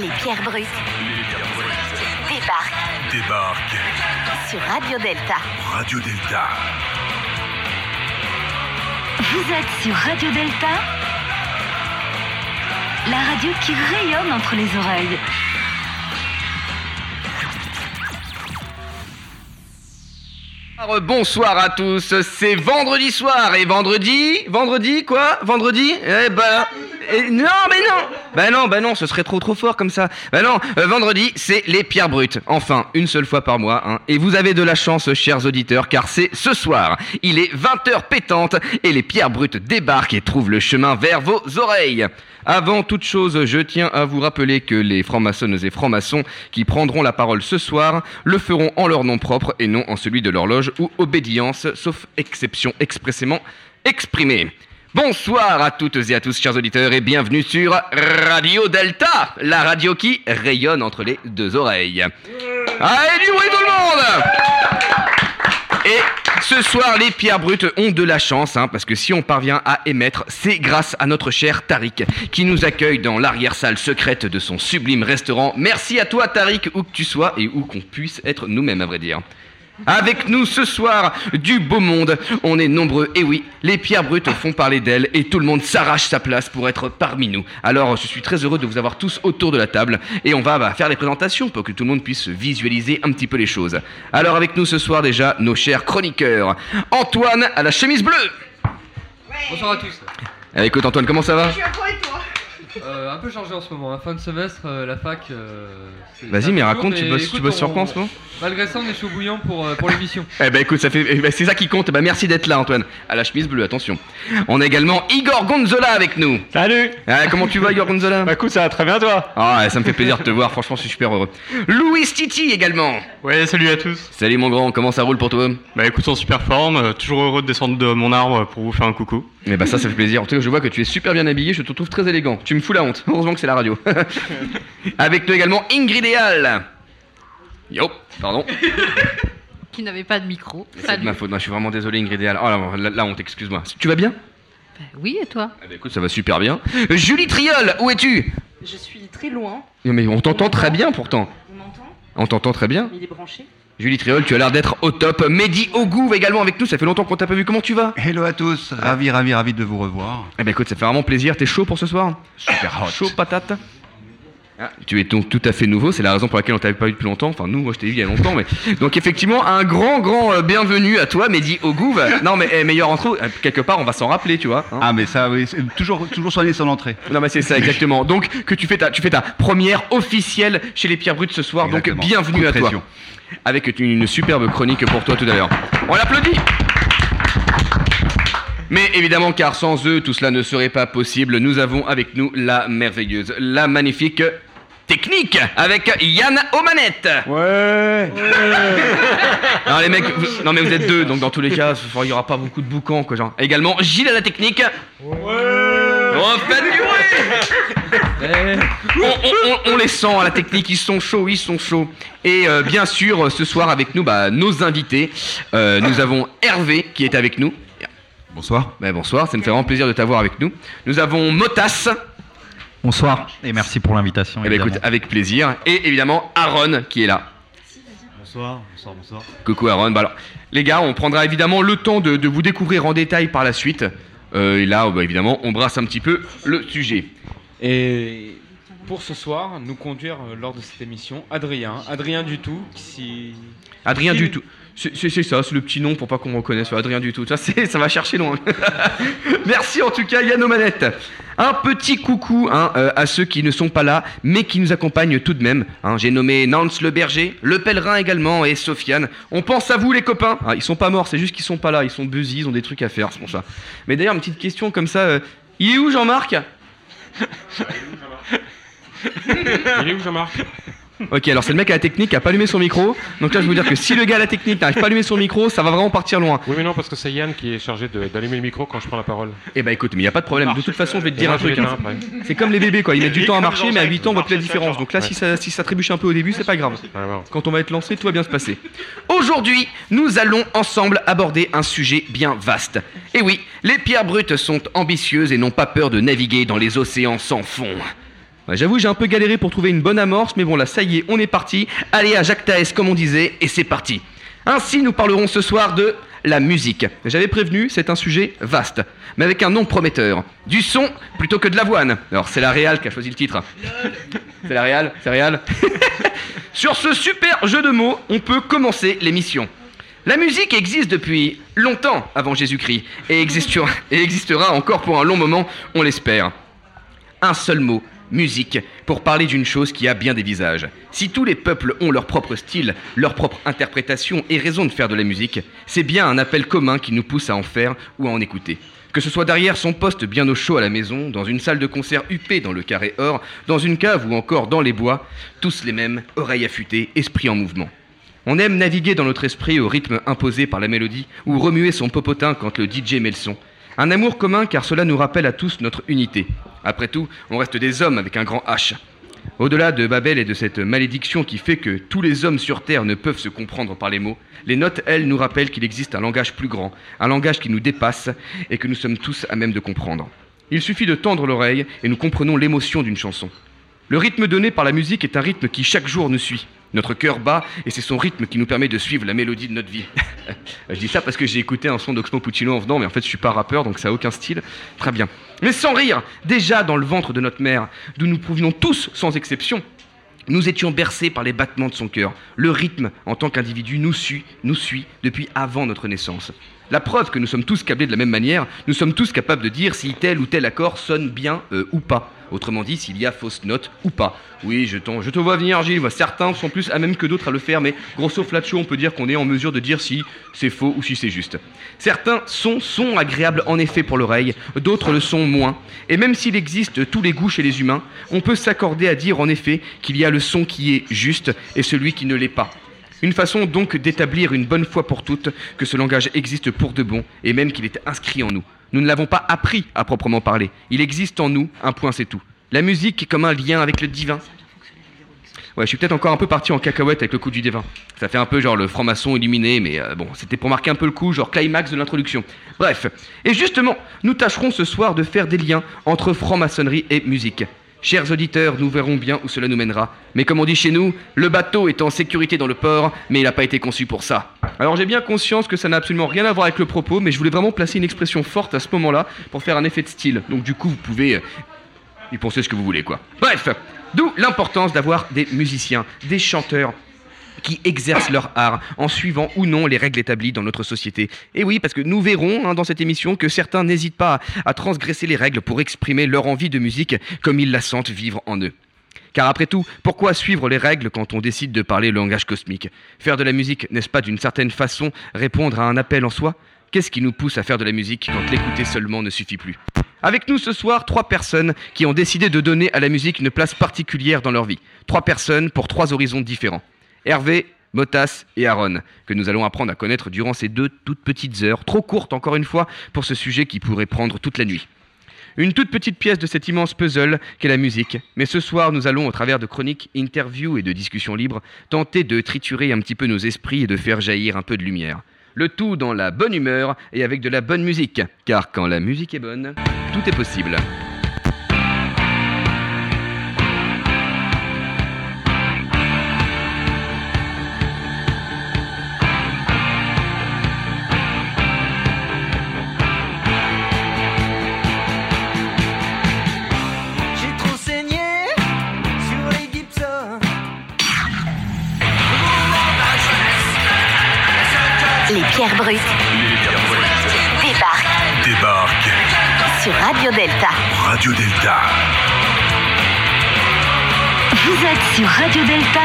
Les pierres brutes débarquent Débarque. Sur Radio Delta. Radio Delta. Vous êtes sur Radio Delta. La radio qui rayonne entre les oreilles. Alors, Bonsoir à tous, c'est vendredi soir et vendredi, vendredi quoi? Vendredi? Eh ben, non mais non Ben non, ben non, ce serait trop trop fort comme ça. Ben non, euh, vendredi c'est les pierres brutes, enfin une seule fois par mois. hein. Et vous avez de la chance chers auditeurs car c'est ce soir. Il est 20h pétante et les pierres brutes débarquent et trouvent le chemin vers vos oreilles. Avant toute chose, je tiens à vous rappeler que les francs-maçonnes et francs-maçons qui prendront la parole ce soir le feront en leur nom propre et non en celui de leur loge ou obédience, sauf exception expressément exprimée. Bonsoir à toutes et à tous, chers auditeurs, et bienvenue sur Radio Delta, la radio qui rayonne entre les deux oreilles. Allez, du bruit tout le monde et ce soir, les pierres brutes ont de la chance, hein, parce que si on parvient à émettre, c'est grâce à notre cher Tariq, qui nous accueille dans l'arrière-salle secrète de son sublime restaurant. Merci à toi, Tariq, où que tu sois et où qu'on puisse être nous-mêmes, à vrai dire. Avec nous ce soir, du beau monde. On est nombreux, et oui, les pierres brutes font parler d'elles et tout le monde s'arrache sa place pour être parmi nous. Alors, je suis très heureux de vous avoir tous autour de la table et on va bah, faire les présentations pour que tout le monde puisse visualiser un petit peu les choses. Alors, avec nous ce soir déjà, nos chers chroniqueurs. Antoine à la chemise bleue. Bonsoir à tous. Eh, écoute, Antoine, comment ça va? Euh, un peu chargé en ce moment, hein. fin de semestre, euh, la fac. euh, c'est- Vas-y, mais peu raconte, lourd, tu mais bosses, tu écoute, bosses sur on- quoi en ce moment Malgré ça, on est chaud bouillant pour, euh, pour l'émission. Eh ben écoute, ça fait, eh ben, c'est ça qui compte. Bah merci d'être là, Antoine. À la chemise bleue, attention. On a également Igor Gonzola avec nous. Salut Ah, comment tu vas, Igor Gonzola Bah écoute, ça va très bien toi Ah, ça me fait plaisir de te voir, franchement, je suis super heureux. Louis Titi également. Ouais, salut à tous Salut mon grand, comment ça roule pour toi? Bah écoute, en super forme, euh, toujours heureux de descendre de mon arbre pour vous faire un coucou. Eh bah ça, ça fait plaisir. En tout cas, je vois que tu es super bien habillé, je te trouve très élégant. Tu me fous la honte. Heureusement que c'est la radio. avec nous également Ingrid et Al. Yo, pardon. qui n'avait pas de micro. C'est de ma faute, Non, je suis vraiment désolé Ingrid et Al. Oh la, la- la honte, excuse-moi. Tu vas bien? Ben oui, et toi? Eh bah écoute, ça va super bien. Julie Triol, où es-tu? Je suis très loin. Non, Mais on t'entend très bien pourtant. On entend On t'entend très bien. Il est branché. Julie Triol, tu as l'air d'être au top. Mehdi Ogou également avec nous, ça fait longtemps qu'on t'a pas vu. Comment tu vas? Hello à tous, ravi, ravi, ravi de vous revoir. Eh ben écoute, ça fait vraiment plaisir. T'es chaud pour ce soir? Super hot. Chaud patate Ah, tu es donc tout à fait nouveau, c'est la raison pour laquelle on t'avait pas vu depuis longtemps. Enfin, nous, moi je t'ai vu il y a longtemps, mais. Donc, effectivement, un grand, grand euh, bienvenue à toi, Mehdi Ogou. Non, mais eh, meilleur intro, euh, quelque part, on va s'en rappeler, tu vois. hein. Ah mais ça, oui, c'est toujours, toujours soigner son entrée. Non, mais c'est ça, exactement. Donc, que tu fais ta, tu fais ta première officielle chez les Pierres Brutes ce soir. Exactement. Donc, bienvenue Coup de à toi. pression. Avec une, une superbe chronique pour toi tout à l'heure. On l'applaudit mais évidemment, car sans eux, tout cela ne serait pas possible, nous avons avec nous la merveilleuse, la magnifique technique, avec Yann aux manettes. Ouais Non, les mecs, vous- non mais vous êtes deux, donc dans tous les cas, il n'y aura pas beaucoup de boucans, quoi, genre. Également, Gilles à la technique. Oh, faites du bruit on, on- on- on les sent à la technique, ils sont chauds, ils sont chauds. Et euh, bien sûr, euh, ce soir avec nous, bah, nos invités. Euh, nous avons Hervé qui est avec nous. Bonsoir. Bah, bonsoir, ça me fait vraiment plaisir de t'avoir avec nous. Nous avons Motas, Bonsoir et merci pour l'invitation. eh ben, écoute, avec plaisir. Et évidemment Aaron qui est là. Bonsoir, bonsoir, bonsoir. Coucou Aaron. Bah alors, les gars, on prendra évidemment le temps de, de vous découvrir en détail par la suite. Euh, et là, bah, évidemment, on brasse un petit peu le sujet. Et pour ce soir, nous conduire euh, lors de cette émission, Adrien. Adrien du tout, si... Adrien Qui- du tout. C'est ça, c'est le petit nom pour pas qu'on me reconnaisse. Adrien du tout. Ça, va chercher loin. Merci en tout cas, Yann aux manettes. Un petit coucou hein, euh, à ceux qui ne sont pas là, mais qui nous accompagnent tout de même. hein. J'ai nommé Nance le berger, le pèlerin également et Sofiane. On pense à vous les copains. Ah, ils sont pas morts, c'est juste qu'ils sont pas là. Ils sont busy, ils ont des trucs à faire, c'est pour ça. Mais d'ailleurs, une petite question comme ça. euh, il est où Jean-Marc? Il est où Jean-Marc? Ok, alors c'est le mec à la technique qui a pas allumé son micro. Donc là, je veux dire que si le gars à la technique n'arrive pas à allumer son micro, ça va vraiment partir loin. Oui mais non, parce que c'est Yann qui est chargé de- d'allumer le micro quand je prends la parole. Eh bah écoute, mais il y a pas de problème. De toute façon, je vais te dire un truc. hein. C'est comme les bébés quoi, ils mettent du temps à marcher, mais à Jack, 8 ans on voit plus la différence. Donc là, si ça, si ça trébuche un peu au début, c'est pas grave. Ah. Quand on va être lancé, tout va bien se passer. Aujourd'hui, nous allons ensemble aborder un sujet bien vaste. Et oui, les pierres brutes sont ambitieuses et n'ont pas peur de naviguer dans les océans sans fond. J'avoue, j'ai un peu galéré pour trouver une bonne amorce, mais bon, là, ça y est, on est parti. Allez à Jacques Taès, comme on disait, et c'est parti. Ainsi, nous parlerons ce soir de la musique. J'avais prévenu, c'est un sujet vaste, mais avec un nom prometteur. Du son plutôt que de l'avoine. Alors, c'est la Réal qui a choisi le titre. C'est la Réal C'est Réal Sur ce super jeu de mots, on peut commencer l'émission. La musique existe depuis longtemps avant Jésus-Christ et existera encore pour un long moment, on l'espère. Un seul mot, musique, pour parler d'une chose qui a bien des visages. Si tous les peuples ont leur propre style, leur propre interprétation et raison de faire de la musique, c'est bien un appel commun qui nous pousse à en faire ou à en écouter. Que ce soit derrière son poste bien au chaud à la maison, dans une salle de concert huppée dans le carré or, dans une cave ou encore dans les bois, tous les mêmes, oreilles affûtées, esprit en mouvement. On aime naviguer dans notre esprit au rythme imposé par la mélodie ou remuer son popotin quand le DJ met le son. Un amour commun car cela nous rappelle à tous notre unité. Après tout, on reste des hommes avec un grand H. Au-delà de Babel et de cette malédiction qui fait que tous les hommes sur Terre ne peuvent se comprendre par les mots, les notes, elles, nous rappellent qu'il existe un langage plus grand, un langage qui nous dépasse et que nous sommes tous à même de comprendre. Il suffit de tendre l'oreille et nous comprenons l'émotion d'une chanson. Le rythme donné par la musique est un rythme qui chaque jour nous suit. Notre cœur bat et c'est son rythme qui nous permet de suivre la mélodie de notre vie. je dis ça parce que j'ai écouté un son d'Oxmo Puccino en venant, mais en fait je suis pas rappeur donc ça a aucun style. Très bien. Mais sans rire, déjà dans le ventre de notre mère, d'où nous provenons tous sans exception, nous étions bercés par les battements de son cœur. Le rythme, en tant qu'individu, nous suit, nous suit depuis avant notre naissance. La preuve que nous sommes tous câblés de la même manière, nous sommes tous capables de dire si tel ou tel accord sonne bien euh, ou pas. Autrement dit, s'il y a fausse note ou pas. Oui, je, je te vois venir, Gilles. Certains sont plus à même que d'autres à le faire, mais grosso flacho, on peut dire qu'on est en mesure de dire si c'est faux ou si c'est juste. Certains sons sont agréables en effet pour l'oreille, d'autres le sont moins. Et même s'il existe tous les goûts chez les humains, on peut s'accorder à dire en effet qu'il y a le son qui est juste et celui qui ne l'est pas. Une façon donc d'établir une bonne fois pour toutes que ce langage existe pour de bon et même qu'il est inscrit en nous. Nous ne l'avons pas appris à proprement parler. Il existe en nous, un point c'est tout. La musique est comme un lien avec le divin. Ouais, je suis peut-être encore un peu parti en cacahuète avec le coup du divin. Ça fait un peu genre le franc-maçon illuminé, mais euh, bon, c'était pour marquer un peu le coup, genre climax de l'introduction. Bref. Et justement, nous tâcherons ce soir de faire des liens entre franc-maçonnerie et musique. Chers auditeurs, nous verrons bien où cela nous mènera. Mais comme on dit chez nous, le bateau est en sécurité dans le port, mais il n'a pas été conçu pour ça. Alors j'ai bien conscience que ça n'a absolument rien à voir avec le propos, mais je voulais vraiment placer une expression forte à ce moment-là pour faire un effet de style. Donc du coup, vous pouvez euh, y penser ce que vous voulez, quoi. Bref, d'où l'importance d'avoir des musiciens, des chanteurs qui exercent leur art en suivant ou non les règles établies dans notre société. Et oui, parce que nous verrons hein, dans cette émission que certains n'hésitent pas à, à transgresser les règles pour exprimer leur envie de musique comme ils la sentent vivre en eux. Car après tout, pourquoi suivre les règles quand on décide de parler le langage cosmique? Faire de la musique, n'est-ce pas d'une certaine façon répondre à un appel en soi? Qu'est-ce qui nous pousse à faire de la musique quand l'écouter seulement ne suffit plus? Avec nous ce soir, trois personnes qui ont décidé de donner à la musique une place particulière dans leur vie. Trois personnes pour trois horizons différents. Hervé, Motas et Aaron, que nous allons apprendre à connaître durant ces deux toutes petites heures, trop courtes encore une fois pour ce sujet qui pourrait prendre toute la nuit. Une toute petite pièce de cet immense puzzle qu'est la musique. Mais ce soir, nous allons, au travers de chroniques, interviews et de discussions libres, tenter de triturer un petit peu nos esprits et de faire jaillir un peu de lumière. Le tout dans la bonne humeur et avec de la bonne musique. Car quand la musique est bonne, tout est possible. Radio Delta. Radio Delta. Vous êtes sur Radio Delta,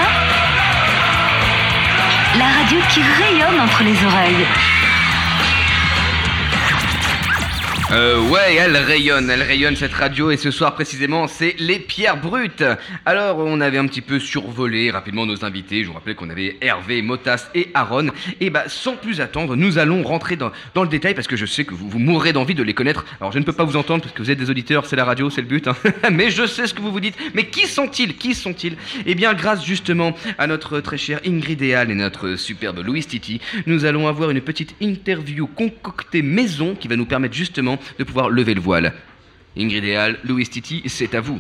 la radio qui rayonne entre les oreilles. Euh, ouais, elle rayonne, elle rayonne cette radio et ce soir précisément c'est les pierres brutes. Alors on avait un petit peu survolé rapidement nos invités, je vous rappelais qu'on avait Hervé, Motas et Aaron. Et bah sans plus attendre, nous allons rentrer dans, le détail parce que je sais que vous, vous mourrez d'envie de les connaître. Alors je ne peux pas vous entendre parce que vous êtes des auditeurs, c'est la radio, c'est le but. hein. Mais je sais ce que vous vous dites. Mais qui sont-ils? Qui sont-ils? Eh bien grâce justement à notre très cher Ingrid Eal et notre superbe Louis Titi, nous allons avoir une petite interview concoctée maison qui va nous permettre justement de pouvoir lever le voile. Ingrid Eal, Louis Titi, c'est à vous.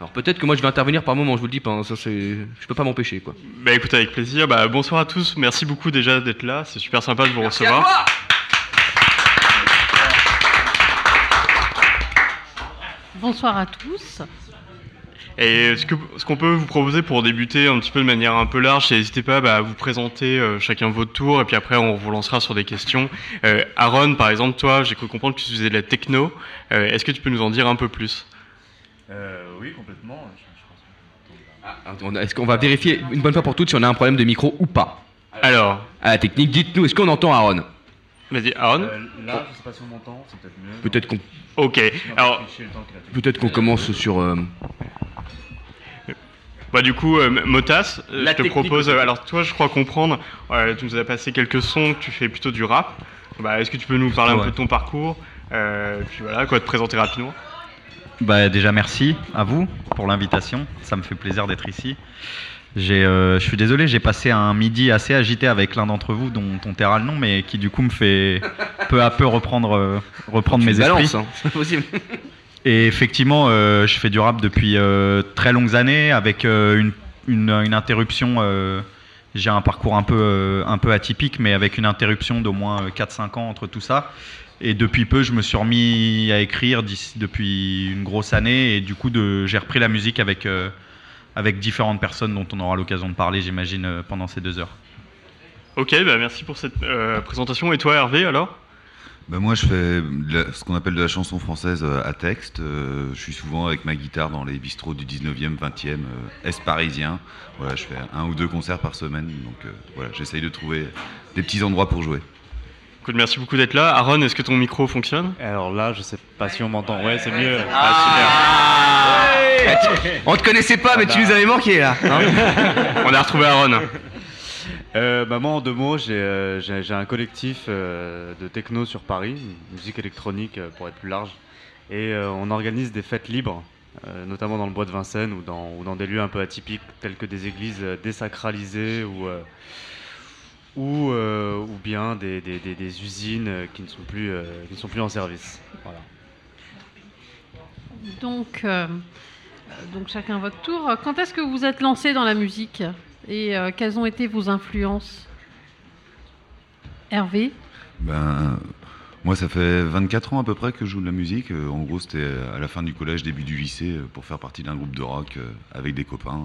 Alors peut-être que moi je vais intervenir par moment, je vous le dis pas, hein, ça c'est, je peux pas m'empêcher quoi. Bah écoute, avec plaisir. Bah, bonsoir à tous. Merci beaucoup déjà d'être là. C'est super sympa de vous recevoir. Bonsoir à tous. Et ce que- ce qu'on peut vous proposer pour débuter un petit peu de manière un peu large, c'est n'hésitez pas bah, à vous présenter euh, chacun votre tour, et puis après on vous lancera sur des questions. Euh, Aaron, par exemple, toi, j'ai cru comprendre que tu faisais de la techno. Euh, Est-ce que tu peux nous en dire un peu plus? Oui, complètement. Ah, Est-ce qu'on va vérifier une bonne fois pour toutes si on a un problème de micro ou pas? Alors, À la technique, dites-nous, est-ce qu'on entend Aaron? Vas-y, Aaron. Euh, là, je sais pas si on m'entend, c'est peut-être mieux. Peut-être qu'on Ok. Alors, peut-être qu'on commence sur. euh, Bah du coup, euh, Motas, euh, La je te propose. euh, alors toi, je crois comprendre. euh, tu nous as passé quelques sons. Tu fais plutôt du rap. Bah, est-ce que tu peux nous parler un peu de ton parcours euh, Puis voilà, quoi, te présenter rapidement. Bah, déjà, merci à vous pour l'invitation. Ça me fait plaisir d'être ici. J'ai, euh, je suis désolé, j'ai passé un midi assez agité avec l'un d'entre vous dont on taira le nom, mais qui du coup me fait peu à peu reprendre, euh, reprendre tu mes esprits. hein, c'est possible. Et effectivement, euh, je fais du rap depuis euh, très longues années avec euh, une, une- interruption. j'ai un parcours un peu, un peu atypique, mais avec une interruption d'au moins euh, 4-5 ans entre tout ça. Et depuis peu, je me suis remis à écrire depuis une grosse année. Et du coup, j'ai repris la musique avec, avec différentes personnes dont on aura l'occasion de parler, j'imagine, pendant ces deux heures. Ok, bah merci pour cette présentation. Et toi, Hervé, alors? Bah, moi, je fais la- ce qu'on appelle de la chanson française euh, à texte. Euh, je suis souvent avec ma guitare dans les bistrots du 19e, 20e, euh, Est parisien. Voilà, je fais un ou deux concerts par semaine. Donc euh, voilà, j'essaye de trouver des petits endroits pour jouer. Écoute, merci beaucoup d'être là. Aaron, est-ce que ton micro fonctionne? Alors là, je sais pas si on m'entend. Ouais, c'est mieux. Ah, tu- On te connaissait pas, mais tu nous avais manqué là. hein. On a retrouvé Aaron. Euh, bah, moi, en deux mots, j'ai euh, un collectif euh, de techno sur Paris, musique électronique euh, pour être plus large. Et on organise des fêtes libres, notamment dans le bois de Vincennes ou dans, des lieux un peu atypiques, tels que des églises désacralisées ou, bien des, usines qui ne sont plus, en service. Donc, donc chacun votre tour. Quand est-ce que vous êtes lancé dans la musique? Et euh, quelles ont été vos influences? Hervé? Ben, moi, ça fait 24 ans à peu près que je joue de la musique. Euh, en gros, c'était à la fin du collège, début du lycée, euh, pour faire partie d'un groupe de rock euh, avec des copains,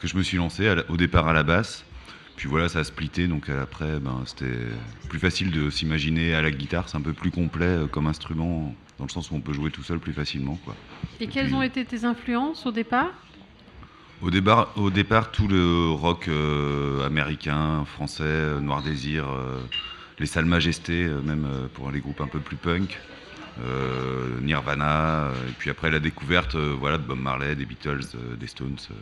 que je me suis lancé au départ à la basse. Puis voilà, ça a splitté, donc euh, après, ben, c'était plus facile de s'imaginer à la guitare. C'est un peu plus complet euh, comme instrument, dans le sens où on peut jouer tout seul plus facilement. Quoi. Et quelles puis- ont été tes influences au départ? Au départ, au départ tout le rock euh, américain, français, euh, Noir Désir, euh, les salles majestés, euh, même euh, pour les groupes un peu plus punk, euh, Nirvana, euh, et puis après la découverte euh, voilà, de Bob Marley, des Beatles, euh, des Stones, euh,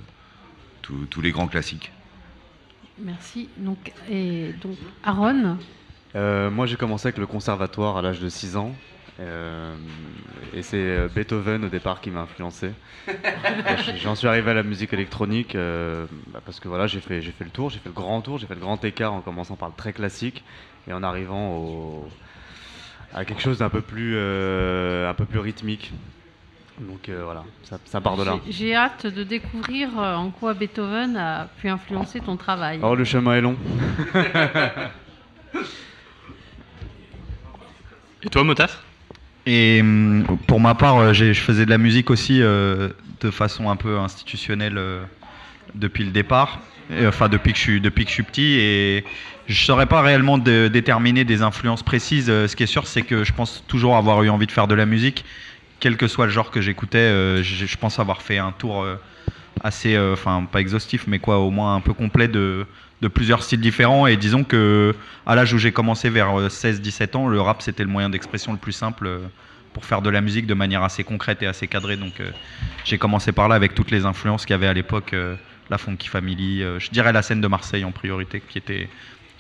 tous- tous les grands classiques. Merci. Donc, et donc Aaron? Euh, moi, j'ai commencé avec le conservatoire à l'âge de 6 ans. Euh, et c'est euh, Beethoven au départ qui m'a influencé. J'en suis arrivé à la musique électronique euh, bah, parce que voilà, j'ai fait, j'ai fait le tour, j'ai fait le grand tour, j'ai fait le grand écart en commençant par le très classique et en arrivant au, à quelque chose d'un peu plus, euh, un peu plus rythmique. Donc euh, voilà, ça, ça part de là. J'ai- hâte de découvrir en quoi Beethoven a pu influencer ton travail. Oh, le chemin est long. Et toi, Motas Et hum, pour ma part, euh, je faisais de la musique aussi euh, de façon un peu institutionnelle euh, depuis le départ, enfin depuis que je suis depuis que je suis petit et je saurais pas réellement déterminer des influences précises. Ce qui est sûr, c'est que je pense toujours avoir eu envie de faire de la musique, quel que soit le genre que j'écoutais. je pense avoir fait un tour assez, enfin pas exhaustif, mais quoi, au moins un peu complet de, de plusieurs styles différents. Et disons que à l'âge où j'ai commencé vers 16-17 ans, le rap c'était le moyen d'expression le plus simple euh, pour faire de la musique de manière assez concrète et assez cadrée. Donc euh, j'ai commencé par là avec toutes les influences qu'il y avait à l'époque, euh, la Funky Family, euh, je dirais la scène de Marseille en priorité, qui était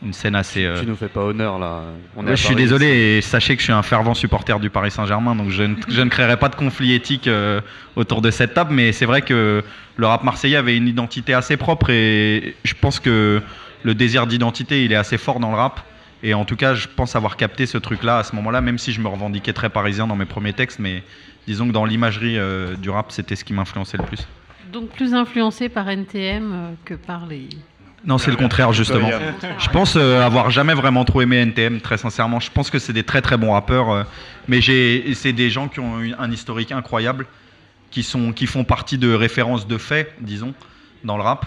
une scène assez. euh, Tu nous fais pas honneur là. On Ouais, je suis Paris, désolé et sachez que je suis un fervent supporter du Paris Saint-Germain, donc je ne, je ne créerai pas de conflit éthique euh, autour de cette table, mais c'est vrai que le rap marseillais avait une identité assez propre et je pense que le désir d'identité, il est assez fort dans le rap. Et en tout cas, je pense avoir capté ce truc-là à ce moment-là, même si je me revendiquais très parisien dans mes premiers textes, mais disons que dans l'imagerie euh, du rap, c'était ce qui m'influençait le plus. Donc plus influencé par NTM euh, que par les. Non, c'est le contraire, justement. Je pense euh, avoir jamais vraiment trop aimé NTM, très sincèrement. Je pense que c'est des très très bons rappeurs, euh, mais c'est des gens qui ont eu un historique incroyable, qui, sont, qui font partie de références de fait, disons, dans le rap.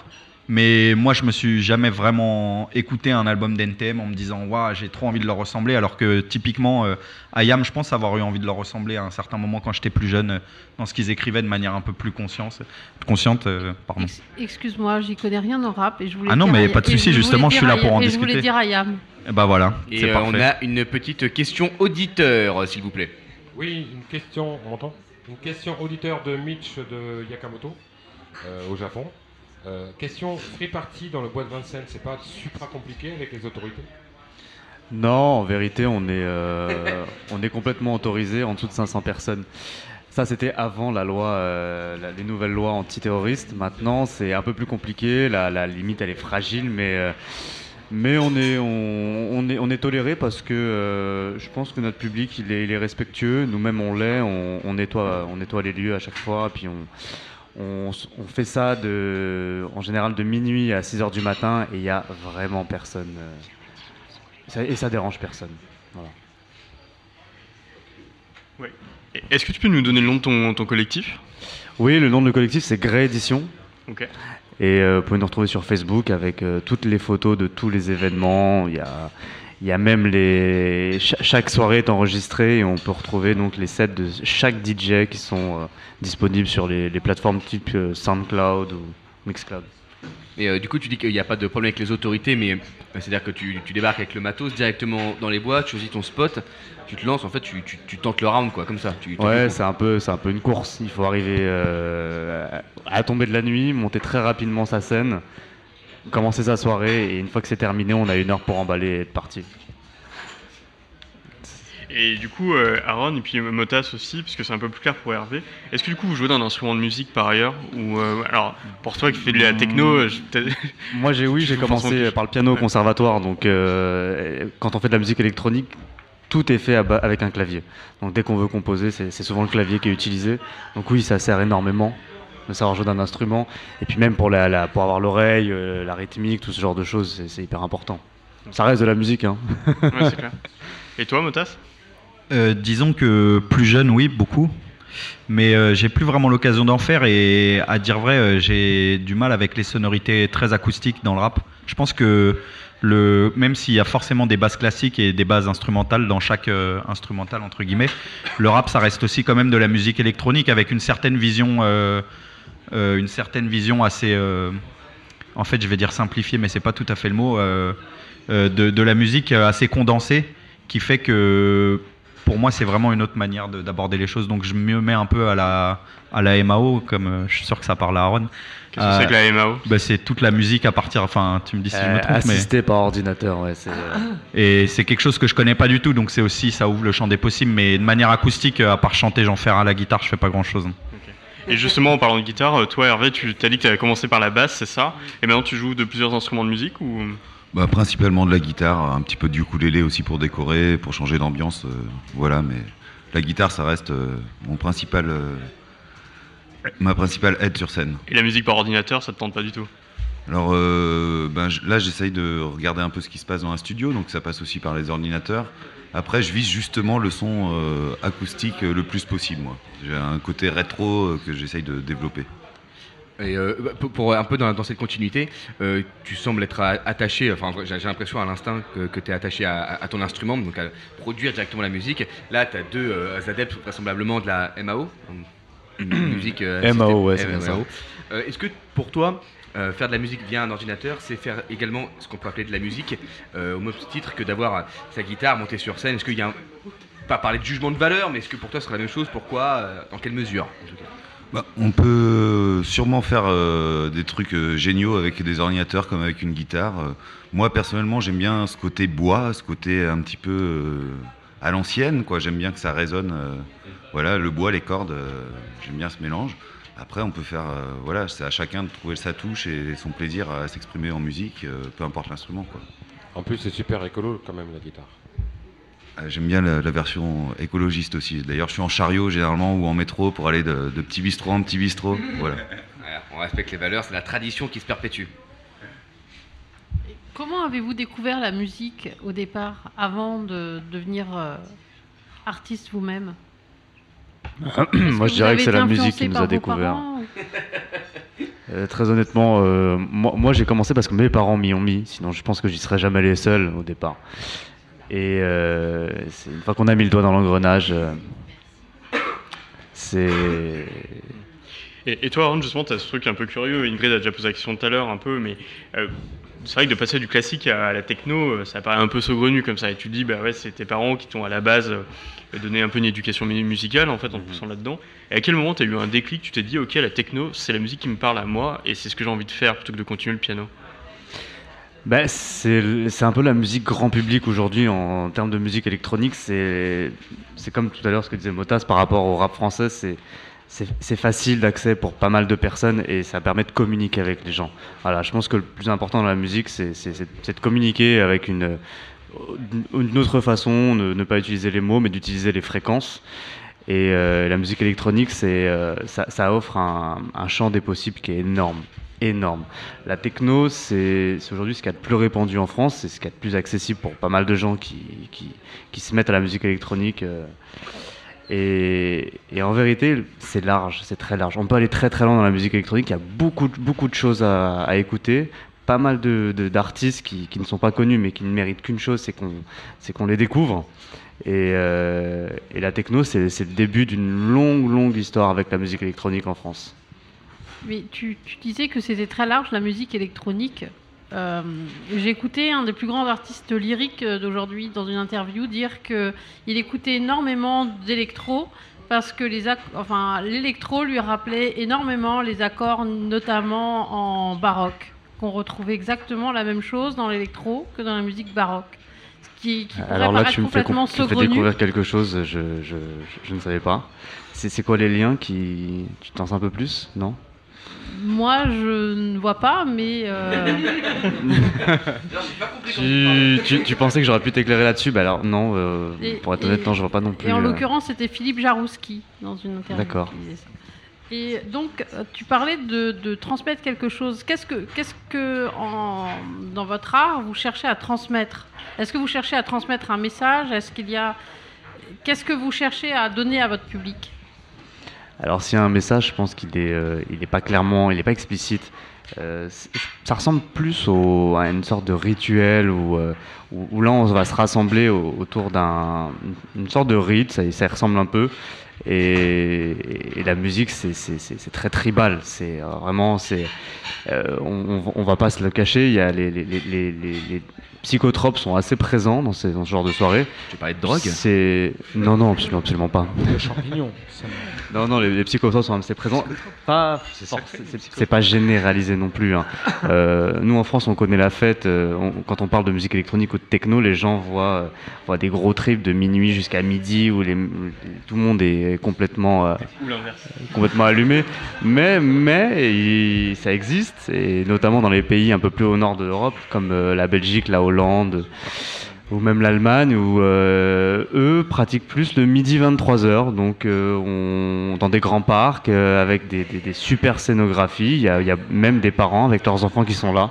Mais moi, je me suis jamais vraiment écouté un album d'NTM en me disant, waouh, j'ai trop envie de leur ressembler. Alors que typiquement, euh, Ayam, je pense avoir eu envie de leur ressembler à un certain moment quand j'étais plus jeune, euh, dans ce qu'ils écrivaient de manière un peu plus consciente. consciente euh, pardon. Excuse-moi, j'y connais rien en rap et je voulais. Ah non, dire mais pas de souci, justement, je suis là pour en et Je voulais discuter. dire Ayam. Et bah voilà, Et c'est euh, parfait. on a une petite question auditeur, s'il vous plaît. Oui, une question, on m'entend? Une question auditeur de Mitch de Yakamoto, euh, au Japon. Euh, question free party dans le bois de Vincennes, c'est pas supra compliqué avec les autorités Non, en vérité, on est, euh, on est complètement autorisé en dessous de 500 personnes. Ça, c'était avant la loi, euh, les nouvelles lois antiterroristes. Maintenant, c'est un peu plus compliqué. La, limite, elle est fragile, mais, mais on, est, on, est, on est toléré parce que je pense que notre public, il est, il est respectueux. Nous-mêmes, on l'est. On, on nettoie, on nettoie les lieux à chaque fois. Puis on, on, fait ça de, en général de minuit à 6 heures du matin et il n'y a vraiment personne. euh, et ça dérange personne. Voilà. Ouais. Et Est-ce que tu peux nous donner le nom de ton, ton collectif? Oui, le nom de le collectif, c'est Grey Edition. Ok. Et euh, vous pouvez nous retrouver sur Facebook avec euh, toutes les photos de tous les événements. Il y a, il y a même les. cha- chaque soirée est enregistrée et on peut retrouver donc les sets de chaque DJ qui sont euh, disponibles sur les, les plateformes type euh, SoundCloud ou Mixcloud. Et euh, du coup, tu dis qu'il n'y a pas de problème avec les autorités, mais euh, c'est-à-dire que tu, tu débarques avec le matos directement dans les bois, tu choisis ton spot, tu te lances, en fait, tu, tu- tu tentes le round, quoi, comme ça. Ouais, c'est un peu, un peu une course. Il faut arriver à tomber de la nuit, monter très rapidement sa scène, commencer sa soirée, et une fois que c'est terminé, on a une heure pour emballer et être parti. Et du coup, euh, Aaron et puis Motas aussi, parce que c'est un peu plus clair pour Hervé. Est-ce que du coup vous jouez d'un instrument de musique par ailleurs ou euh, alors pour toi qui fais de la techno, euh, je- Moi, j'ai oui, j'ai commencé par le piano au conservatoire, donc euh, quand on fait de la musique électronique, tout est fait avec un clavier. Donc dès qu'on veut composer, c'est souvent le clavier qui est utilisé. Donc oui, ça sert énormément de savoir jouer d'un instrument. Et puis même pour, la, la- pour avoir l'oreille, euh, la rythmique, tout ce genre de choses, c'est- c'est hyper important. Ça reste de la musique, hein. Ouais, c'est clair. Et toi, Motas Euh, disons que plus jeune, oui, beaucoup. Mais euh, j'ai plus vraiment l'occasion d'en faire et à dire vrai, euh, j'ai du mal avec les sonorités très acoustiques dans le rap. Je pense que le, même s'il y a forcément des bases classiques et des bases instrumentales dans chaque euh, instrumental entre guillemets, le rap ça reste aussi quand même de la musique électronique avec une certaine vision, euh, une certaine vision assez, euh, en fait je vais dire simplifiée, mais c'est pas tout à fait le mot, euh, euh, de, de la musique assez condensée qui fait que pour moi, c'est vraiment une autre manière de- d'aborder les choses. Donc, je me mets un peu à la, à la MAO, comme euh, je suis sûr que ça parle à Aaron. Qu'est-ce que c'est que la MAO bah, C'est toute la musique à partir. Enfin, tu me dis si je me Euh, trompe, mais. assisté par ordinateur, ouais. c'est, euh, Et c'est quelque chose que je connais pas du tout, donc c'est aussi, ça ouvre le champ des possibles. Mais de manière acoustique, euh, à part chanter, j'en faire à la guitare, je fais pas grand chose. Et justement, en parlant de guitare, euh, toi, Hervé, tu as dit que tu avais commencé par la basse, c'est ça? Et maintenant, tu joues de plusieurs instruments de musique ou? Bah, principalement de la guitare, un petit peu du ukulélé aussi pour décorer, pour changer d'ambiance. euh, voilà, mais la guitare, ça reste euh, mon principal, euh, ma principale aide sur scène. Et la musique par ordinateur, ça te tente pas du tout? Alors euh, ben, là, j'essaye de regarder un peu ce qui se passe dans un studio, donc ça passe aussi par les ordinateurs. Après, je vise justement le son euh, acoustique euh, le plus possible, moi. J'ai un côté rétro euh, que j'essaye de développer. Et euh, bah, pour, pour un peu dans, dans cette continuité, euh, tu sembles être a- attaché, enfin j'ai l'impression à l'instant que, tu es attaché à, ton instrument, donc à produire directement la musique. Là, tu as deux euh, adeptes vraisemblablement de la MAO, musique euh, MAO, ouais, c'est bien ça. MAO. Euh, Est-ce que pour toi, euh, faire de la musique via un ordinateur, c'est faire également ce qu'on peut appeler de la musique, euh, au même titre que d'avoir euh, sa guitare montée sur scène Est-ce qu'il y a pas parler de jugement de valeur, mais est-ce que pour toi ce serait la même chose? Pourquoi Dans quelle mesure Bah, on peut sûrement faire des trucs géniaux avec des ordinateurs comme avec une guitare. Moi personnellement, j'aime bien ce côté bois, ce côté un petit peu à l'ancienne. J'aime bien que ça résonne. voilà, le bois, les cordes, j'aime bien ce mélange. Après, on peut faire, euh, voilà, c'est à chacun de trouver sa touche et son plaisir à s'exprimer en musique, euh, peu importe l'instrument, quoi. En plus, c'est super écolo quand même la guitare. Ah, J'aime bien la, la version écologiste aussi. D'ailleurs, je suis en chariot généralement ou en métro pour aller de, de petit bistrot en petit bistrot. Voilà. Voilà, on respecte les valeurs, c'est la tradition qui se perpétue. Comment avez-vous découvert la musique au départ, avant de devenir euh, artiste vous-même? Moi, je dirais que c'est la musique qui nous a découvert. parents, ou- Euh, très honnêtement, euh, moi, moi, j'ai commencé parce que mes parents m'y ont mis. Sinon, je pense que j'y serais jamais allé seul au départ. Et euh, une fois qu'on a mis le doigt dans l'engrenage, euh, c'est. Et, et toi, Aaron, justement, tu as ce truc un peu curieux. Ingrid a déjà posé la question tout à l'heure, un peu, mais euh, c'est vrai que de passer du classique à, à la techno, ça paraît un peu saugrenu comme ça. Et tu te dis, bah ouais, c'est tes parents qui t'ont à la base donné un peu une éducation mu- musicale, en fait, en te poussant là-dedans. Et à quel moment tu as eu un déclic Tu t'es dit, ok, la techno, c'est la musique qui me parle à moi, et c'est ce que j'ai envie de faire plutôt que de continuer le piano? Bah, c'est un peu la musique grand public aujourd'hui en, en termes de musique électronique. C'est comme tout à l'heure ce que disait Motas par rapport au rap français. C'est facile d'accès pour pas mal de personnes et ça permet de communiquer avec les gens. Voilà, je pense que le plus important dans la musique, c'est de communiquer avec une, une autre façon, ne, ne pas utiliser les mots, mais d'utiliser les fréquences. Et euh, la musique électronique, euh, ça, ça offre un, champ des possibles qui est énorme. Énorme. La techno, c'est aujourd'hui ce qu'il y a de plus répandu en France, c'est ce qu'il y a de plus accessible pour pas mal de gens qui, qui, qui se mettent à la musique électronique. euh. Et, en vérité, c'est large, c'est très large. On peut aller très très loin dans la musique électronique, il y a beaucoup, beaucoup de choses à écouter, pas mal d'artistes qui, qui ne sont pas connus mais qui ne méritent qu'une chose, c'est qu'on qu'on les découvre. Et, euh, la techno, c'est le début d'une longue, longue histoire avec la musique électronique en France. Mais tu, tu disais que c'était très large la musique électronique. Euh, J'ai écouté un des plus grands artistes lyriques d'aujourd'hui dans une interview dire que il écoutait énormément d'électro parce que les enfin l'électro lui rappelait énormément les accords notamment en baroque qu'on retrouvait exactement la même chose dans l'électro que dans la musique baroque. Ce qui, qui Alors là, tu me fais, tu me fais découvrir quelque chose, je, je, je, je ne savais pas. C'est c'est quoi les liens qui... Tu t'en sais un peu plus Non? Moi, je ne vois pas, mais euh, tu, tu, tu pensais que j'aurais pu t'éclairer là-dessus? Bah alors non, euh, Et- pour être et- honnête, non, je vois pas non plus. Et en euh, l'occurrence, c'était Philippe Jarouski dans une interview. D'accord. Et donc, euh, tu parlais de, transmettre quelque chose. Qu'est-ce que, qu'est-ce que dans votre art, vous cherchez à transmettre? Est-ce que vous cherchez à transmettre un message? Est-ce qu'il y a Qu'est-ce que vous cherchez à donner à votre public? Alors s'il y a un message, je pense qu'il est, euh, pas clairement, il est pas explicite. Euh, ça ressemble plus à une sorte de rituel où, euh, où, où là on va se rassembler au- autour d'un une sorte de rite, ça, ça ressemble un peu. Et, la musique, c'est- très tribal. C'est euh, vraiment, c'est, euh, on, on- va pas se le cacher. Il y a les psychotropes sont assez présents dans, ces- dans ce genre de soirée. Tu parlais de drogue? C'est non, non, absolument, absolument pas. Le champignon. ça- Non, non, les, les psychotropes sont assez présents. Pas, c'est pas généralisé non plus. hein. Euh, nous, en France, on connaît la fête. euh, on- quand on parle de musique électronique ou de techno, les gens voient, euh, voient des gros trips de minuit jusqu'à midi où les, tout le monde est complètement, euh, complètement allumé. Mais, mais il- ça existe, et notamment dans les pays un peu plus au nord de l'Europe, comme euh, la Belgique, la Hollande ou même l'Allemagne, où euh, eux pratiquent plus le midi 23h, donc euh, on- dans des grands parcs euh, avec des, des- des super scénographies. Il y, a, il y a même des parents avec leurs enfants qui sont là.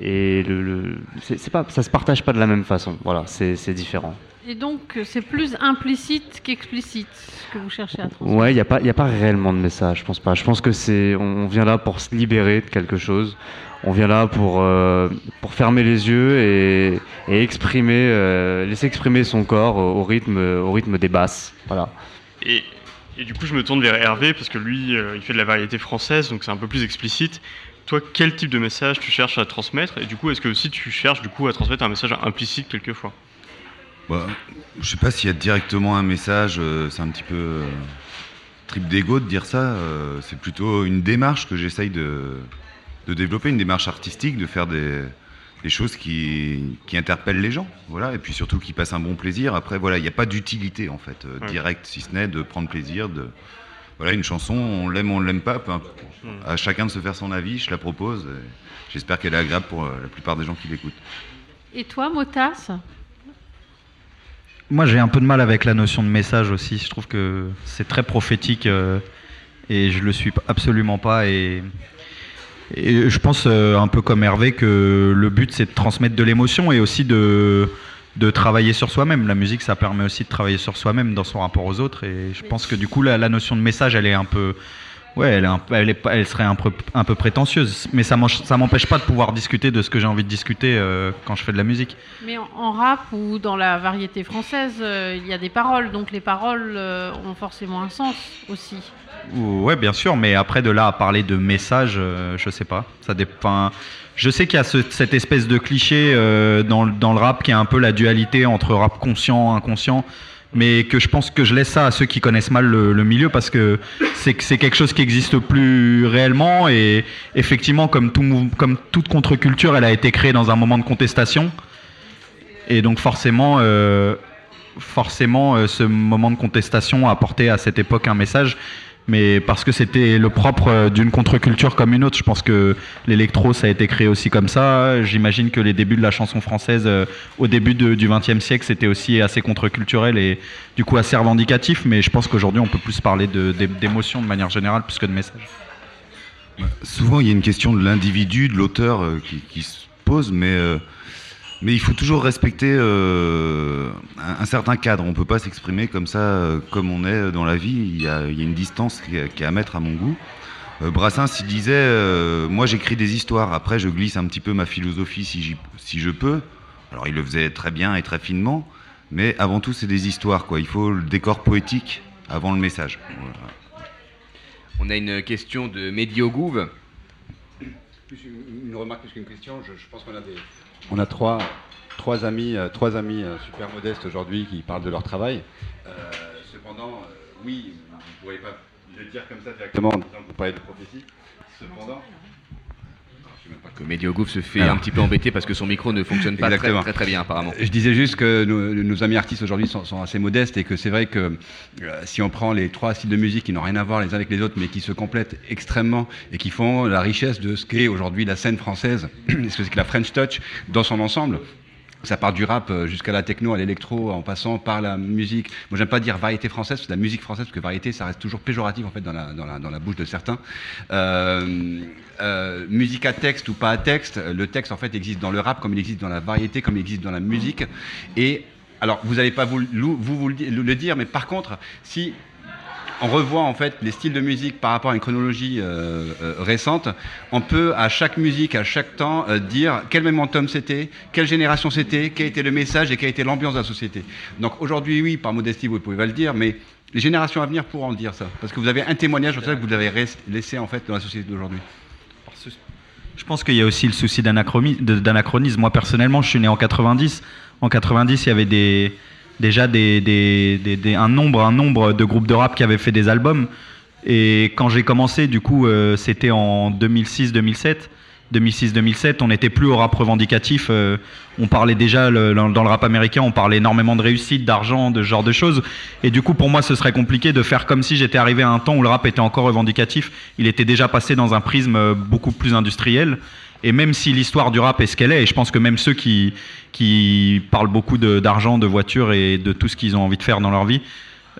Et le, le- c'est, c'est pas, ça se partage pas de la même façon. Voilà, c'est, différent. Et donc, c'est plus implicite qu'explicite ce que vous cherchez à transmettre. Ouais, il n'y a, pas- y a pas réellement de message, je pense pas. Je pense que c'est, on vient là pour se libérer de quelque chose. On vient là pour, euh, pour fermer les yeux et, et exprimer, euh, laisser exprimer son corps au, au rythme, au rythme des basses. Voilà. Et, et du coup, je me tourne vers Hervé parce que lui, euh, il fait de la variété française, donc c'est un peu plus explicite. Toi, quel type de message tu cherches à transmettre Et du coup, est-ce que aussi tu cherches du coup à transmettre un message implicite quelquefois? Bah, je sais pas s'il y a directement un message, euh, c'est un petit peu euh, trip d'ego de dire ça. euh, c'est plutôt une démarche que j'essaye de, de développer, une démarche artistique, de faire des, des choses qui, qui interpellent les gens, voilà, et puis surtout qui passent un bon plaisir. Après, voilà, il n'y a pas d'utilité en fait euh, directe, si ce n'est de prendre plaisir. De, voilà, une chanson, on l'aime, on l'aime pas, peu importe. à chacun de se faire son avis. Je la propose. J'espère qu'elle est agréable pour euh, la plupart des gens qui l'écoutent. Et toi, Motas? Moi, j'ai un peu de mal avec la notion de message aussi. Je trouve que c'est très prophétique euh, et je le suis absolument pas. Et, et je pense euh, un peu comme Hervé que le but c'est de transmettre de l'émotion et aussi de, de travailler sur soi-même. La musique, ça permet aussi de travailler sur soi-même dans son rapport aux autres. Et je pense que du coup, la, la notion de message, elle est un peu. Ouais, elle, est un peu- elle, est pas- elle serait un peu, un peu prétentieuse. Mais ça m'empêche pas de pouvoir discuter de ce que j'ai envie de discuter euh, quand je fais de la musique. Mais en, en rap ou dans la variété française, euh, il y a des paroles, donc les paroles euh, ont forcément un sens aussi. Ouais, bien sûr, mais après de là à parler de message, je sais pas. Ça dépend. Je sais qu'il y a ce- cette espèce de cliché dans, le- dans le rap qui est un peu la dualité entre rap conscient, inconscient, mais que je pense que je laisse ça à ceux qui connaissent mal le, milieu parce que c'est que c'est quelque chose qui existe plus réellement et effectivement, comme, tout, comme toute contre-culture, elle a été créée dans un moment de contestation et donc forcément. euh, forcément, euh, ce moment de contestation a apporté à cette époque un message, mais parce que c'était le propre euh, d'une contre-culture comme une autre. Je pense que l'électro, ça a été créé aussi comme ça. J'imagine que les débuts de la chanson française, euh, au début du XXe siècle, c'était aussi assez contre-culturel et du coup assez revendicatif, mais je pense qu'aujourd'hui, on peut plus parler de- d'é- d'émotion de manière générale plus que de message. Souvent, il y a une question de l'individu, de l'auteur euh, qui, se pose, mais, mais il faut toujours respecter euh, un, un certain cadre. On ne peut pas s'exprimer comme ça, euh, comme on est dans la vie. Il y a, il y a une distance qui est, qui est à mettre à mon goût. Euh, Brassens, il disait euh, Moi, j'écris des histoires. Après, je glisse un petit peu ma philosophie si, je peux. Alors, il le faisait très bien et très finement, mais avant tout, c'est des histoires. Quoi. Il faut le décor poétique avant le message. Voilà. On a une question de Médiogouve. Plus une, une remarque plus qu'une question, je, je pense qu'on a des, on a trois, trois amis, euh, trois amis euh, super modestes aujourd'hui qui parlent de leur travail. Euh, cependant, oui, vous ne pourriez pas le dire comme ça directement en disant que vous parlez de prophétie. Cependant, Que Médiogouve se fait Alors. un petit peu embêter parce que son micro ne fonctionne pas très, très très bien apparemment. Je disais juste que nos, nos amis artistes aujourd'hui sont, sont assez modestes et que c'est vrai que euh, si on prend les trois styles de musique qui n'ont rien à voir les uns avec les autres mais qui se complètent extrêmement et qui font la richesse de ce qu'est aujourd'hui la scène française, ce que la French Touch dans son ensemble, ça part du rap euh, jusqu'à la techno, à l'électro, en passant par la musique. Moi, j'aime pas dire variété française, c'est la musique française, parce que variété, ça reste toujours péjoratif en fait dans la, bouche de certains. Euh, euh, musique à texte ou pas à texte, le texte en fait existe dans le rap comme il existe dans la variété, comme il existe dans la musique. Et alors, vous n'allez pas vous, le dire, mais par contre, si on revoit en fait les styles de musique par rapport à une chronologie euh, euh, récente, on peut à chaque musique, à chaque temps, euh, dire quel momentum c'était, quelle génération c'était, quel était le message et quelle était l'ambiance de la société. Donc aujourd'hui, oui, par modestie, vous pouvez pas le dire, mais les générations à venir pourront dire ça, parce que vous avez un témoignage ça que vous avez laissé en fait dans la société d'aujourd'hui. Je pense qu'il y a aussi le souci d'anachronisme. Moi, personnellement, je suis né en 90. En 90, il y avait des, déjà des, des- des- des- un, nombre, un nombre de groupes de rap qui avaient fait des albums. Et quand j'ai commencé, du coup, euh, c'était en 2006-2007. 2006-2007, on n'était plus au rap revendicatif. euh, on parlait déjà, dans le rap américain, on parlait énormément de réussite, d'argent, de ce genre de choses. Et du coup, pour moi, ce serait compliqué de faire comme si j'étais arrivé à un temps où le rap était encore revendicatif. Il était déjà passé dans un prisme euh, beaucoup plus industriel. Et même si l'histoire du rap est ce qu'elle est, et je pense que même ceux qui, parlent beaucoup d'argent, de, voitures et de tout ce qu'ils ont envie de faire dans leur vie,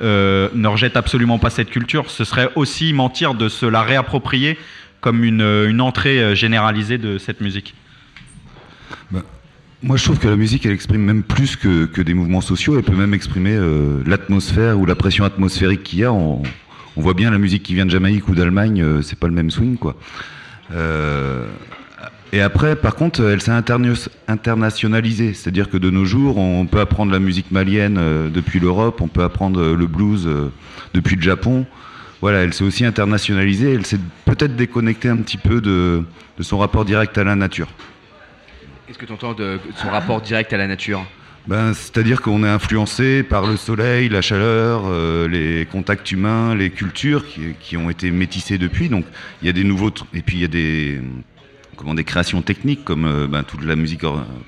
euh, ne rejettent absolument pas cette culture, ce serait aussi mentir de se la réapproprier comme une, entrée euh, généralisée de cette musique. Bah, moi, je trouve que la musique, elle exprime même plus que, des mouvements sociaux. Elle peut même exprimer euh, l'atmosphère ou la pression atmosphérique qu'il y a. On, voit bien la musique qui vient de Jamaïque ou d'Allemagne, euh, c'est pas le même swing, quoi. Et après, par contre, elle s'est interna- internationalisée. C'est-à-dire que de nos jours, on peut apprendre la musique malienne euh, depuis l'Europe, on peut apprendre euh, le blues euh, depuis le Japon. Voilà, elle s'est aussi internationalisée. Elle s'est peut-être déconnectée un petit peu de, de son rapport direct à la nature. Qu'est-ce que tu entends de son rapport direct à la nature? Ben, C'est-à-dire qu'on est influencé par le soleil, la chaleur, euh, les contacts humains, les cultures qui, qui ont été métissées depuis. Donc il y a des nouveaux... Et puis il y a des, comment, des créations techniques comme euh, ben, toute la musique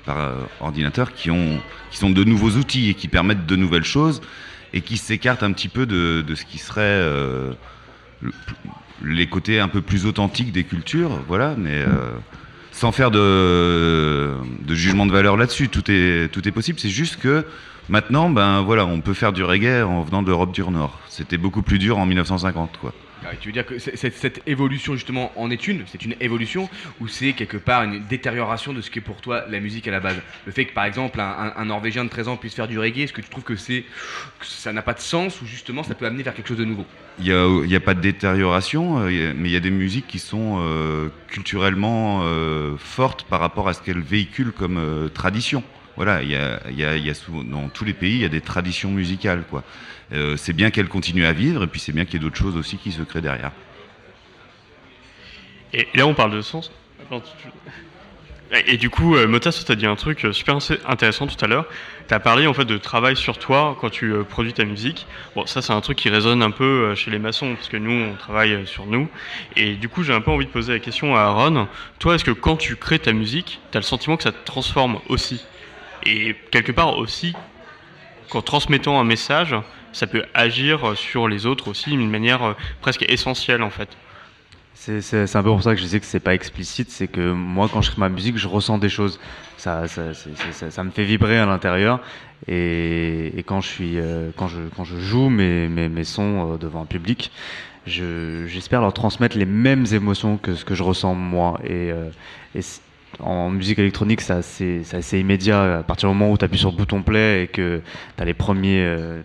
par euh, ordinateur qui, ont, qui sont de nouveaux outils et qui permettent de nouvelles choses et qui s'écartent un petit peu de, de ce qui serait... euh, le- les côtés un peu plus authentiques des cultures, voilà, mais sans faire de, de jugement de valeur là-dessus, tout est, tout est possible. C'est juste que Maintenant, ben voilà, on peut faire du reggae en venant d'Europe du Nord. C'était beaucoup plus dur en 1950, quoi. Ah, tu veux dire que cette, évolution justement en est une? C'est une évolution ou c'est quelque part une détérioration de ce qu'est pour toi la musique à la base? Le fait que par exemple un, Norvégien de 13 ans puisse faire du reggae, est-ce que tu trouves que, c'est, ça n'a pas de sens ou justement ça peut amener vers quelque chose de nouveau? Il n'y a, pas de détérioration, euh, mais il y a des musiques qui sont euh, culturellement euh, fortes par rapport à ce qu'elles véhiculent comme tradition. Voilà, il y a, dans tous les pays, il y a des traditions musicales. Quoi. Euh, c'est bien qu'elles continuent à vivre, et puis c'est bien qu'il y ait d'autres choses aussi qui se créent derrière. Et là, on parle de sens. Et du coup, euh, Motas, tu as dit un truc euh, super intéressant tout à l'heure. Tu as parlé en fait de travail sur toi quand tu produis ta musique. Bon, ça, c'est un truc qui résonne un peu chez les maçons, parce que nous, on travaille sur nous. Et du coup, j'ai un peu envie de poser la question à Aaron. Toi, est-ce que quand tu crées ta musique, tu as le sentiment que ça te transforme aussi? Et quelque part aussi, qu'en transmettant un message, ça peut agir sur les autres aussi d'une manière euh, presque essentielle en fait. C'est un peu pour ça que je disais que c'est pas explicite, c'est que moi quand je crée ma musique, je ressens des choses. Ça, ça, me fait vibrer à l'intérieur. Et, quand, je suis, euh, quand, je, quand je joue mes, mes, sons euh, devant un public, je- j'espère leur transmettre les mêmes émotions que ce que je ressens moi. Et, en musique électronique, c'est assez, immédiat. À partir du moment où tu appuies sur le bouton play et que tu as les premiers, euh,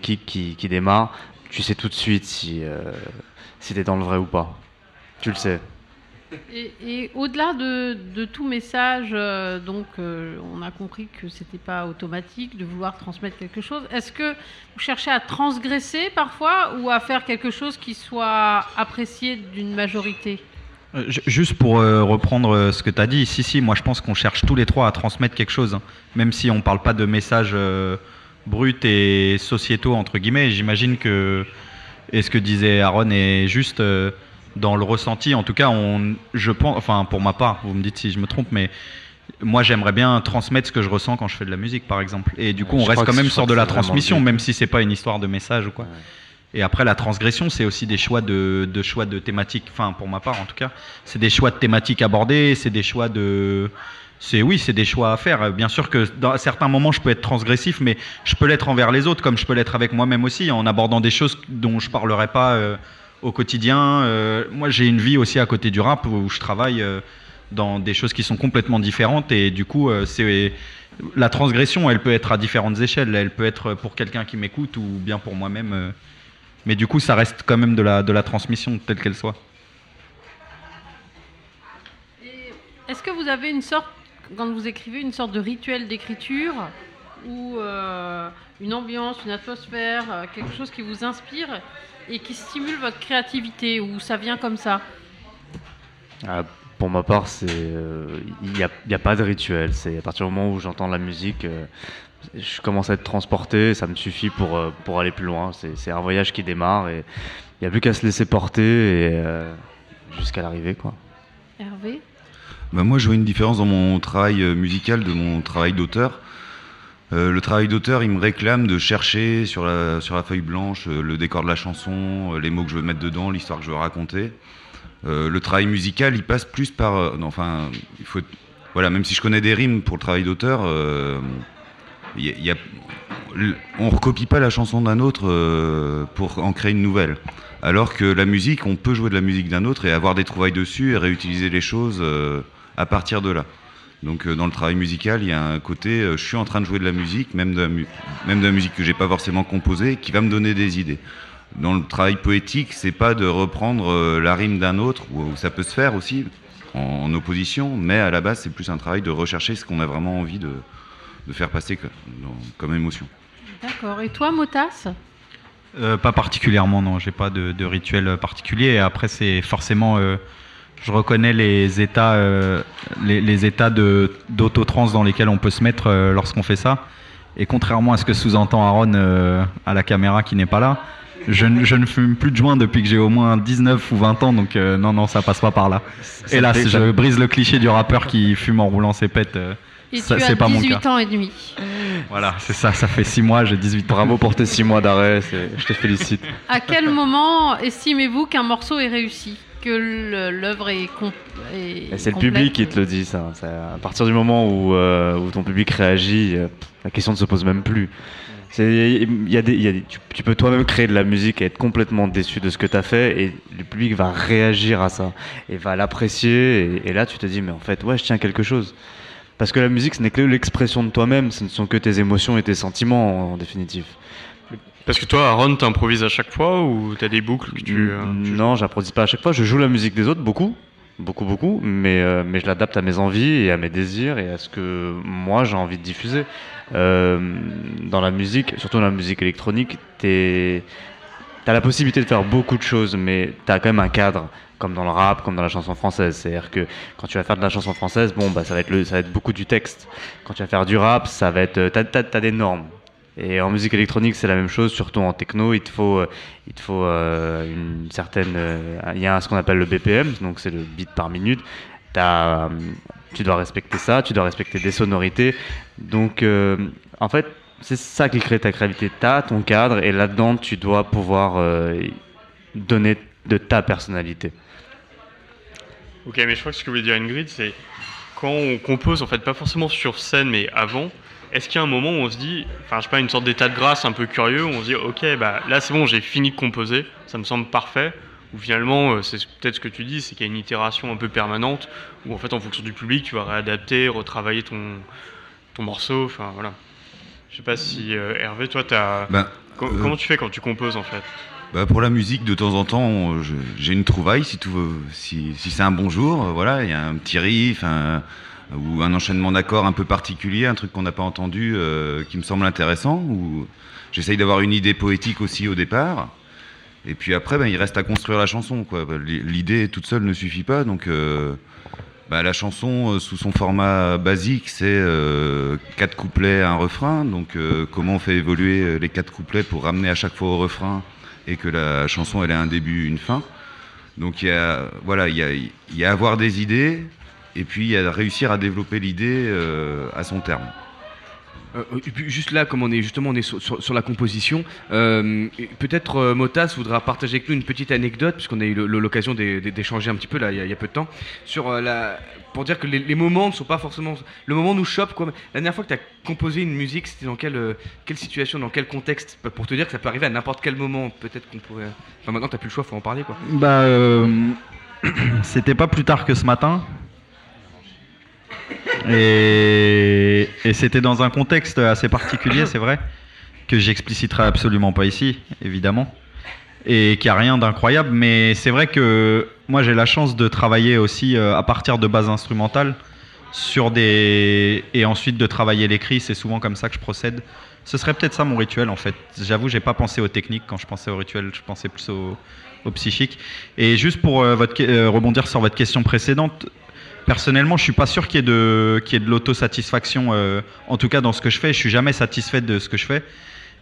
kicks qui, démarrent, tu sais tout de suite si, euh, tu es dans le vrai ou pas. Tu le sais. Et, au-delà de, tout message, euh, donc euh, on a compris que c'était pas automatique de vouloir transmettre quelque chose. Est-ce que vous cherchez à transgresser parfois ou à faire quelque chose qui soit apprécié d'une majorité? Juste pour euh, reprendre euh, ce que tu as dit, si, si, moi je pense qu'on cherche tous les trois à transmettre quelque chose, hein. même si on parle pas de messages euh, bruts et sociétaux, entre guillemets. J'imagine que, et ce que disait Aaron est juste euh, dans le ressenti, en tout cas, on, je pense, enfin pour ma part, vous me dites si je me trompe, mais moi j'aimerais bien transmettre ce que je ressens quand je fais de la musique, par exemple. Et du coup, on je reste quand même sur de la transmission, même si c'est pas une histoire de message ou quoi. Et après, la transgression, c'est aussi des choix de, choix de thématiques. Enfin, pour ma part, en tout cas, c'est des choix de thématiques abordées. C'est des choix de. C'est oui, c'est des choix à faire. Bien sûr que dans certains moments, je peux être transgressif, mais je peux l'être envers les autres, comme je peux l'être avec moi-même aussi, en abordant des choses dont je parlerai pas euh, au quotidien. Euh, moi, j'ai une vie aussi à côté du rap où je travaille euh, dans des choses qui sont complètement différentes, et du coup, c'est la transgression, elle peut être à différentes échelles. Elle peut être pour quelqu'un qui m'écoute ou bien pour moi-même. Mais du coup, ça reste quand même de la, de la transmission, telle qu'elle soit. Est-ce que vous avez une sorte, quand vous écrivez, une sorte de rituel d'écriture ou euh, une ambiance, une atmosphère, euh, quelque chose qui vous inspire et qui stimule votre créativité ou ça vient comme ça? Ah, pour ma part, c'est euh, il n'y a, il y a pas de rituel. C'est à partir du moment où j'entends la musique, euh, je commence à être transporté. Ça me suffit pour euh, pour aller plus loin. C'est c'est un voyage qui démarre et il n'y a plus qu'à se laisser porter et euh, jusqu'à l'arrivée, quoi. Hervé? Bah, moi, je vois une différence dans mon travail euh, musical de mon travail d'auteur. Euh, le travail d'auteur, il me réclame de chercher sur la, sur la feuille blanche euh, le décor de la chanson, les mots que je veux mettre dedans, l'histoire que je veux raconter. Euh, le travail musical, il passe plus par. euh, non, enfin, il faut. Voilà, même si je connais des rimes pour le travail d'auteur, euh, y a- y a- on recopie pas la chanson d'un autre euh, pour en créer une nouvelle. Alors que la musique, on peut jouer de la musique d'un autre et avoir des trouvailles dessus et réutiliser les choses euh, à partir de là. Donc euh, dans le travail musical, il y a un côté, je suis en train de jouer de la musique, même de la, musique que j'ai pas forcément composée, qui va me donner des idées. Dans le travail poétique, c'est pas de reprendre la rime d'un autre, ou ça peut se faire aussi en opposition, mais à la base, c'est plus un travail de rechercher ce qu'on a vraiment envie de, de faire passer comme émotion. D'accord. Et toi, Motas? Euh, pas particulièrement, non. J'ai pas de, de rituel particulier. Et après, c'est forcément. euh, je reconnais les états, euh, les, les états de d'autotrance dans lesquels on peut se mettre euh, lorsqu'on fait ça. Et contrairement à ce que sous-entend Aaron euh, à la caméra qui n'est pas là, je, ne- je ne fume plus de joint depuis que j'ai au moins 19 ou 20 ans. Donc euh, non, non, ça passe pas par là. Ça Hélas, je brise le cliché du rappeur qui fume en roulant ses pètes. euh, Et ça, tu as pas mon 18 cas. ans et demi. Voilà, c'est ça. Ça fait 6 mois, j'ai 18 ans. Bravo pour tes 6 mois d'arrêt. Je te félicite. À quel moment estimez-vous qu'un morceau est réussi Que l'œuvre est, est c'est le public qui te le dit, ça. À partir du moment où, euh, où ton public réagit, euh, la question ne se pose même plus. C'est- Il y a des, il y a des- tu, tu peux toi-même créer de la musique et être complètement déçu de ce que tu as fait, et le public va réagir à ça, et va l'apprécier, et, et là tu te dis, mais en fait, ouais, je tiens à quelque chose. Parce que la musique, ce n'est que l'expression de toi-même, ce ne sont que tes émotions et tes sentiments, en, définitive. Parce que toi, Aaron, t'improvises à chaque fois ou t'as des boucles que tu. euh, tu- Non, j'improvise pas à chaque fois. Je joue la musique des autres beaucoup, beaucoup, beaucoup, mais, euh, mais je l'adapte à mes envies et à mes désirs et à ce que moi j'ai envie de diffuser. Euh, dans la musique, surtout dans la musique électronique, tu as la possibilité de faire beaucoup de choses, mais tu as quand même un cadre, comme dans le rap, comme dans la chanson française. C'est-à-dire que quand tu vas faire de la chanson française, bon, bah, ça, va être le, ça va être beaucoup du texte. Quand tu vas faire du rap, ça va être. Tu as, des normes. Et en musique électronique, c'est la même chose, surtout en techno, il te faut, euh, il te faut euh, une certaine. euh, Il y a ce qu'on appelle le BPM, donc c'est le beat par minute. T'as, euh, tu dois respecter ça, tu dois respecter des sonorités. Donc, euh, en fait, c'est ça qui crée ta créativité. Tu as ton cadre et là-dedans, tu dois pouvoir euh, donner de ta personnalité. Ok, mais je crois que ce que voulait dire Ingrid, c'est quand on compose, en fait, pas forcément sur scène, mais avant, est-ce qu'il y a un moment où on se dit, enfin, je sais pas, une sorte d'état de grâce un peu curieux, où on se dit, ok, bah là c'est bon, j'ai fini de composer, ça me semble parfait, ou finalement, euh, c'est peut-être ce que tu dis, c'est qu'il y a une itération un peu permanente, où en fait, en fonction du public, tu vas réadapter, retravailler ton, ton morceau, enfin voilà. Je sais pas si euh, Hervé, toi, t'as. Ben, euh, Comment tu fais quand tu composes en fait? Bah, pour la musique, de temps en temps, j'ai une trouvaille, si, si, si c'est un bon jour, euh, voilà, il y a un petit riff, ou un enchaînement d'accords un peu particulier, un truc qu'on n'a pas entendu, euh, qui me semble intéressant, j'essaye d'avoir une idée poétique aussi au départ, et puis après, ben, il reste à construire la chanson. Bah, L'idée toute seule ne suffit pas, donc euh, bah, la chanson, sous son format basique, c'est quatre couplets, un refrain, donc comment on fait évoluer les quatre couplets pour ramener à chaque fois au refrain et que la chanson elle ait un début, une fin. Donc il y a voilà, il y a, il y a avoir des idées et puis il y a réussir à développer l'idée euh, à son terme. Euh, juste là, comme on est justement on est sur, la composition, euh, peut-être euh, Motas voudra partager avec nous une petite anecdote, puisqu'on a eu l'occasion d'é- d'é- d'échanger un petit peu là, il y, a- il peu de temps, sur la, pour dire que les, moments ne sont pas forcément. Le moment nous chope, quoi. La dernière fois que tu as composé une musique, c'était dans quelle, quelle situation, dans quel contexte? Pour te dire que ça peut arriver à n'importe quel moment, peut-être qu'on pourrait. Enfin, maintenant, tu plus le choix, faut en parler, quoi. Bah, c'était pas plus tard que ce matin. Et, c'était dans un contexte assez particulier, c'est vrai, que j'expliciterai absolument pas ici, évidemment, et qui a rien d'incroyable. Mais c'est vrai que moi j'ai la chance de travailler aussi euh, à partir de bases instrumentales sur des et ensuite de travailler l'écrit. C'est souvent comme ça que je procède. Ce serait peut-être ça mon rituel en fait. J'avoue, j'ai pas pensé aux techniques quand je pensais au rituel. Je pensais plus au, au psychique. Et juste pour euh, votre, euh, rebondir sur votre question précédente, personnellement, je suis pas sûr qu'il y ait de, l'autosatisfaction. euh, en tout cas, dans ce que je fais, je suis jamais satisfait de ce que je fais.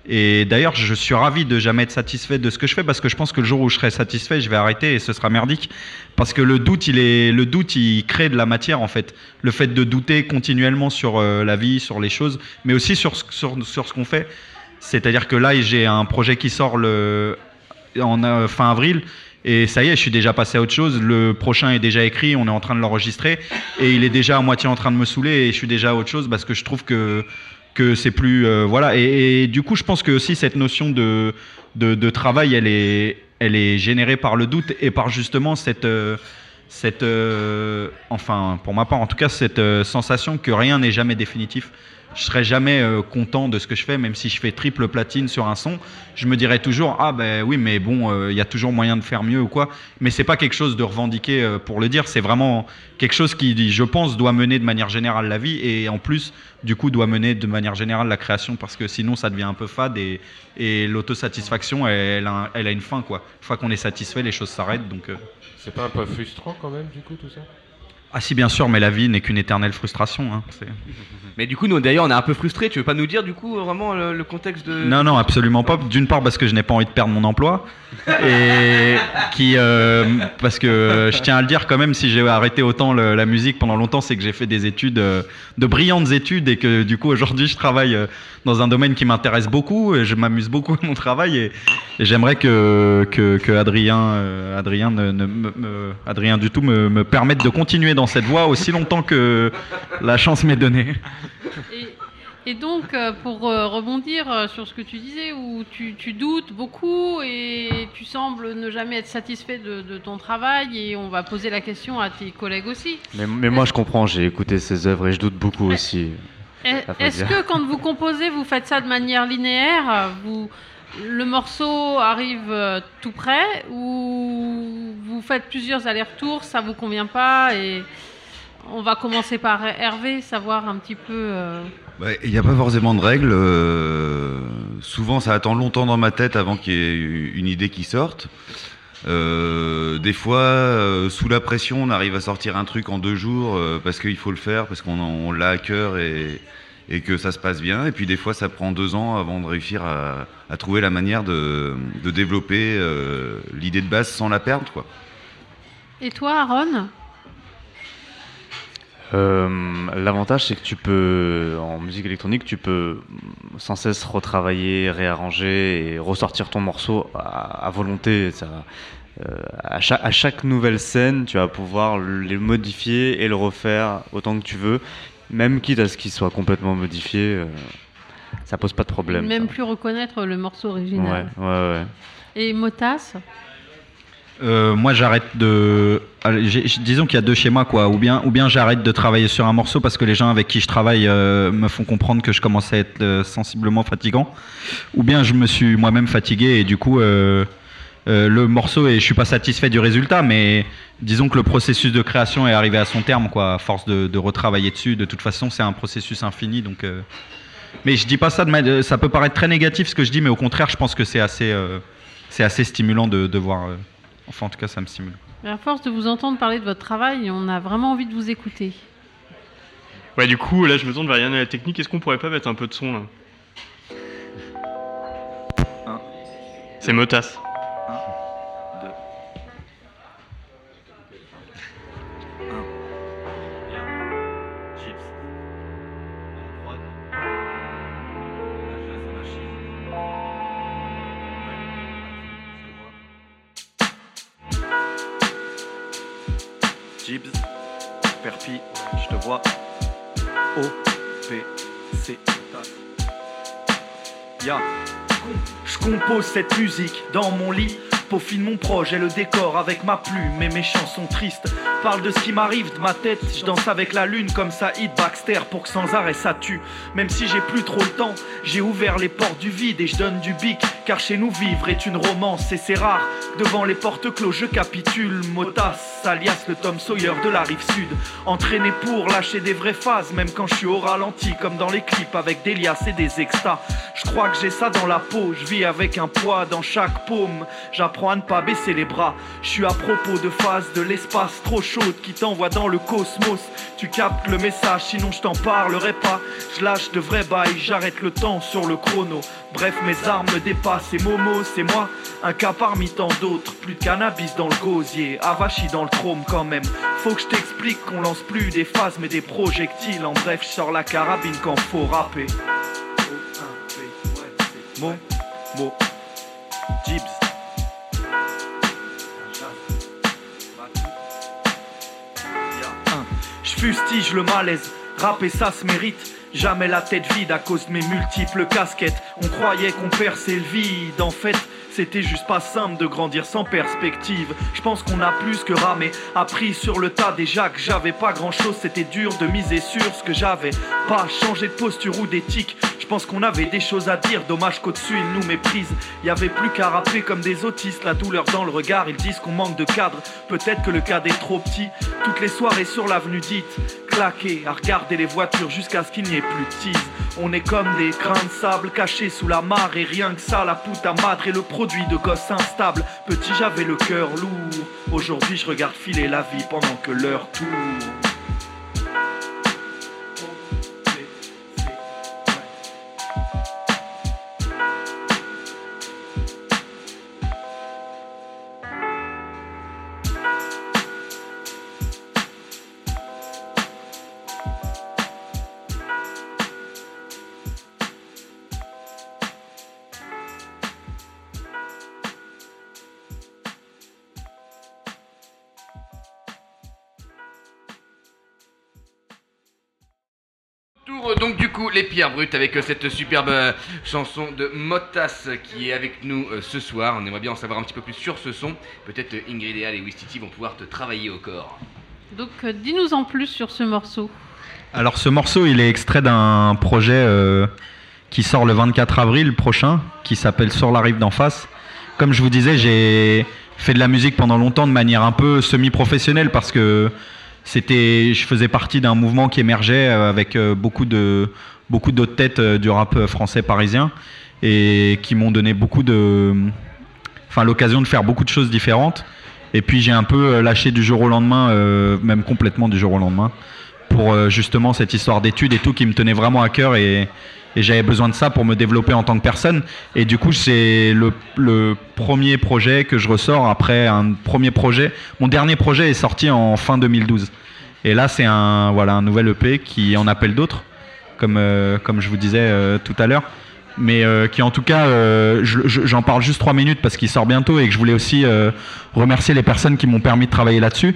Et d'ailleurs, je suis ravi de jamais être satisfait de ce que je fais parce que je pense que le jour où je serai satisfait, je vais arrêter et ce sera merdique. Parce que le doute, il est, le doute, il crée de la matière en fait. Le fait de douter continuellement sur euh, la vie, sur les choses, mais aussi sur, ce- qu'on fait. C'est-à-dire que là, j'ai un projet qui sort en euh, fin avril. Et ça y est, je suis déjà passé à autre chose. Le prochain est déjà écrit, on est en train de l'enregistrer. Et il est déjà à moitié en train de me saouler et je suis déjà à autre chose parce que je trouve que, que c'est plus. euh, voilà. Et, du coup, je pense que aussi cette notion de, de, travail, elle est, elle est générée par le doute et par justement cette. euh, cette euh, enfin, pour ma part, en tout cas, cette sensation que rien n'est jamais définitif. Je serai jamais euh, content de ce que je fais, même si je fais triple platine sur un son. Je me dirais toujours ah ben oui, mais bon, euh, il y a toujours moyen de faire mieux ou quoi. Mais c'est pas quelque chose de revendiqué euh, pour le dire. C'est vraiment quelque chose qui, je pense, doit mener de manière générale la vie et en plus, du coup, doit mener de manière générale la création parce que sinon, ça devient un peu fade et, l'autosatisfaction, elle, a elle a une fin quoi. Une fois qu'on est satisfait, les choses s'arrêtent donc. C'est pas un peu frustrant quand même, du coup, tout ça? Ah si, bien sûr, mais la vie n'est qu'une éternelle frustration. hein, Mais du coup, nous d'ailleurs, on est un peu frustrés. Tu veux pas nous dire du coup vraiment le, le contexte de. Non, non, absolument pas. D'une part parce que je n'ai pas envie de perdre mon emploi. Et qui, euh, parce que je tiens à le dire quand même, si j'ai arrêté autant le- la musique pendant longtemps, c'est que j'ai fait des études, euh, de brillantes études, et que du coup aujourd'hui je travaille euh, dans un domaine qui m'intéresse beaucoup, et je m'amuse beaucoup à mon travail, et, et j'aimerais que, que, que Adrien, euh, Adrien, ne, ne me- me- Adrien du tout me, me permette de continuer dans cette voie aussi longtemps que la chance m'est donnée. Et donc, euh, pour euh, rebondir euh, sur ce que tu disais, où tu, tu doutes beaucoup et tu sembles ne jamais être satisfait de, de ton travail, et on va poser la question à tes collègues aussi. Mais, mais moi, je comprends, j'ai écouté ses œuvres et je doute beaucoup aussi. Est-ce que quand vous composez, vous faites ça de manière linéaire? Vous, Le morceau arrive euh, tout près ou vous faites plusieurs allers-retours, ça vous convient pas et on va commencer par Hervé, savoir un petit peu. euh, Bah, Il n'y a pas forcément de règles. euh, souvent, ça attend longtemps dans ma tête avant qu'il y ait une idée qui sorte. Des fois, sous la pression, on arrive à sortir un truc en deux jours parce qu'il faut le faire, parce qu'on on l'a à cœur et, et que ça se passe bien. Et puis des fois, ça prend deux ans avant de réussir à, à trouver la manière de, de développer euh, l'idée de base sans la perdre. Quoi. Et toi, Aaron? Euh, L'avantage, c'est que tu peux, en musique électronique, tu peux sans cesse retravailler, réarranger et ressortir ton morceau à, à volonté. Ça, euh, à, chaque, à chaque nouvelle scène, tu vas pouvoir le modifier et le refaire autant que tu veux, même quitte à ce qu'il soit complètement modifié. euh, ça pose pas de problème. Même plus reconnaître le morceau ça. Ouais, original. ouais, ouais. Et Motas Euh, moi, j'arrête de. Allez, disons qu'il y a deux schémas, quoi. Ou bien, ou bien j'arrête de travailler sur un morceau parce que les gens avec qui je travaille euh, me font comprendre que je commence à être euh, sensiblement fatigant. Ou bien je me suis moi-même fatigué et du coup, euh, euh, le morceau et je suis pas satisfait du résultat, mais disons que le processus de création est arrivé à son terme, quoi. À force de, de retravailler dessus, de toute façon, c'est un processus infini, donc. euh, Mais je dis pas ça de ma- ça peut paraître très négatif ce que je dis, mais au contraire, je pense que c'est assez, euh, c'est assez stimulant de, de voir. euh, Enfin, en tout cas, ça me stimule. À force de vous entendre parler de votre travail, on a vraiment envie de vous écouter. Ouais, du coup, là, je me tourne vers Yann à la technique. Est-ce qu'on pourrait pas mettre un peu de son là? C'est Motas. Je te vois. O, P, C, Ya. Je compose cette musique dans mon lit. Peaufine mon projet, le décor avec ma plume et mes chansons tristes. Parle de ce qui m'arrive de ma tête, je danse avec la lune comme Saïd Baxter pour que sans arrêt ça tue. Même si j'ai plus trop le temps, j'ai ouvert les portes du vide et je donne du bic. Car chez nous vivre est une romance et c'est rare. Devant les portes clos, je capitule. Motas, alias le Tom Sawyer de la rive sud. Entraîné pour lâcher des vraies phases, même quand je suis au ralenti, comme dans les clips avec des liasses et des extas. Je crois que j'ai ça dans la peau, je vis avec un poids dans chaque paume. À ne pas baisser les bras. Je suis à propos de phase de l'espace trop chaude qui t'envoie dans le cosmos. Tu captes le message, sinon je t'en parlerai pas. Je lâche de vrais bails, j'arrête le temps sur le chrono. Bref, mes armes me dépassent et Momo, c'est moi. Un cas parmi tant d'autres. Plus de cannabis dans le gosier, avachi dans le chrome quand même. Faut que je t'explique qu'on lance plus des phases mais des projectiles. En bref, je sors la carabine quand faut rapper. Mo, mo, Gibbs. Fustige le malaise, rapper ça se mérite. Jamais la tête vide à cause de mes multiples casquettes. On croyait qu'on perçait le vide, en fait. C'était juste pas simple de grandir sans perspective. Je pense qu'on a plus que ramé, appris sur le tas déjà que j'avais pas grand chose. C'était dur de miser sur ce que j'avais. Pas changer de posture ou d'éthique. Je pense qu'on avait des choses à dire. Dommage qu'au-dessus ils nous méprisent. Y avait plus qu'à rapper comme des autistes. La douleur dans le regard, ils disent qu'on manque de cadre. Peut-être que le cadre est trop petit. Toutes les soirées sur l'avenue dite, claquées à regarder les voitures jusqu'à ce qu'il n'y ait plus de tease. On est comme des grains de sable cachés sous la mare et rien que ça, la puta madre et le produit de gosses instables. Petit, j'avais le cœur lourd. Aujourd'hui, je regarde filer la vie pendant que l'heure tourne. Pierres brutes avec euh, cette superbe euh, chanson de Motas qui est avec nous euh, ce soir. On aimerait bien en savoir un petit peu plus sur ce son. Peut-être Ingrid et Al et Wistiti vont pouvoir te travailler au corps. Donc, dis-nous en plus sur ce morceau. Alors ce morceau, il est extrait d'un projet euh, qui sort le 24 avril prochain, qui s'appelle Sur la rive d'en face. Comme je vous disais, j'ai fait de la musique pendant longtemps de manière un peu semi-professionnelle parce que c'était, je faisais partie d'un mouvement qui émergeait avec beaucoup de beaucoup d'autres têtes euh, du rap euh, français parisien et qui m'ont donné beaucoup de, enfin l'occasion de faire beaucoup de choses différentes. Et puis j'ai un peu euh, lâché du jour au lendemain, même complètement du jour au lendemain, pour justement cette histoire d'études et tout qui me tenait vraiment à cœur et, et j'avais besoin de ça pour me développer en tant que personne. Et du coup, c'est le, le premier projet que je ressors après un premier projet. Mon dernier projet est sorti en fin 2012. Et là, c'est un, voilà, un nouvel EP qui en appelle d'autres, comme, euh, comme je vous disais euh, tout à l'heure. Mais euh, qui en tout cas, je- je- j'en parle juste trois minutes parce qu'il sort bientôt et que je voulais aussi remercier les personnes qui m'ont permis de travailler là-dessus.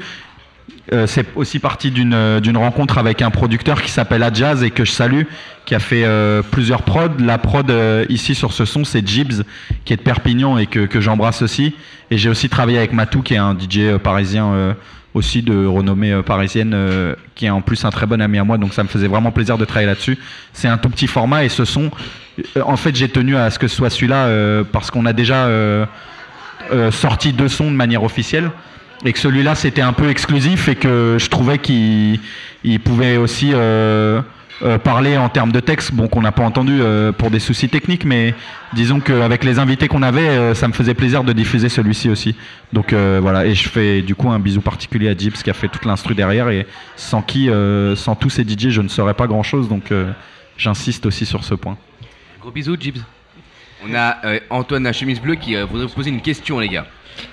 C'est aussi parti d'une rencontre avec un producteur qui s'appelle Adjaz et que je salue, qui a fait plusieurs prods. La prod ici sur ce son, c'est Jibs, qui est de Perpignan et que, que j'embrasse aussi. Et j'ai aussi travaillé avec Matou, qui est un DJ parisien aussi de renommée euh, parisienne, euh, qui est en plus un très bon ami à moi. Donc ça me faisait vraiment plaisir de travailler là-dessus. C'est un tout petit format et ce son, euh, en fait, j'ai tenu à ce que ce soit celui-là parce qu'on a déjà sorti deux sons de manière officielle et que celui-là c'était un peu exclusif et que je trouvais qu'il il pouvait aussi euh, euh, parler en termes de texte, bon qu'on n'a pas entendu euh, pour des soucis techniques, mais disons qu'avec les invités qu'on avait, euh, ça me faisait plaisir de diffuser celui-ci aussi. Donc euh, voilà, et je fais du coup un bisou particulier à Gibbs qui a fait toute l'instru derrière et sans qui, euh, sans tous ces DJ, je ne saurais pas grand-chose, donc euh, j'insiste aussi sur ce point. Gros bisous, Jibs. On a euh, Antoine à chemise bleue qui euh, voudrait vous poser une question, les gars.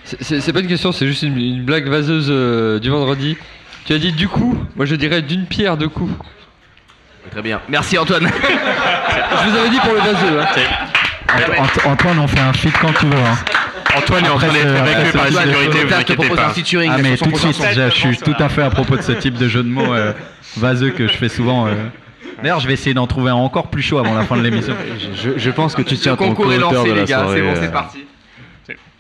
C'est- pas une question, c'est juste une, une blague vaseuse euh, du vendredi. Tu as dit du coup, moi je dirais d'une pierre deux coups. Très bien. Merci Antoine. je vous avais dit pour le vaseux. Hein. Ant- Ant- Antoine, on fait un feat quand tu veux. hein. Antoine est en train d'être ce- évacué par la sécurité, vous inquiétez propose pas. un featuring, Ah, mais tout de suite, je, suis tout à fait à propos de ce type de jeu de mots euh, vaseux que je fais souvent. euh. D'ailleurs, je vais essayer d'en trouver un encore plus chaud avant la fin de l'émission. Je, je pense que tu Le tiens ton concours est lancé, de la les gars. C'est bon, c'est euh, parti.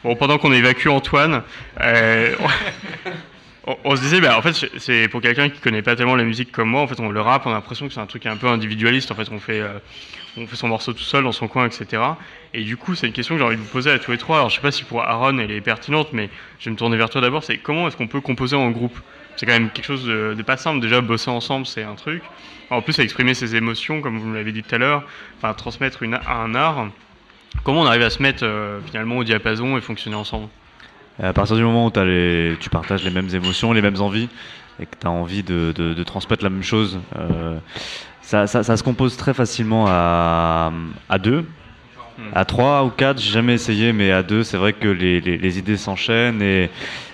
Bon, pendant qu'on évacue Antoine, euh, on, se disait, bah, en fait, c'est- pour quelqu'un qui connaît pas tellement la musique comme moi, en fait, on le rap, on a l'impression que c'est un truc un peu individualiste, en fait, on fait, euh, on fait son morceau tout seul dans son coin, etc. Et du coup, c'est une question que j'ai envie de vous poser à tous les trois. Alors, je sais pas si pour Aaron elle est pertinente, mais je vais me tourner vers toi d'abord. C'est comment est-ce qu'on peut composer en groupe? C'est quand même quelque chose de, pas simple. Déjà, bosser ensemble, c'est un truc. En plus, exprimer ses émotions, comme vous me l'avez dit tout à l'heure, enfin, transmettre un art. Comment on arrive à se mettre euh, finalement au diapason et fonctionner ensemble? À partir du moment où tu partages les mêmes émotions, les mêmes envies, et que tu as envie de, transmettre la même chose, euh, ça, se compose très facilement à deux. À trois ou quatre, j'ai jamais essayé, mais à deux, c'est vrai que les, les- les idées s'enchaînent et,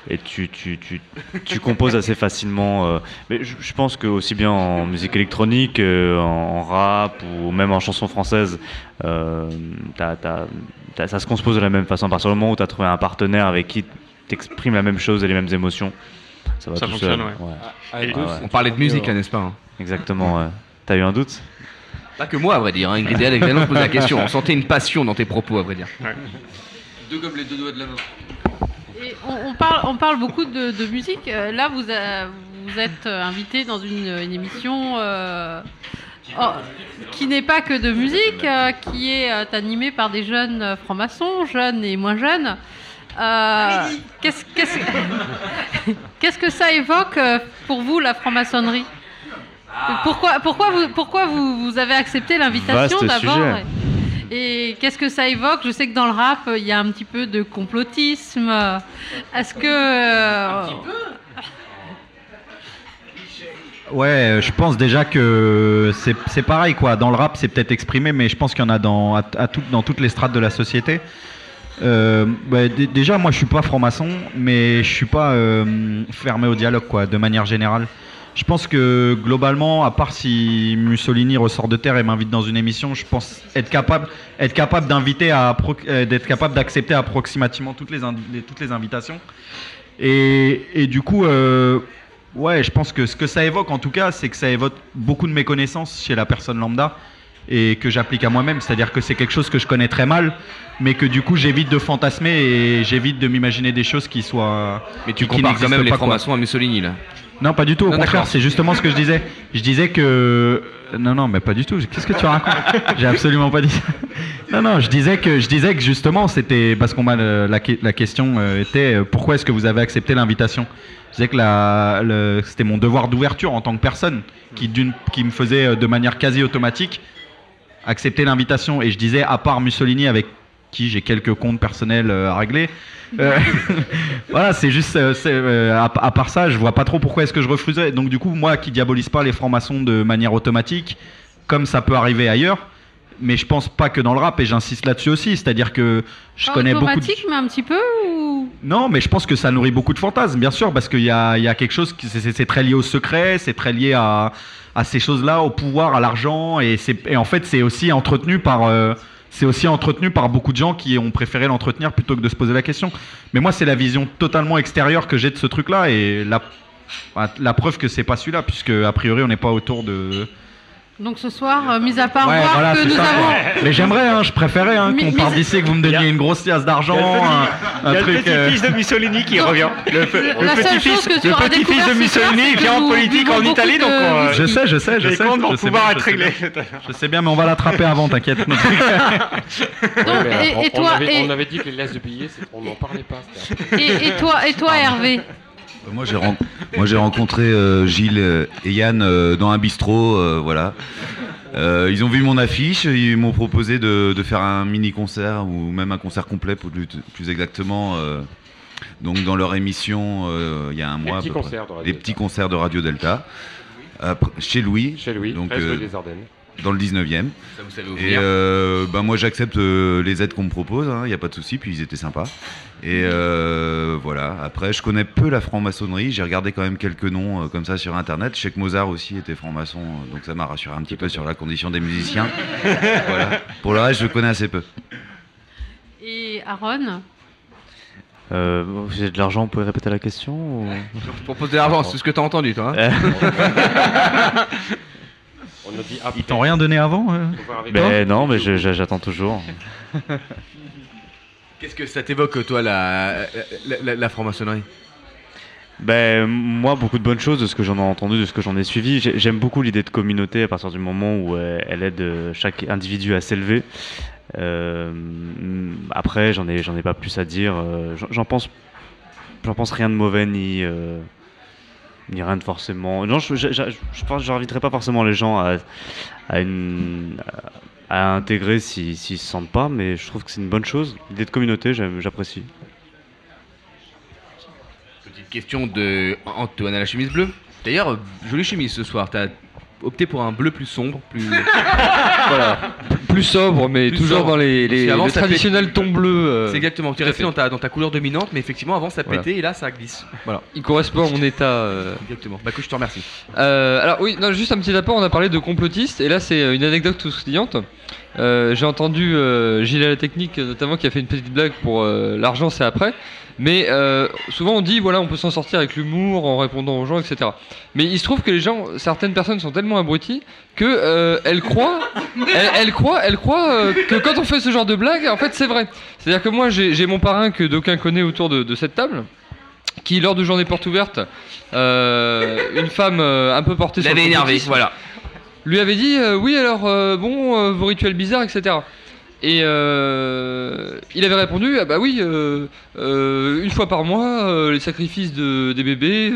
et tu, tu, tu, tu composes assez facilement. euh. mais je, je pense que aussi bien en musique électronique, euh, en, rap ou même en chanson française, euh, ça se compose de la même façon. À partir du moment où tu as trouvé un partenaire avec qui t'exprimes la même chose et les mêmes émotions, ça va Ça tout fonctionne, seul. ouais. À- à Ouais, deux, ouais. c'est On parlait de musique, n'est-ce pas hein? Exactement. ouais. T'as eu un doute? Pas que moi, à vrai dire. Hein. Ingrid et la question. On sentait une passion dans tes propos, à vrai dire. Deux comme les deux doigts de la main. Et on, on parle, on parle beaucoup de, de musique. Euh, Là, vous, a- vous êtes euh, invité dans une, une émission euh, oh, qui n'est pas que de musique, euh, qui est euh, animée par des jeunes euh, francs-maçons, jeunes et moins jeunes. Euh, Qu'est-ce qu'est-ce- qu'est-ce que ça évoque euh, pour vous, la franc-maçonnerie? Pourquoi, pourquoi, vous, pourquoi vous, vous avez accepté l'invitation d'abord et- Et qu'est-ce que ça évoque? Je sais que dans le rap, il y a un petit peu de complotisme. Est-ce que. euh, Ouais, euh, je pense déjà que c'est c'est pareil quoi. Dans le rap, c'est peut-être exprimé, mais je pense qu'il y en a dans, à, à tout- dans toutes les strates de la société. Euh, bah, dé- déjà, moi, je suis pas franc-maçon, mais je suis pas euh, fermé au dialogue quoi, de manière générale. Je pense que globalement, à part si Mussolini ressort de terre et m'invite dans une émission, je pense être capable, être capable d'inviter à, euh, d'être capable d'accepter approximativement toutes les, toutes invitations. Et, et du coup, euh, ouais, je pense que ce que ça évoque en tout cas, c'est que ça évoque beaucoup de méconnaissances chez la personne lambda et que j'applique à moi-même. C'est-à-dire que c'est quelque chose que je connais très mal, mais que du coup j'évite de fantasmer et j'évite de m'imaginer des choses qui soient. Mais tu qui compares quand même les francs-maçons à Mussolini là. Non, pas du tout. Au Non, contraire, c'est justement ce que je disais. Je disais que non, non, mais pas du tout. Qu'est-ce que tu racontes J'ai absolument pas dit ça. Non, non, je disais que je disais que justement c'était parce qu'on m'a la, que- la question euh, était euh, pourquoi est-ce que vous avez accepté l'invitation? Je disais que c'était mon devoir d'ouverture en tant que personne qui d'une qui me faisait euh, de manière quasi automatique accepter l'invitation et je disais à part Mussolini avec qui j'ai quelques comptes personnels euh, à régler. euh, voilà, c'est juste, euh, à, à part ça, je vois pas trop pourquoi est-ce que je refuserais. Donc du coup, moi qui diabolise pas les francs-maçons de manière automatique, comme ça peut arriver ailleurs, mais je pense pas que dans le rap et j'insiste là-dessus aussi, c'est-à-dire que je pas connais beaucoup. De... automatique, mais un petit peu ou... Non, mais je pense que ça nourrit beaucoup de fantasmes, bien sûr, parce qu'il y a, il y a quelque chose qui c'est- très lié au secret, c'est très lié à, à ces choses-là, au pouvoir, à l'argent, et, en fait, c'est aussi entretenu par. euh, c'est aussi entretenu par beaucoup de gens qui ont préféré l'entretenir plutôt que de se poser la question. Mais moi, c'est la vision totalement extérieure que j'ai de ce truc-là, et la, preuve que c'est pas celui-là, puisque a priori, on n'est pas autour de. Donc ce soir, euh, mis à part Ouais, voir voilà, que nous ça, avons. Mais j'aimerais, hein, je préférais hein, qu'on parte d'ici et que vous me donniez une grosse pièce d'argent, Il y a le petit-fils euh, de Mussolini qui revient. Le, le La seule petit-fils chose que tu le auras petit-fils découvert, de Mussolini vient en politique en Italie, donc on, de- Je sais, je sais, je les sais. comptes vont je sais pouvoir bien, être je sais réglés. bien. Je sais bien, mais on va l'attraper avant, t'inquiète. Donc, mais et- on, toi, avait, et- on avait dit que les laisses de billets, c'est- on n'en parlait pas. Et, toi, et toi, Hervé? Euh, Moi j'ai ren- moi, j'ai rencontré euh, Gilles euh, et Yann euh, dans un bistrot, euh, voilà. Euh, ils ont vu mon affiche, ils m'ont proposé de, de faire un mini concert ou même un concert complet pour plus, plus exactement. euh, donc dans leur émission euh, il y a un mois. à petits peu près. concerts de Radio Les Delta. petits concerts de Radio Delta. Après, chez Louis. Chez Louis, donc, 13 rue euh, des Ardennes. dans le 19e. Ça, vous savez où Et euh, bah, moi j'accepte euh, les aides qu'on me propose, il n'y a pas de souci, puis ils étaient sympas. Et euh, voilà, après je connais peu la franc-maçonnerie, j'ai regardé quand même quelques noms euh, comme ça sur internet. Je sais que Mozart aussi était franc-maçon, euh, donc ça m'a rassuré un petit peu sur la condition des musiciens. voilà. Pour le reste, je connais assez peu. et Aaron? Euh, vous avez de l'argent, vous pouvez répéter la question ou... Pour poser de l'argent, c'est ce que t'as entendu toi. hein On a dit après. Ils t'ont rien donné avant euh Ben non, mais je- je- j'attends toujours. Qu'est-ce que ça t'évoque toi la, la, franc-maçonnerie? Ben, moi, beaucoup de bonnes choses de ce que j'en ai entendu, de ce que j'en ai suivi. J'ai- J'aime beaucoup l'idée de communauté à partir du moment où euh, elle aide euh, chaque individu à s'élever. Euh, après, j'en ai, ai pas plus à dire. J'en- pense, pense rien de mauvais ni, ni rien de forcément. Non, je, j'inviterai pas forcément les gens à, à une, intégrer s'ils s'ils se sentent pas, mais je trouve que c'est une bonne chose. L'idée de communauté, j'apprécie. Petite question de Antoine à la chemise bleue. D'ailleurs, euh, jolie chemise ce soir. T'as opté pour un bleu plus sombre, plus. Voilà. Plus sobre, mais Plus toujours sobre. dans les, les, qu'avant, le ça traditionnel ton bleu. euh, C'est exactement. Tu restes dans ta, dans ta couleur dominante, mais effectivement avant ça Voilà. pétait et là ça glisse. Voilà. Il correspond à mon état. euh, Exactement. Bah écoute, je te remercie. Euh, alors oui, non, juste un petit apport, on a parlé de complotistes, et là c'est une anecdote tout. Euh, J'ai entendu Gilles à la technique notamment qui a fait une petite blague pour l'argent c'est après. Mais euh, souvent on dit voilà on peut s'en sortir avec l'humour en répondant aux gens etc. Mais il se trouve que les gens, certaines personnes sont tellement abruties que euh, elles croient, elles, elles croient, elles croient euh, que quand on fait ce genre de blague en fait c'est vrai. C'est-à-dire que moi j'ai mon parrain que d'aucuns connaît autour de, de cette table qui lors de journée porte ouverte, euh, une femme euh, un peu portée sur le L'avait énervé, voilà. lui avait dit euh, oui alors bon vos rituels bizarres etc. Et euh, il avait répondu ah bah oui euh, euh, une fois par mois euh, les sacrifices de, des bébés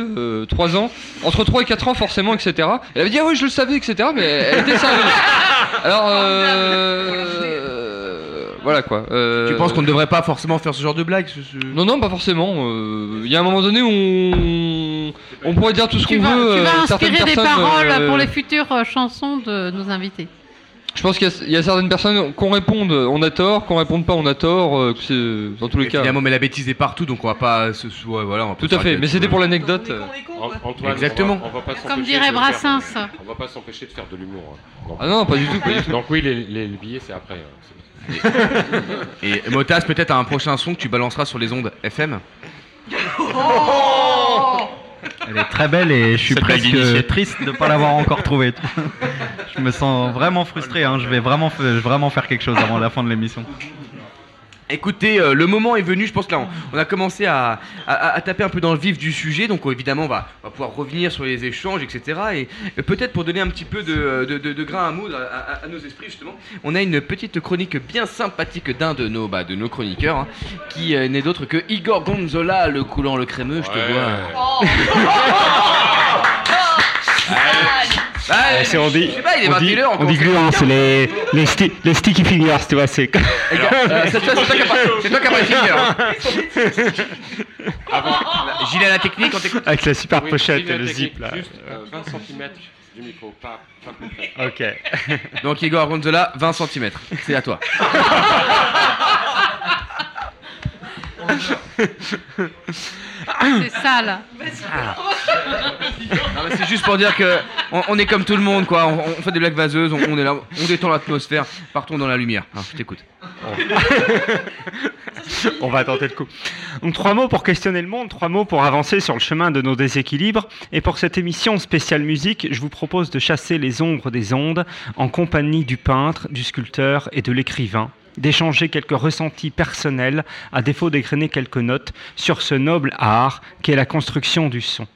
3 ans entre 3 et 4 ans forcément etc. Elle avait dit ah oui je le savais etc. Mais elle était sérieuse. Alors euh, voilà quoi. Euh, Tu penses qu'on ne devrait pas forcément faire ce genre de blague ce- ce- Non, non, pas forcément. euh, Il y a un moment donné où on, on pourrait dire tout ce qu'on veut. tu vas inspirer des paroles euh, pour les futures chansons de nos invités. Je pense qu'il y a- il y, a certaines personnes qu'on réponde, on a tort, qu'on réponde pas, on a tort. euh, que c'est- dans tous les Mais cas. Finalement, mais la bêtise est partout, donc on va pas se. ouais, voilà, on Tout à fait. Mais c'était pour l'anecdote. euh. Exactement. On va, on va pas Comme dirait Brassens. Faire, on va pas s'empêcher de faire de l'humour. hein. Ah non, pas du tout, pas du tout. Donc oui, les, les- les billets c'est après. hein. Et Motas, peut-être à un prochain son que tu balanceras sur les ondes FM. Elle est très belle et je suis presque triste de ne pas l'avoir encore trouvée. je me sens vraiment frustré. hein. Je vais vraiment, fa- je vais vraiment faire quelque chose avant la fin de l'émission. Écoutez, euh, le moment est venu, je pense que là on, on a commencé à, à- à taper un peu dans le vif du sujet, donc euh, évidemment on va, on va pouvoir revenir sur les échanges, etc. Et peut-être pour donner un petit peu de, de- de- de grain à moudre à, à- à nos esprits justement, on a une petite chronique bien sympathique d'un de nos, bah, de nos chroniqueurs, hein, qui euh, n'est d'autre que Igor Gonzola, le coulant le crémeux, je te vois. Euh, c'est- on dit, je sais pas, il est on dit, 21 heures, on on dit commence à gluant, faire c'est les, les, sti- les sticky fingers, tu vois, c'est... Euh, c'est toi, c'est toi qui as pas- c'est toi qui as pas fini alors. Gilles à la technique, on t'écoute. Avec la super Oui, pochette et le zip, là. Juste euh, 20 cm du micro, pas, pas plus. Ok. Donc Igor Gonzola, 20 cm. C'est à toi. C'est sale. Non, mais c'est juste pour dire que on, on est comme tout le monde, quoi. On, on fait des blagues vaseuses, on, on est là, on détend l'atmosphère. Partons dans la lumière. Alors, je t'écoute. On va tenter le coup. Donc trois mots pour questionner le monde, trois mots pour avancer sur le chemin de nos déséquilibres. Et pour cette émission spéciale musique, je vous propose de chasser les ombres des ondes en compagnie du peintre, du sculpteur et de l'écrivain d'échanger quelques ressentis personnels à défaut d'égrainer quelques notes sur ce noble art qu'est la construction du son.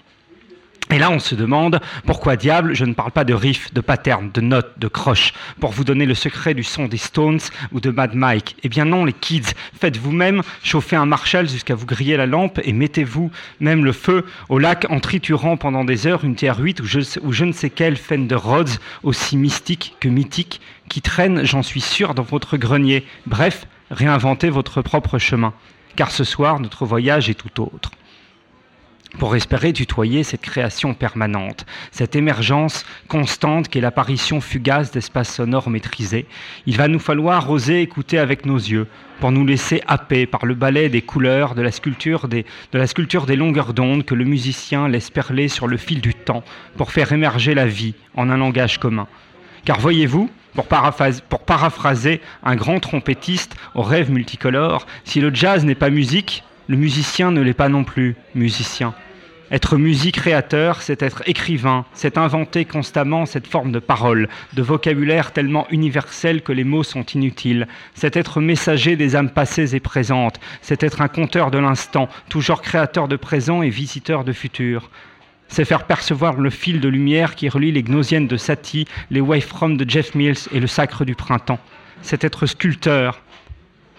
Et là, on se demande pourquoi diable je ne parle pas de riff, de pattern, de notes, de croches, pour vous donner le secret du son des Stones ou de Mad Mike. Eh bien non, les kids, faites vous-même chauffer un Marshall jusqu'à vous griller la lampe et mettez-vous même le feu au lac en triturant pendant des heures une TR8 ou je, ou je ne sais quelle Fender Rhodes aussi mystique que mythique qui traîne, j'en suis sûr, dans votre grenier. Bref, réinventez votre propre chemin. Car ce soir, notre voyage est tout autre pour espérer tutoyer cette création permanente, cette émergence constante qu'est l'apparition fugace d'espaces sonores maîtrisés. Il va nous falloir oser écouter avec nos yeux pour nous laisser happer par le ballet des couleurs, de la sculpture des, longueurs d'onde que le musicien laisse perler sur le fil du temps pour faire émerger la vie en un langage commun. Car voyez-vous, pour, pour paraphraser un grand trompettiste aux rêves multicolores, si le jazz n'est pas musique, le musicien ne l'est pas non plus, musicien. Être musique créateur, c'est être écrivain, c'est inventer constamment cette forme de parole, de vocabulaire tellement universel que les mots sont inutiles, c'est être messager des âmes passées et présentes, c'est être un conteur de l'instant, toujours créateur de présent et visiteur de futur. C'est faire percevoir le fil de lumière qui relie les gnosiennes de Satie, les wavefroms de Jeff Mills et le sacre du printemps. C'est être sculpteur,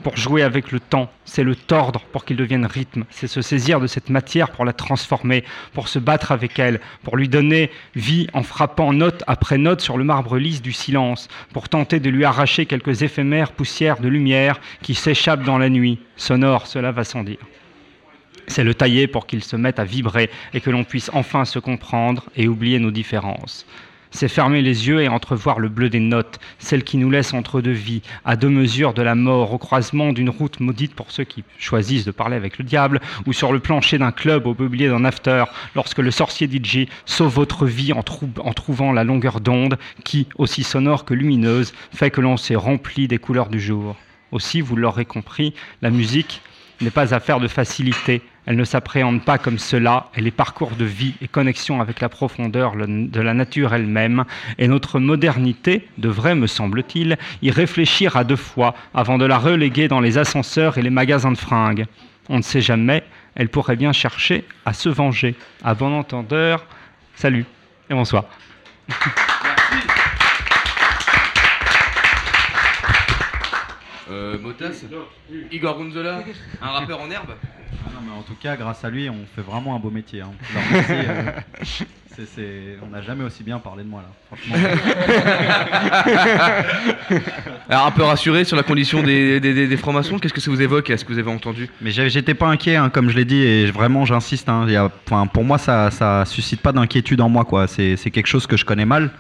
pour jouer avec le temps, c'est le tordre pour qu'il devienne rythme, c'est se saisir de cette matière pour la transformer, pour se battre avec elle, pour lui donner vie en frappant note après note sur le marbre lisse du silence, pour tenter de lui arracher quelques éphémères poussières de lumière qui s'échappent dans la nuit. Sonore, cela va sans dire. C'est le tailler pour qu'il se mette à vibrer et que l'on puisse enfin se comprendre et oublier nos différences. C'est fermer les yeux et entrevoir le bleu des notes, celle qui nous laisse entre deux vies, à deux mesures de la mort, au croisement d'une route maudite pour ceux qui choisissent de parler avec le diable, ou sur le plancher d'un club au mobilier d'un after, lorsque le sorcier DJ sauve votre vie en trouvant la longueur d'onde qui, aussi sonore que lumineuse, fait que l'on s'est rempli des couleurs du jour. Aussi, vous l'aurez compris, la musique n'est pas affaire de facilité. Elle ne s'appréhende pas comme cela, elle est parcours de vie et connexion avec la profondeur de la nature elle-même. Et notre modernité devrait, me semble-t-il, y réfléchir à deux fois avant de la reléguer dans les ascenseurs et les magasins de fringues. On ne sait jamais, elle pourrait bien chercher à se venger. À bon entendeur, salut et bonsoir. Euh, Igor Gonzola Un rappeur en herbe? Ah non, mais en tout cas, grâce à lui, on fait vraiment un beau métier. hein. Euh, C'est- On n'a jamais aussi bien parlé de moi là, franchement. Alors un peu rassuré sur la condition des, des, des- des francs-maçons, qu'est-ce que ça vous évoque Est-ce que vous avez entendu? Mais j'étais pas inquiet, hein, comme je l'ai dit, et vraiment j'insiste. hein, y a- pour moi, ça, ça suscite pas d'inquiétude en moi, quoi. C'est c'est quelque chose que je connais mal,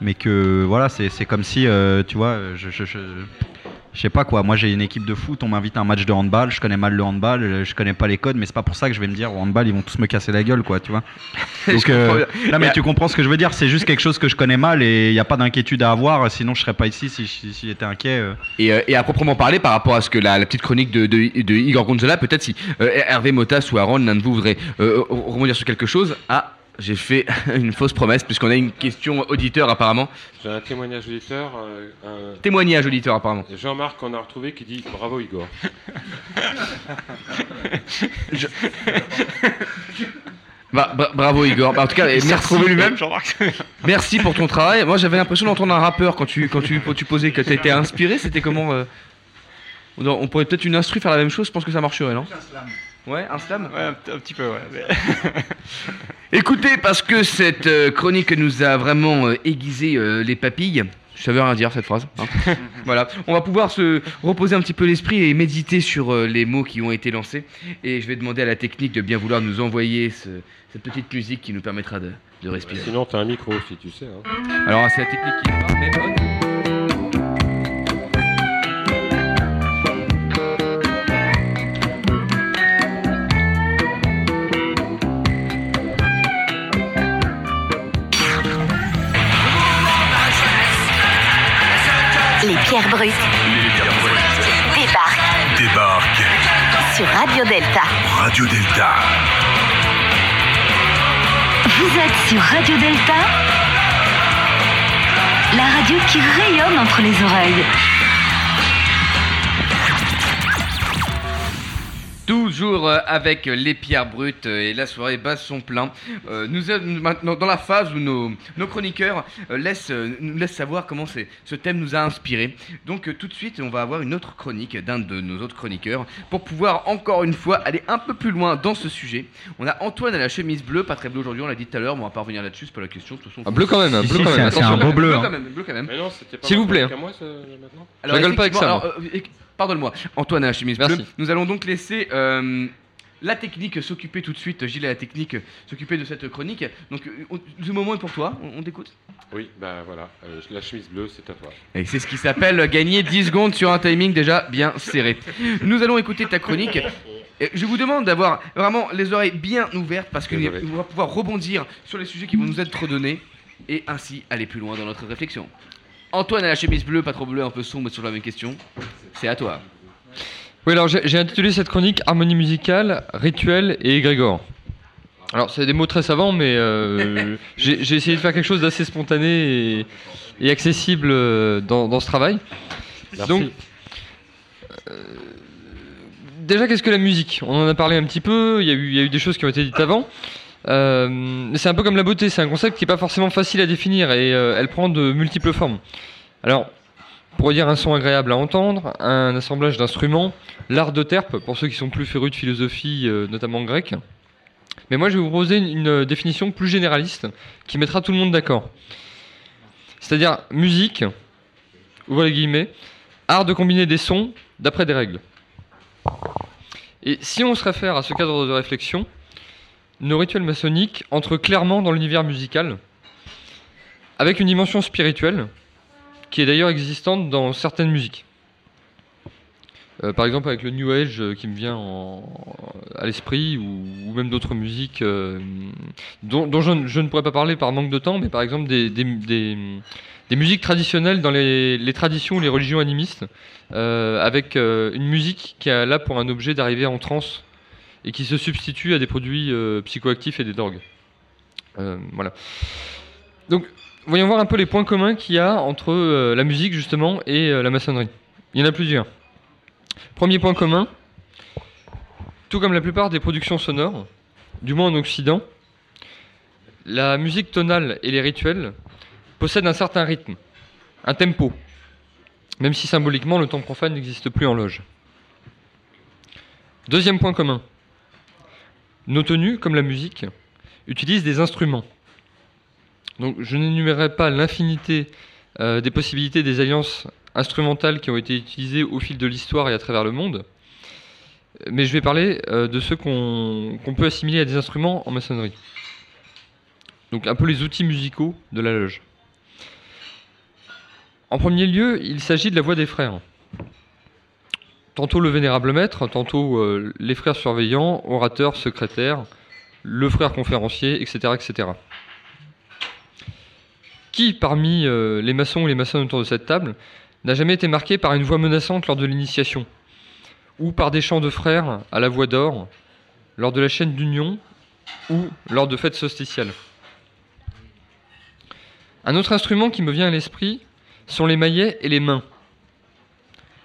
mais que voilà, c'est c'est comme si, euh, tu vois, je, je, je, je sais pas quoi. Moi, j'ai une équipe de foot, on m'invite à un match de handball, je connais mal le handball, euh, je connais pas les codes, mais c'est pas pour ça que je vais me dire au handball, ils vont tous me casser la gueule, quoi, tu vois. Donc, bien. non, mais tu comprends ce que je veux dire. C'est juste quelque chose que je connais mal et il n'y a pas d'inquiétude à avoir. Sinon, je serais pas ici si, si- si j'étais inquiet. euh. Et, euh, et à proprement parler, par rapport à ce que la, la petite chronique de, de, de Igor Gonzola, peut-être si euh, Hervé Motas ou Aaron, l'un de vous voudrait euh, rebondir sur quelque chose. Ah, j'ai fait une fausse promesse, puisqu'on a une question auditeur apparemment. J'ai un témoignage auditeur. euh, un- Témoignage auditeur apparemment. Jean-Marc qu'on a retrouvé qui dit bravo Igor. Je- Bah, bra- bravo Igor. Bah, en tout cas, Il s'est merci. retrouvé lui-même, Jean-Marc. Merci pour ton travail. Moi, j'avais l'impression d'entendre un rappeur quand tu quand tu, quand tu posais que tu étais inspiré. C'était comment euh, on, on pourrait peut-être une instru faire la même chose. Je pense que ça marcherait, non? Ouais, un slam Ouais, un, un petit peu, ouais. mais- Écoutez, parce que cette euh, chronique nous a vraiment euh, aiguisé euh, les papilles. Je savais rien dire cette phrase. hein. voilà, on va pouvoir se reposer un petit peu l'esprit et méditer sur les mots qui ont été lancés. Et je vais demander à la technique de bien vouloir nous envoyer ce- cette petite musique qui nous permettra de, de respirer. Sinon, t'as un micro aussi, tu sais. hein. Alors, c'est la technique qui est pas, mais bonne. Les pierres brutes débarquent Débarque sur Radio Delta. Radio Delta. Vous êtes sur Radio Delta, la radio qui rayonne entre les oreilles. Toujours euh, avec les pierres brutes euh, et la soirée bat son plein. Euh, nous sommes maintenant dans la phase où nos, nos chroniqueurs euh, laissent, euh, nous laissent savoir comment ce thème nous a inspiré. Donc euh, tout de suite, on va avoir une autre chronique d'un de nos autres chroniqueurs pour pouvoir encore une fois aller un peu plus loin dans ce sujet. On a Antoine à la chemise bleue, pas très bleu aujourd'hui, on l'a dit tout à l'heure, mais on va pas revenir là-dessus, c'est pas la question. De toute façon, Ah, bleu quand même, bleu quand même. un- c'est un attention. beau bleu, Bleu quand même, bleu quand même. Mais non, c'était pas S'il vous plaît. moi, ça, maintenant Alors, rigole pas avec ça, euh, Pardonne-moi, Antoine à la chemise Merci. bleue. Nous allons donc laisser euh, la technique s'occuper tout de suite, Gilles la technique s'occuper de cette chronique. Donc, euh, on- ce moment est pour toi, on, on t'écoute. Oui, bah voilà, euh, la chemise bleue, c'est à toi. Et c'est ce qui s'appelle gagner 10 secondes sur un timing déjà bien serré. Nous allons écouter ta chronique. Et je vous demande d'avoir vraiment les oreilles bien ouvertes parce qu'on Désolé. va pouvoir rebondir sur les sujets qui vont nous être donnés et ainsi aller plus loin dans notre réflexion. Antoine à la chemise bleue, pas trop bleue, un peu sombre sur la même question. C'est à toi. Oui, alors j'ai intitulé cette chronique Harmonie musicale, rituel et égrégore. Alors, c'est des mots très savants, mais euh, j'ai essayé de faire quelque chose d'assez spontané et, et accessible euh, dans, dans ce travail. Merci. Donc, euh, déjà, qu'est-ce que la musique? On en a parlé un petit peu, il y, a eu, il y a eu des choses qui ont été dites avant. Euh, c'est un peu comme la beauté, c'est un concept qui n'est pas forcément facile à définir et euh, elle prend de multiples formes. Alors, pour dire un son agréable à entendre, un assemblage d'instruments, l'art de terpe, pour ceux qui sont plus férus de philosophie, euh, notamment grecque. Mais moi, je vais vous proposer une, une, définition plus généraliste qui mettra tout le monde d'accord. C'est-à-dire musique, ouvrez les guillemets, art de combiner des sons d'après des règles. Et si on se réfère à ce cadre de réflexion, nos rituels maçonniques entrent clairement dans l'univers musical, avec une dimension spirituelle, qui est d'ailleurs existante dans certaines musiques. Euh, par exemple avec le New Age euh, qui me vient en- à l'esprit, ou, même d'autres musiques euh, dont, je, ne- pourrais pas parler par manque de temps, mais par exemple des, musiques traditionnelles dans les, les traditions ou les religions animistes, avec une musique qui a là pour un objet d'arriver en transe et qui se substitue à des produits euh, psychoactifs et des drogues. Euh, voilà. Donc, voyons voir un peu les points communs qu'il y a entre euh, la musique justement et la maçonnerie. Il y en a plusieurs. Premier point commun, tout comme la plupart des productions sonores, du moins en Occident, la musique tonale et les rituels possèdent un certain rythme, un tempo, même si symboliquement le temps profane n'existe plus en loge. Deuxième point commun, nos tenues, comme la musique, utilisent des instruments, Donc je n'énumérerai pas l'infinité euh, des possibilités des alliances instrumentales qui ont été utilisées au fil de l'histoire et à travers le monde, mais je vais parler euh, de ceux qu'on qu'on peut assimiler à des instruments en maçonnerie. Donc un peu les outils musicaux de la loge. En premier lieu, il s'agit de la voix des frères. Tantôt le vénérable maître, tantôt euh, les frères surveillants, orateurs, secrétaires, le frère conférencier, etc. etc. Qui parmi euh, les maçons et les maçons autour de cette table n'a jamais été marqué par une voix menaçante lors de l'initiation Ou par des chants de frères à la voix d'or, lors de la chaîne d'union, ou lors de fêtes solsticiales Un autre instrument qui me vient à l'esprit sont les maillets et les mains.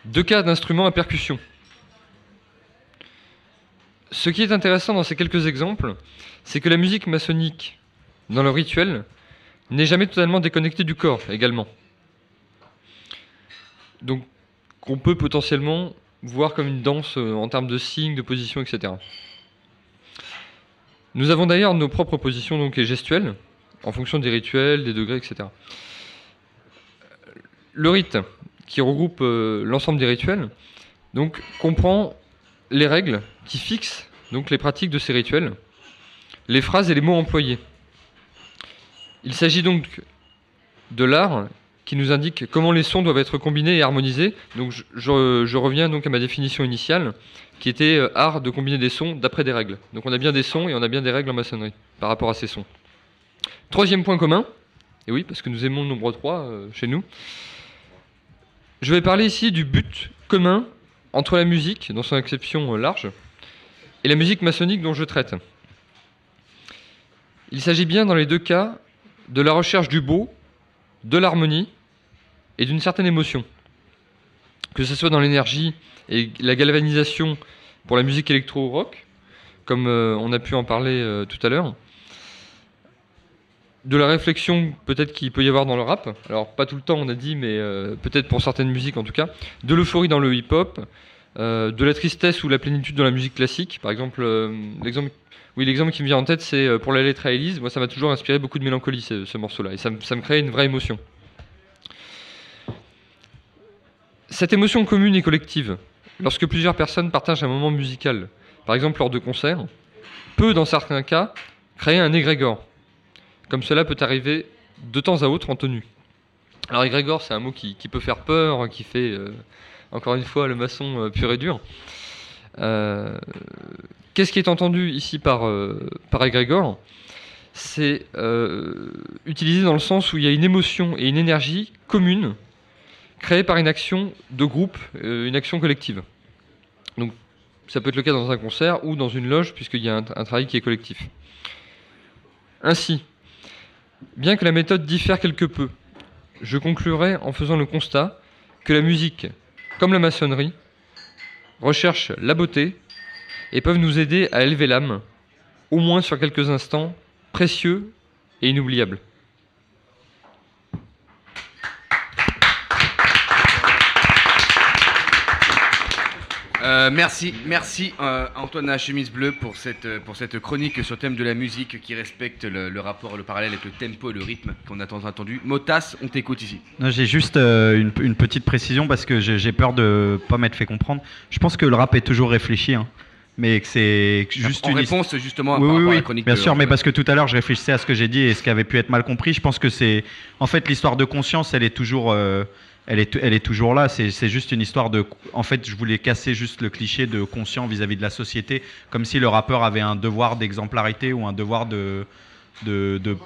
Deux cas d'instruments à percussion. Ce qui est intéressant dans ces quelques exemples, c'est que la musique maçonnique, dans le rituel, n'est jamais totalement déconnectée du corps également. Donc, qu'on peut potentiellement voir comme une danse euh, en termes de signes, de position, etc. Nous avons d'ailleurs nos propres positions donc, et gestuelles, en fonction des rituels, des degrés, etc. Le rite, qui regroupe euh, l'ensemble des rituels, donc comprend les règles qui fixent donc les pratiques de ces rituels, les phrases et les mots employés. Il s'agit donc de l'art qui nous indique comment les sons doivent être combinés et harmonisés. Donc je, reviens donc à ma définition initiale, qui était euh, art de combiner des sons d'après des règles. Donc on a bien des sons et on a bien des règles en maçonnerie par rapport à ces sons. Troisième point commun, et oui, parce que nous aimons le nombre 3 euh, chez nous, je vais parler ici du but commun entre la musique, dans son acception euh, large, et la musique maçonnique dont je traite. Il s'agit bien dans les deux cas de la recherche du beau, de l'harmonie et d'une certaine émotion. Que ce soit dans l'énergie et la galvanisation pour la musique électro-rock, comme euh, on a pu en parler euh, tout à l'heure, de la réflexion peut-être qu'il peut y avoir dans le rap, alors pas tout le temps on a dit, mais euh, peut-être pour certaines musiques en tout cas, de l'euphorie dans le hip-hop, euh, de la tristesse ou la plénitude dans la musique classique. Par exemple, euh, l'exemple oui, l'exemple qui me vient en tête, c'est pour la lettre à Élise. Moi, ça m'a toujours inspiré beaucoup de mélancolie, ce, ce morceau-là, et ça, ça me crée une vraie émotion. Cette émotion commune et collective, lorsque plusieurs personnes partagent un moment musical, par exemple lors de concerts, peut, dans certains cas, créer un égrégore, comme cela peut arriver de temps à autre en tenue. Alors égrégore, c'est un mot qui, peut faire peur, qui fait, euh, encore une fois, le maçon euh, pur et dur. Euh, Qu'est-ce qui est entendu ici par, par égrégore C'est utilisé dans le sens où il y a une émotion et une énergie commune créée par une action de groupe, une action collective. Donc ça peut être le cas dans un concert ou dans une loge puisqu'il y a un travail qui est collectif. Ainsi, bien que la méthode diffère quelque peu, je conclurai en faisant le constat que la musique, comme la maçonnerie, recherche la beauté et peuvent nous aider à élever l'âme, au moins sur quelques instants précieux et inoubliables. Euh, merci, merci euh, Antoine à chemise bleue pour cette, euh, pour cette chronique sur le thème de la musique qui respecte le, le rapport, le parallèle avec le tempo et le rythme qu'on a tant entendu. Motas, on t'écoute ici. J'ai juste euh, une, une petite précision parce que j'ai peur de pas m'être fait comprendre. Je pense que le rap est toujours réfléchi, hein, mais que c'est juste En une réponse justement oui, par oui, rapport à oui, la chronique bien de sûr, mais parce que tout à l'heure je réfléchissais à ce que j'ai dit et ce qui avait pu être mal compris. Je pense que c'est, en fait, l'histoire de conscience, elle est toujours, euh, elle est, elle est toujours là. C'est juste une histoire de, en fait, je voulais casser juste le cliché de conscient vis-à-vis de la société, comme si le rappeur avait un devoir d'exemplarité ou un devoir de, de, de,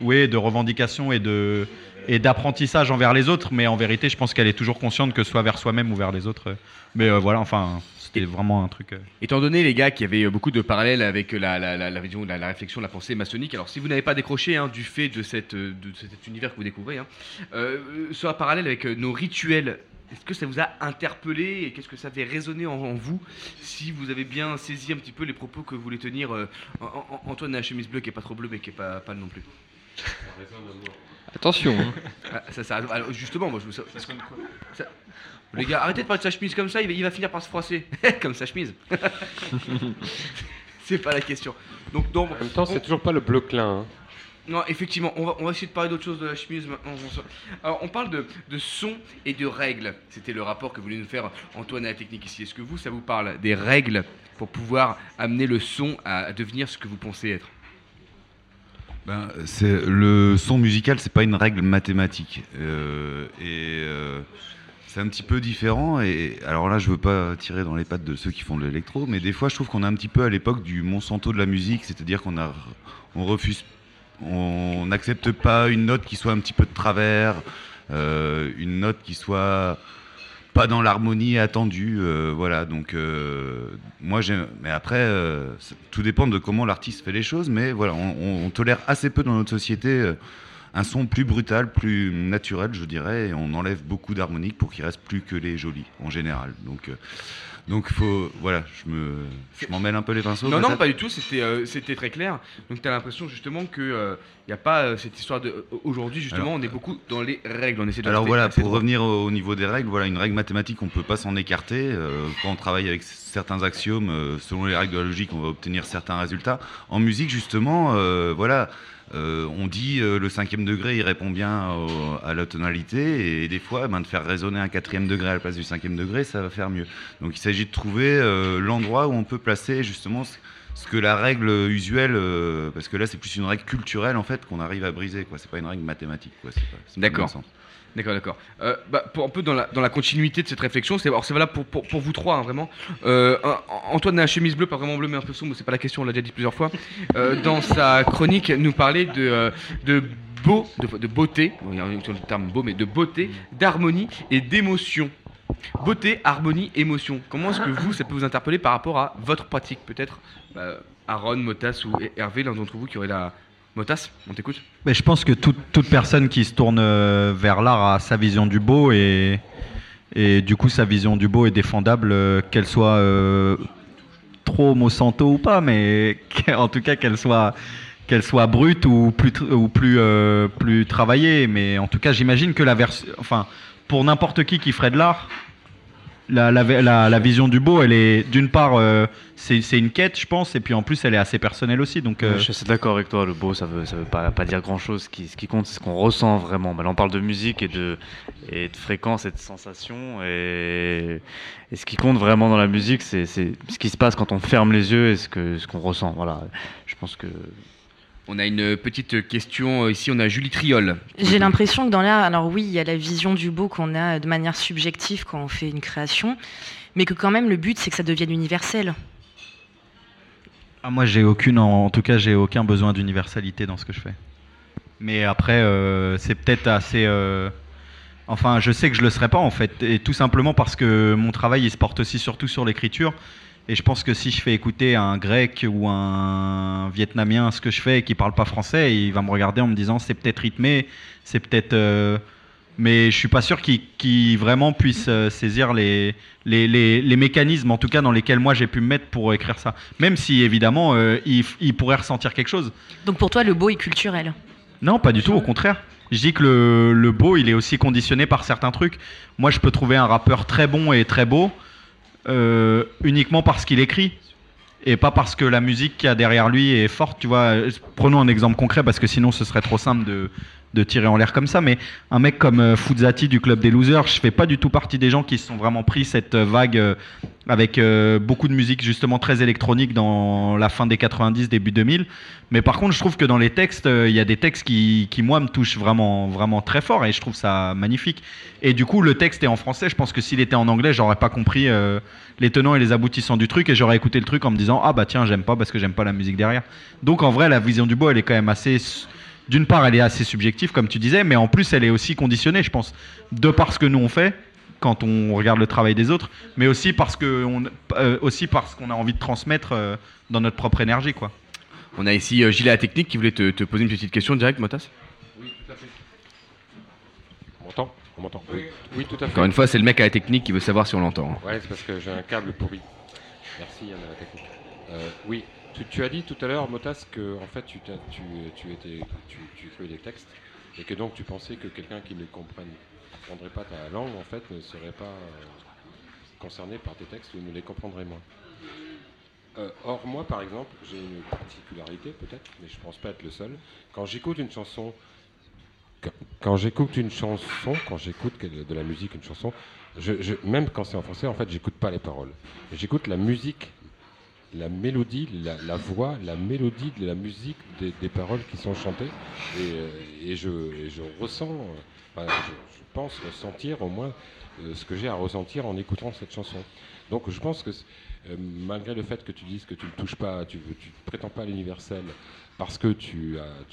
oui, de revendication et de et d'apprentissage envers les autres, mais en vérité, je pense qu'elle est toujours consciente que ce soit vers soi-même ou vers les autres. Mais euh, voilà, enfin, c'était vraiment un truc. euh, Étant donné, les gars, qu'il y avait beaucoup de parallèles avec la, la, la, la vision, la, la réflexion, la pensée maçonnique, alors si vous n'avez pas décroché hein, du fait de, cette, euh, de cet univers que vous découvrez, hein, euh, un parallèle avec nos rituels, est-ce que ça vous a interpellé et qu'est-ce que ça fait résonner en, en vous si vous avez bien saisi un petit peu les propos que voulait tenir euh, An- An- Antoine à la chemise bleue, qui est pas trop bleu mais qui est pas pâle non plus? Attention. hein. Ah, ça, ça- alors, justement, moi je vous. ça- ça- les gars, arrêtez de parler de sa chemise comme ça, il va, il va finir par se froisser. comme sa chemise. c'est pas la question. Donc, non, En même temps, c'est toujours pas le bleu clin. hein. Non, effectivement, on va, on va essayer de parler d'autre chose de la chemise maintenant. Alors, on parle de, de son et de règles. C'était le rapport que voulait nous faire Antoine à la technique ici. Est-ce que vous, ça vous parle des règles pour pouvoir amener le son à, à devenir ce que vous pensez être? Ben, c'est le son musical, c'est pas une règle mathématique Euh, et euh, c'est un petit peu différent. Et alors là, je veux pas tirer dans les pattes de ceux qui font de l'électro, mais des fois, je trouve qu'on est un petit peu à l'époque du Monsanto de la musique, c'est-à-dire qu'on a, on refuse, on n'accepte pas une note qui soit un petit peu de travers, euh, une note qui soit pas dans l'harmonie attendue, euh, voilà. Donc euh, moi mais après tout dépend de comment l'artiste fait les choses, mais voilà, on, tolère assez peu dans notre société un son plus brutal, plus naturel, je dirais, et on enlève beaucoup d'harmoniques pour qu'il reste plus que les jolis en général. Donc euh, donc faut, voilà, je me, je m'en mêle un peu les pinceaux. Non, non, pas du tout, c'était euh, c'était très clair. Donc tu as l'impression justement qu'il n'y a pas euh, cette histoire de. euh, Aujourd'hui, justement, Alors, on est beaucoup dans les règles. On essaie de Alors voilà, pour droit. revenir au, au niveau des règles, voilà, une règle mathématique, on ne peut pas s'en écarter. Euh, quand on travaille avec certains axiomes, euh, selon les règles de la logique, on va obtenir certains résultats. En musique, justement, euh, voilà, euh, on dit euh, le cinquième degré, il répond bien au- à la tonalité, et des fois, ben, de faire résonner un quatrième degré à la place du cinquième degré, ça va faire mieux. Donc il s'agit de trouver euh, l'endroit où on peut placer justement ce, ce que la règle usuelle, euh, parce que là c'est plus une règle culturelle en fait qu'on arrive à briser, quoi. C'est pas une règle mathématique, quoi. D'accord. D'accord, d'accord. Euh, bah, un peu dans la, continuité de cette réflexion, c'est alors c'est valable pour, vous trois, hein, vraiment. Euh, Antoine a une chemise bleue, pas vraiment bleue, mais un peu sombre, c'est pas la question, on l'a déjà dit plusieurs fois. Euh, dans sa chronique, nous parlait de, beau, de, beauté, le terme beau, mais de beauté, d'harmonie et d'émotion. Beauté, harmonie, émotion. Comment est-ce que vous, ça peut vous interpeller par rapport à votre pratique Peut-être? Euh, Aaron, Motas ou Hervé, l'un d'entre vous qui aurait la. Motas, on t'écoute Mais je pense que toute, personne qui se tourne euh, vers l'art a sa vision du beau et, et du coup sa vision du beau est défendable, euh, qu'elle soit euh, trop Monsanto ou pas, mais en tout cas qu'elle soit qu'elle soit brute ou plus ou plus plus travaillée. Mais en tout cas, j'imagine que la version, enfin pour n'importe qui qui ferait de l'art, la, la, vision du beau, elle est d'une part, euh, c'est une quête, je pense, et puis en plus, elle est assez personnelle aussi. Donc, euh, Je suis d'accord avec toi, le beau ça veut, ça veut pas, pas dire grand chose. Ce qui, compte, c'est ce qu'on ressent vraiment. Bah, là, on parle de musique et de, et de fréquence et de sensation. Et, et ce qui compte vraiment dans la musique, c'est c'est ce qui se passe quand on ferme les yeux et ce qu'on ce qu'on ressent. Voilà. Je pense que. On a une petite question euh, ici, on a Julie Triol. J'ai l'impression que dans l'art, alors oui, il y a la vision du beau qu'on a de manière subjective quand on fait une création, mais que quand même le but c'est que ça devienne universel. Ah, moi, j'ai aucune, en, en tout cas, j'ai aucun besoin d'universalité dans ce que je fais. Mais après, euh, c'est peut-être assez. euh, Enfin, je sais que je le serais pas en fait, et tout simplement parce que mon travail il se porte aussi surtout sur l'écriture. Et je pense que si je fais écouter à un grec ou un vietnamien ce que je fais et qui parle pas français, il va me regarder en me disant c'est peut-être rythmé, c'est peut-être. euh, mais je suis pas sûr qu'il vraiment puisse euh, saisir les, les, les- les mécanismes, en tout cas dans lesquels moi j'ai pu me mettre pour écrire ça. Même si évidemment euh, il, il pourrait ressentir quelque chose. Donc pour toi, le beau est culturel. Non, pas du tout, au contraire. Je dis que le, le beau, il est aussi conditionné par certains trucs. Moi, je peux trouver un rappeur très bon et très beau euh, uniquement parce qu'il écrit et pas parce que la musique qu'il y a derrière lui est forte. Tu vois, Euh, prenons un exemple concret parce que sinon ce serait trop simple de, de tirer en l'air comme ça. Mais un mec comme euh, Fuzati du club des losers, je fais pas du tout partie des gens qui se sont vraiment pris cette euh, vague euh, avec beaucoup de musique justement très électronique dans la fin des 90, début 2000. Mais par contre, je trouve que dans les textes, il y a des textes qui, qui, moi, me touchent vraiment, vraiment très fort et je trouve ça magnifique. Et du coup, le texte est en français. Je pense que s'il était en anglais, j'aurais pas compris les tenants et les aboutissants du truc et j'aurais écouté le truc en me disant Ah bah tiens, j'aime pas parce que j'aime pas la musique derrière. Donc en vrai, la vision du beau, elle est quand même assez. D'une part, elle est assez subjective, comme tu disais, mais en plus, elle est aussi conditionnée, je pense, de par ce que nous on fait quand on regarde le travail des autres, mais aussi parce que on, euh, aussi parce qu'on a envie de transmettre euh, dans notre propre énergie, quoi. On a ici euh, Gilles à la technique qui voulait te, te poser une petite question directe, Motas? Oui, tout à fait. On m'entend? On m'entend? Oui. oui, tout à fait. Encore une fois, c'est le mec à la technique qui veut savoir si on l'entend. Ouais, c'est parce que j'ai un câble pourri. Merci, Yann, à la technique. Euh, oui, tu, as dit tout à l'heure, Motas, que en fait, tu, tu, écrivais des textes et que donc tu pensais que quelqu'un qui ne comprenne, comprendrait pas ta langue, en fait, ne serait pas euh, concerné par tes textes ou ne les comprendrait moins. Euh, or, moi, par exemple, j'ai une particularité, peut-être, mais je pense pas être le seul. Quand j'écoute une chanson, quand, j'écoute une chanson, quand j'écoute de la musique, une chanson, même quand c'est en français, en fait, j'écoute pas les paroles. J'écoute la musique, la mélodie, la, voix, la mélodie de la musique des, paroles qui sont chantées, et, euh, je, ressens, je, pense ressentir au moins euh, ce que j'ai à ressentir en écoutant cette chanson. Donc je pense que euh, malgré le fait que tu dises que tu ne touches pas, tu ne prétends pas à l'universel parce que tu as,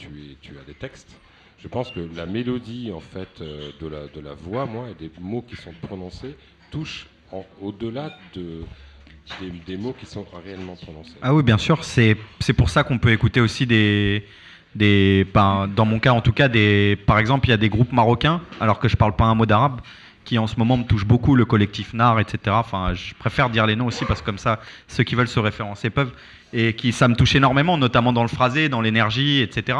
des textes, je pense que la mélodie en fait de, la, voix, moi, et des mots qui sont prononcés, touche en- au-delà de, des, mots qui sont réellement prononcés. Ah oui, bien sûr, c'est pour ça qu'on peut écouter aussi des. des ben, dans mon cas, en tout cas, des, par exemple, il y a des groupes marocains, alors que je parle pas un mot d'arabe, qui en ce moment me touchent beaucoup, le collectif NAR, etc. Enfin, je préfère dire les noms aussi parce que comme ça, ceux qui veulent se référencer peuvent. Et qui, ça me touche énormément, notamment dans le phrasé, dans l'énergie, etc.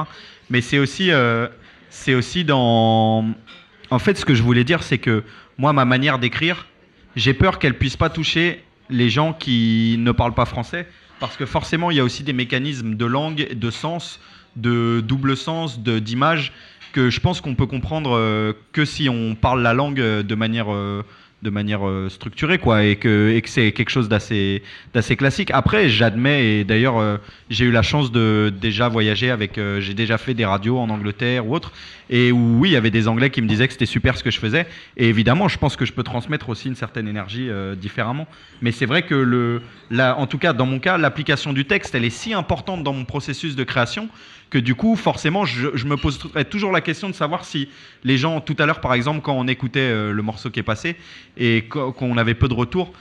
Mais c'est aussi, euh, aussi dans. En fait, ce que je voulais dire, c'est que moi, ma manière d'écrire, j'ai peur qu'elle puisse pas toucher les gens qui ne parlent pas français, parce que forcément, il y a aussi des mécanismes de langue, de sens, de double sens, d'image, que je pense qu'on peut comprendre euh, que si on parle la langue euh, de manière euh, de manière euh, structurée quoi et que, et que c'est quelque chose d'assez d'assez classique. Après j'admets et d'ailleurs euh, j'ai eu la chance de déjà voyager avec euh, j'ai déjà fait des radios en Angleterre ou autre et où oui il y avait des anglais qui me disaient que c'était super ce que je faisais. Et évidemment je pense que je peux transmettre aussi une certaine énergie différemment. Mais c'est vrai que le la, en tout cas dans mon cas l'application du texte elle est si importante dans mon processus de création que du coup, forcément, je, me poserai toujours la question de savoir si les gens, tout à l'heure, par exemple, quand on écoutait euh, le morceau qui est passé et qu- qu'on avait peu de retours,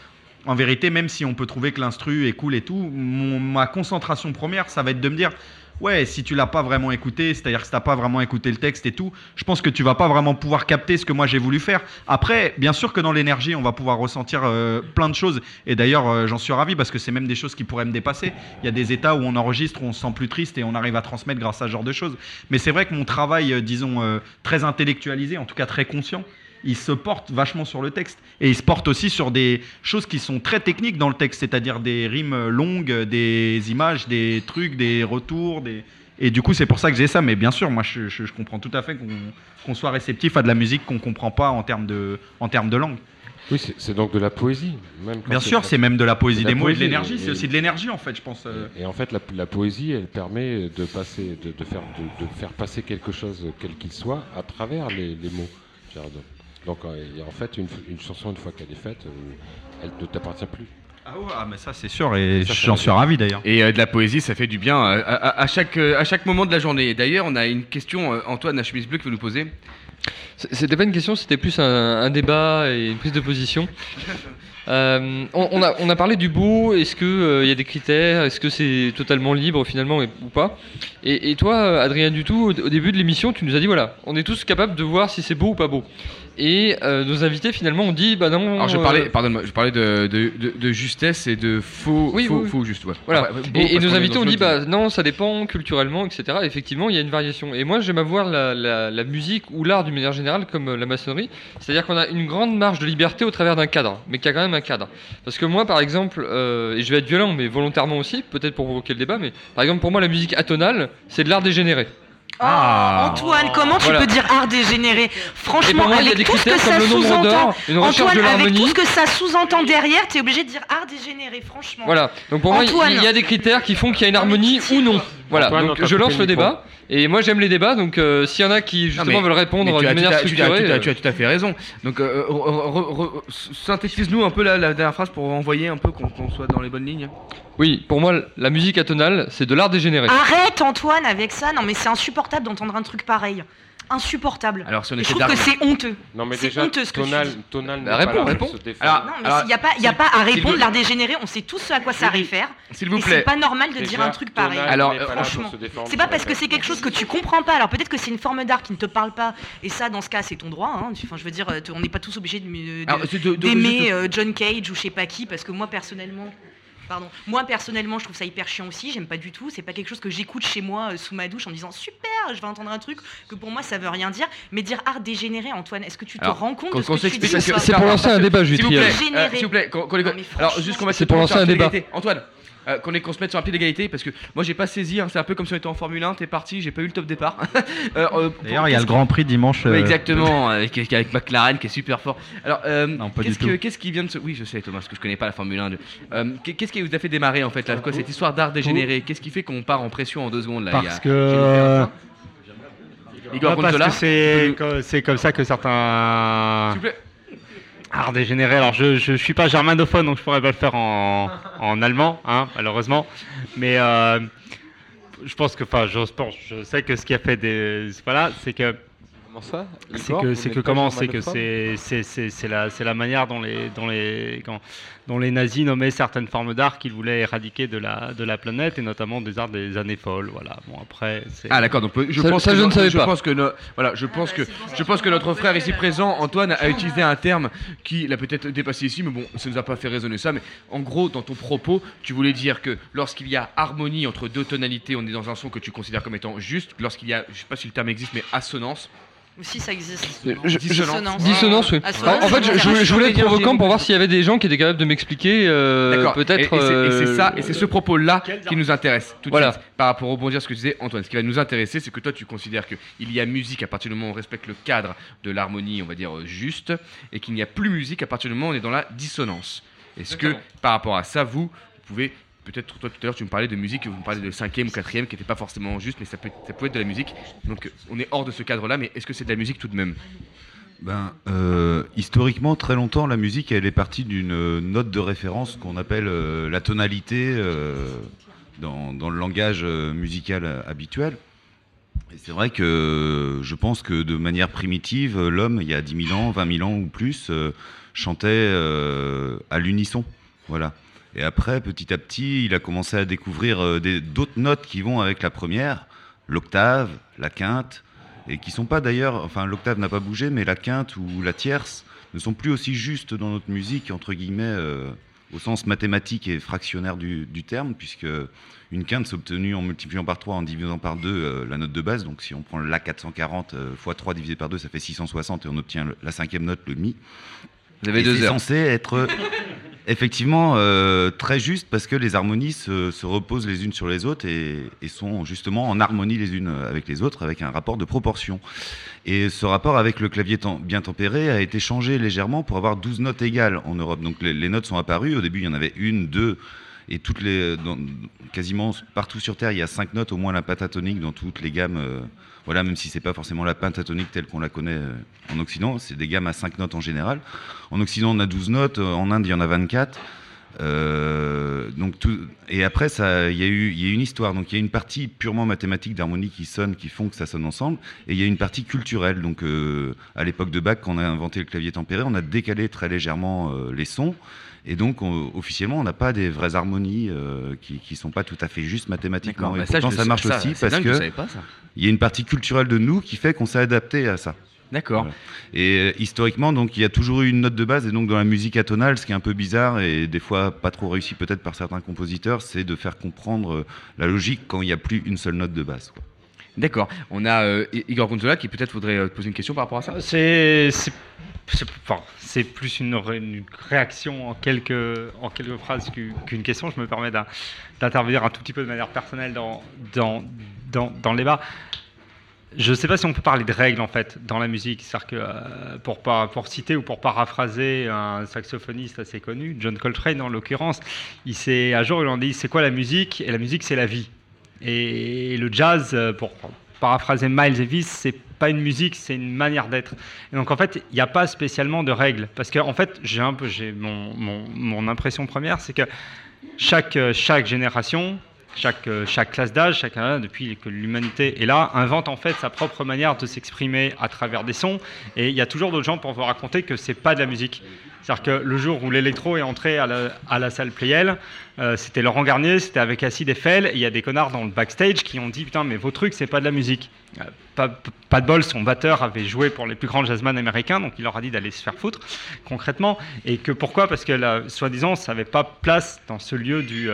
en vérité, même si on peut trouver que l'instru est cool et tout, ma concentration première, ça va être de me dire, ouais, si tu l'as pas vraiment écouté, c'est-à-dire que si t'as pas vraiment écouté le texte et tout, je pense que tu vas pas vraiment pouvoir capter ce que moi j'ai voulu faire. Après, bien sûr que dans l'énergie, on va pouvoir ressentir euh, plein de choses. Et d'ailleurs, euh, j'en suis ravi parce que c'est même des choses qui pourraient me dépasser. Il y a des états où on enregistre, où on se sent plus triste et on arrive à transmettre grâce à ce genre de choses. Mais c'est vrai que mon travail, euh, disons, très intellectualisé, en tout cas très conscient, il se porte vachement sur le texte. Et il se porte aussi sur des choses qui sont très techniques dans le texte, c'est-à-dire des rimes longues, des images, des trucs, des retours. Des... Et du coup, c'est pour ça que j'ai ça. Mais bien sûr, moi, je, je- je comprends tout à fait qu'on soit réceptif à de la musique qu'on comprend pas en termes de, en termes de langue. Oui, c'est donc de la poésie. Même Bien sûr, c'est même de la poésie des mots et de l'énergie. C'est aussi de l'énergie, en fait, je pense. euh. Et en fait, la, la poésie, elle permet de passer, de, de faire, de, de faire passer quelque chose, quel qu'il soit, à travers les, les mots. Donc, euh, en fait, une, une chanson, une fois qu'elle est faite, euh, elle ne t'appartient plus. Ah ouais, ah, mais ça, c'est sûr, et j'en suis ravi d'ailleurs. Et euh, de la poésie, ça fait du bien euh, à, à- à chaque, euh, à chaque moment de la journée. D'ailleurs, on a une question, Antoine, la chemise bleue, qui veut nous poser. C'était pas une question, c'était plus un, un débat et une prise de position. Euh, on, on a, on a parlé du beau, est-ce qu'il y a des critères, est-ce que c'est totalement libre finalement et- ou pas? Et, et toi, Adrien Dutou, au, au début de l'émission, tu nous as dit voilà, on est tous capables de voir si c'est beau ou pas beau. Et euh, nos invités finalement ont dit bah non. Alors, je parlais, euh, pardonne-moi, je parlais de, de, de- de justesse et de faux, Oui, faux, oui, oui. faux juste. ouais. Voilà. Beau, et, et nos invités ont dit bah non, ça dépend culturellement, etc. Effectivement, il y a une variation. Et moi, j'aime avoir la, la- la musique ou l'art d'une manière générale comme euh, la maçonnerie, c'est-à-dire qu'on a une grande marge de liberté au travers d'un cadre, mais qu'il y a quand même un cadre. Parce que moi, par exemple, euh, et je vais être violent, mais volontairement aussi, peut-être pour provoquer le débat, mais par exemple pour moi, la musique atonale, c'est de l'art dégénéré. Oh, Antoine, comment tu Voilà. peux dire art dégénéré Franchement, moi, avec tout ce recherche Antoine, avec tout ce que ça sous-entend derrière, t'es obligé de dire art dégénéré, franchement. Voilà. Donc pour moi, il y a des critères qui font qu'il y a une harmonie ou non. Voilà. Antoine, donc je lance le débat. Et moi, j'aime les débats. Donc euh, s'il y en a qui justement mais- veulent répondre de manière as- tu as- tu as- structurée. tu as- euh, tu as tout à fait raison. Donc, euh, synthétise-nous un peu la, la dernière phrase pour envoyer un peu qu'on qu'on soit dans les bonnes lignes. Oui, pour moi, la musique atonale, c'est de l'art dégénéré. Arrête Antoine avec ça, non mais c'est insupportable d'entendre un truc pareil. Insupportable. Alors, si on Et je trouve que c'est honteux. Non, mais C'est déjà, honteux ce que tonal, tu dis. tonal Bah, n'est réponds. Alors, Non, mais alors, il n'y a pas, y a pas à répondre l'art dégénéré, on sait tous ce à quoi ça réfère. S'il vous et plaît. c'est pas normal de Déjà, dire un truc pareil. tonal Alors, euh, franchement, C'est pas parce que c'est quelque chose que tu comprends pas. Alors peut-être que c'est une forme d'art qui ne te parle pas. Et ça, dans ce cas, c'est ton droit. hein. Enfin, je veux dire, euh, on n'est pas tous obligés d'aimer euh, John Cage ou je sais pas qui, parce que moi personnellement. Pardon. Moi personnellement, je trouve ça hyper chiant aussi. J'aime pas du tout. C'est pas quelque chose que j'écoute chez moi euh, sous ma douche en me disant super, je vais entendre un truc que pour moi ça veut rien dire. Mais dire art dégénéré, Antoine, est-ce que tu te rends compte qu'on- de ce qu'on que tu dis C'est pour lancer un débat, S'il vous plaît, euh, s'il vous plaît, Alors, juste qu'on mette C'est pour lancer un débat. Antoine, euh, qu'on se mette sur un pied d'égalité parce que moi j'ai pas saisi, hein, c'est un peu comme si on était en Formule 1, t'es parti, j'ai pas eu le top départ. Euh, euh, D'ailleurs, il y a le Grand Prix dimanche. Oui, exactement, avec, avec McLaren qui est super fort. Alors, qu'est-ce qui vient de se. Oui, je sais, Thomas, parce que je connais pas la Formule 1. de- Euh, qu'est- qu'est-ce qui vous a fait démarrer en fait là, quoi, cette histoire d'art dégénéré? Qu'est-ce qui fait qu'on part en pression en deux secondes là? A- Parce que. Igor Non, parce que c'est comme ça que certains. Art dégénéré. Alors, je, je suis pas germanophone, donc je pourrais pas le faire en, en allemand, hein, malheureusement. Mais euh, je pense que, enfin, je je sais que ce qui a fait des, voilà, c'est que. Comment ça C'est que, c'est que comment, c'est que c'est, c'est, c'est, c'est la, c'est la manière dont les, dont les, quand- dont les nazis nommaient certaines formes d'art qu'ils voulaient éradiquer de la, de la planète et notamment des arts des années folles. Voilà. Bon après. c'est- Ah d'accord donc je Ça- pense ça, que je ne savais je pas. pense que no- voilà je pense que je pense que notre frère ici présent Antoine a utilisé un terme qui l'a peut-être dépassé ici mais bon ça nous a pas fait raisonner ça mais en gros dans ton propos tu voulais dire que lorsqu'il y a harmonie entre deux tonalités on est dans un son que tu considères comme étant juste lorsqu'il y a je sais pas si le terme existe mais assonance Aussi, ça existe. Je- Dissonance. Dissonance, oui. Assonance, En, en fait, je, voulais être provocant pour voir s'il y avait des gens qui étaient capables de m'expliquer euh, D'accord. peut-être. Et, et c'est- et c'est euh, ça, et c'est ce propos-là qui nous intéresse tout de Voilà. suite. Par rapport au rebondir à ce que tu disais, Antoine, ce qui va nous intéresser, c'est que toi, tu considères qu'il y a musique à partir du moment où on respecte le cadre de l'harmonie, on va dire euh, juste, et qu'il n'y a plus musique à partir du moment où on est dans la dissonance. Est-ce que, par rapport à ça, vous, vous pouvez Peut-être toi tout à l'heure tu me parlais de musique, vous me parlez de cinquième ou quatrième qui n'était pas forcément juste, mais ça peut, être de la musique. Donc on est hors de ce cadre-là, mais est-ce que c'est de la musique tout de même? Ben, euh, historiquement, très longtemps, la musique, elle est partie d'une note de référence qu'on appelle euh, la tonalité euh, dans, dans le langage musical habituel. Et c'est vrai que je pense que de manière primitive, l'homme, il y a 10 000 ans, 20 000 ans ou plus, chantait à l'unisson. Voilà. Et après, petit à petit, il a commencé à découvrir euh, d'autres notes qui vont avec la première, l'octave, la quinte, et qui sont pas d'ailleurs, enfin l'octave n'a pas bougé, mais la quinte ou la tierce ne sont plus aussi justes dans notre musique, entre guillemets, euh, au sens mathématique et fractionnaire du, du terme, puisque une quinte s'est obtenue en multipliant par 3, en divisant par 2 la note de base. Donc si on prend la 440 euh, fois 3 divisé par 2, ça fait 660 et on obtient le- la cinquième note, le mi. Vous avez Et deux c'est heures. censé être effectivement euh, très juste parce que les harmonies se, se reposent les unes sur les autres et, sont justement en harmonie les unes avec les autres avec un rapport de proportion. Et ce rapport avec le clavier bien tempéré a été changé légèrement pour avoir 12 notes égales en Europe. Donc les notes sont apparues. Au début, il y en avait une, deux. Et quasiment partout sur Terre, il y a cinq notes, au moins la pentatonique dans toutes les gammes. euh, voilà, même si c'est pas forcément la pentatonique telle qu'on la connaît euh, en Occident, c'est des gammes à 5 notes en général. En Occident, on a 12 notes, euh, en Inde, il y en a 24. Euh, donc et après, il y, a une histoire. Donc il y a une partie purement mathématique d'harmonie qui sonne, qui font que ça sonne ensemble, et il y a une partie culturelle. Donc à l'époque de Bach, quand on a inventé le clavier tempéré, on a décalé très légèrement les sons, et donc on- officiellement, on n'a pas des vraies harmonies euh, qui, qui sont pas tout à fait justes mathématiquement. Et bah ça, pourtant, ça le- marche ça, aussi parce dingue, que ça. il y a une partie culturelle de nous qui fait qu'on s'est adapté à ça. D'accord. Voilà. Et euh, historiquement, donc, il y a toujours eu une note de base, et donc dans la musique atonale, ce qui est un peu bizarre et des fois pas trop réussi peut-être par certains compositeurs, c'est de faire comprendre euh, la logique quand il n'y a plus une seule note de base. quoi. D'accord. On a euh, Igor Gonzola qui peut-être voudrait euh, te poser une question par rapport à ça. C'est c'est- plus une, ré- une réaction en quelques, phrases qu'u- qu'une question. Je me permets d'in- d'intervenir un tout petit peu de manière personnelle dans, le débat. Je ne sais pas si on peut parler de règles en fait dans la musique. C'est-à-dire que euh, pour, citer ou pour paraphraser un saxophoniste assez connu, John Coltrane en l'occurrence, il s'est un jour il en dit c'est quoi la musique? Et la musique c'est la vie. Et le jazz, euh, pour paraphraser Miles Davis, c'est pas une musique, c'est une manière d'être. Et donc en fait, il n'y a pas spécialement de règles. Parce que en fait, j'ai un peu, j'ai mon, mon, mon impression première, c'est que chaque, euh, chaque génération, chaque, euh, chaque classe d'âge, chacun, depuis que l'humanité est là, invente en fait sa propre manière de s'exprimer à travers des sons. Et il y a toujours d'autres gens pour vous raconter que c'est pas de la musique. C'est-à-dire que le jour où l'électro est entré à la, à la salle Playel, euh, c'était Laurent Garnier, c'était avec Acid Eiffel, et il y a des connards dans le backstage qui ont dit Putain, mais vos trucs, c'est pas de la musique. Euh, pas, de bol, son batteur avait joué pour les plus grands jazzman américains, donc il leur a dit d'aller se faire foutre, concrètement. Et que pourquoi? Parce que, soi-disant, ça n'avait pas place dans ce lieu du.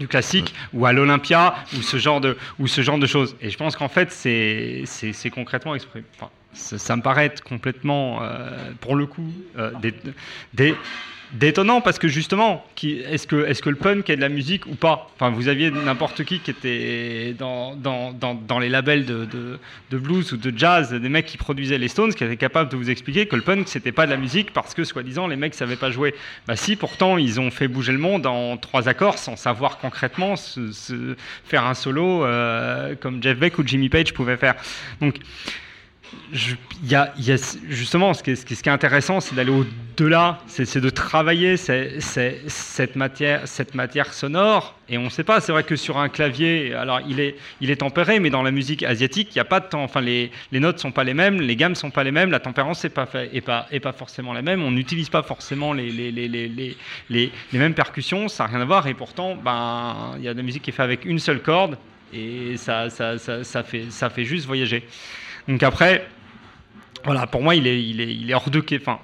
Du classique ou à l'Olympia ou ce genre de ou ce genre de choses. Et je pense qu'en fait c'est c'est c'est concrètement exprimé. Enfin, ça, ça me paraît être complètement euh, pour le coup euh, dé- détonnant parce que justement est-ce que le punk est de la musique ou pas? Enfin vous aviez n'importe qui qui était dans les labels de, blues ou de jazz des mecs qui produisaient les Stones qui étaient capables de vous expliquer que le punk c'était pas de la musique parce que soi-disant les mecs savaient pas jouer. Bah si pourtant ils ont fait bouger le monde en trois accords sans savoir concrètement se- faire un solo euh, comme Jeff Beck ou Jimmy Page pouvaient faire. Donc je- y a, justement, ce qui est, intéressant, c'est d'aller au-delà, c'est de travailler cette, matière, sonore. Et on ne sait pas, c'est vrai que sur un clavier, alors il est, tempéré, mais dans la musique asiatique, il n'y a pas de temps. Enfin, les, notes ne sont pas les mêmes, les gammes ne sont pas les mêmes, la tempérance n'est pas, forcément la même. On n'utilise pas forcément les, mêmes percussions, ça n'a rien à voir. Et pourtant, ben, il y a de la musique qui est faite avec une seule corde, et ça fait juste voyager. Donc après, voilà, pour moi, il est, il est, il est hors de que- enfin,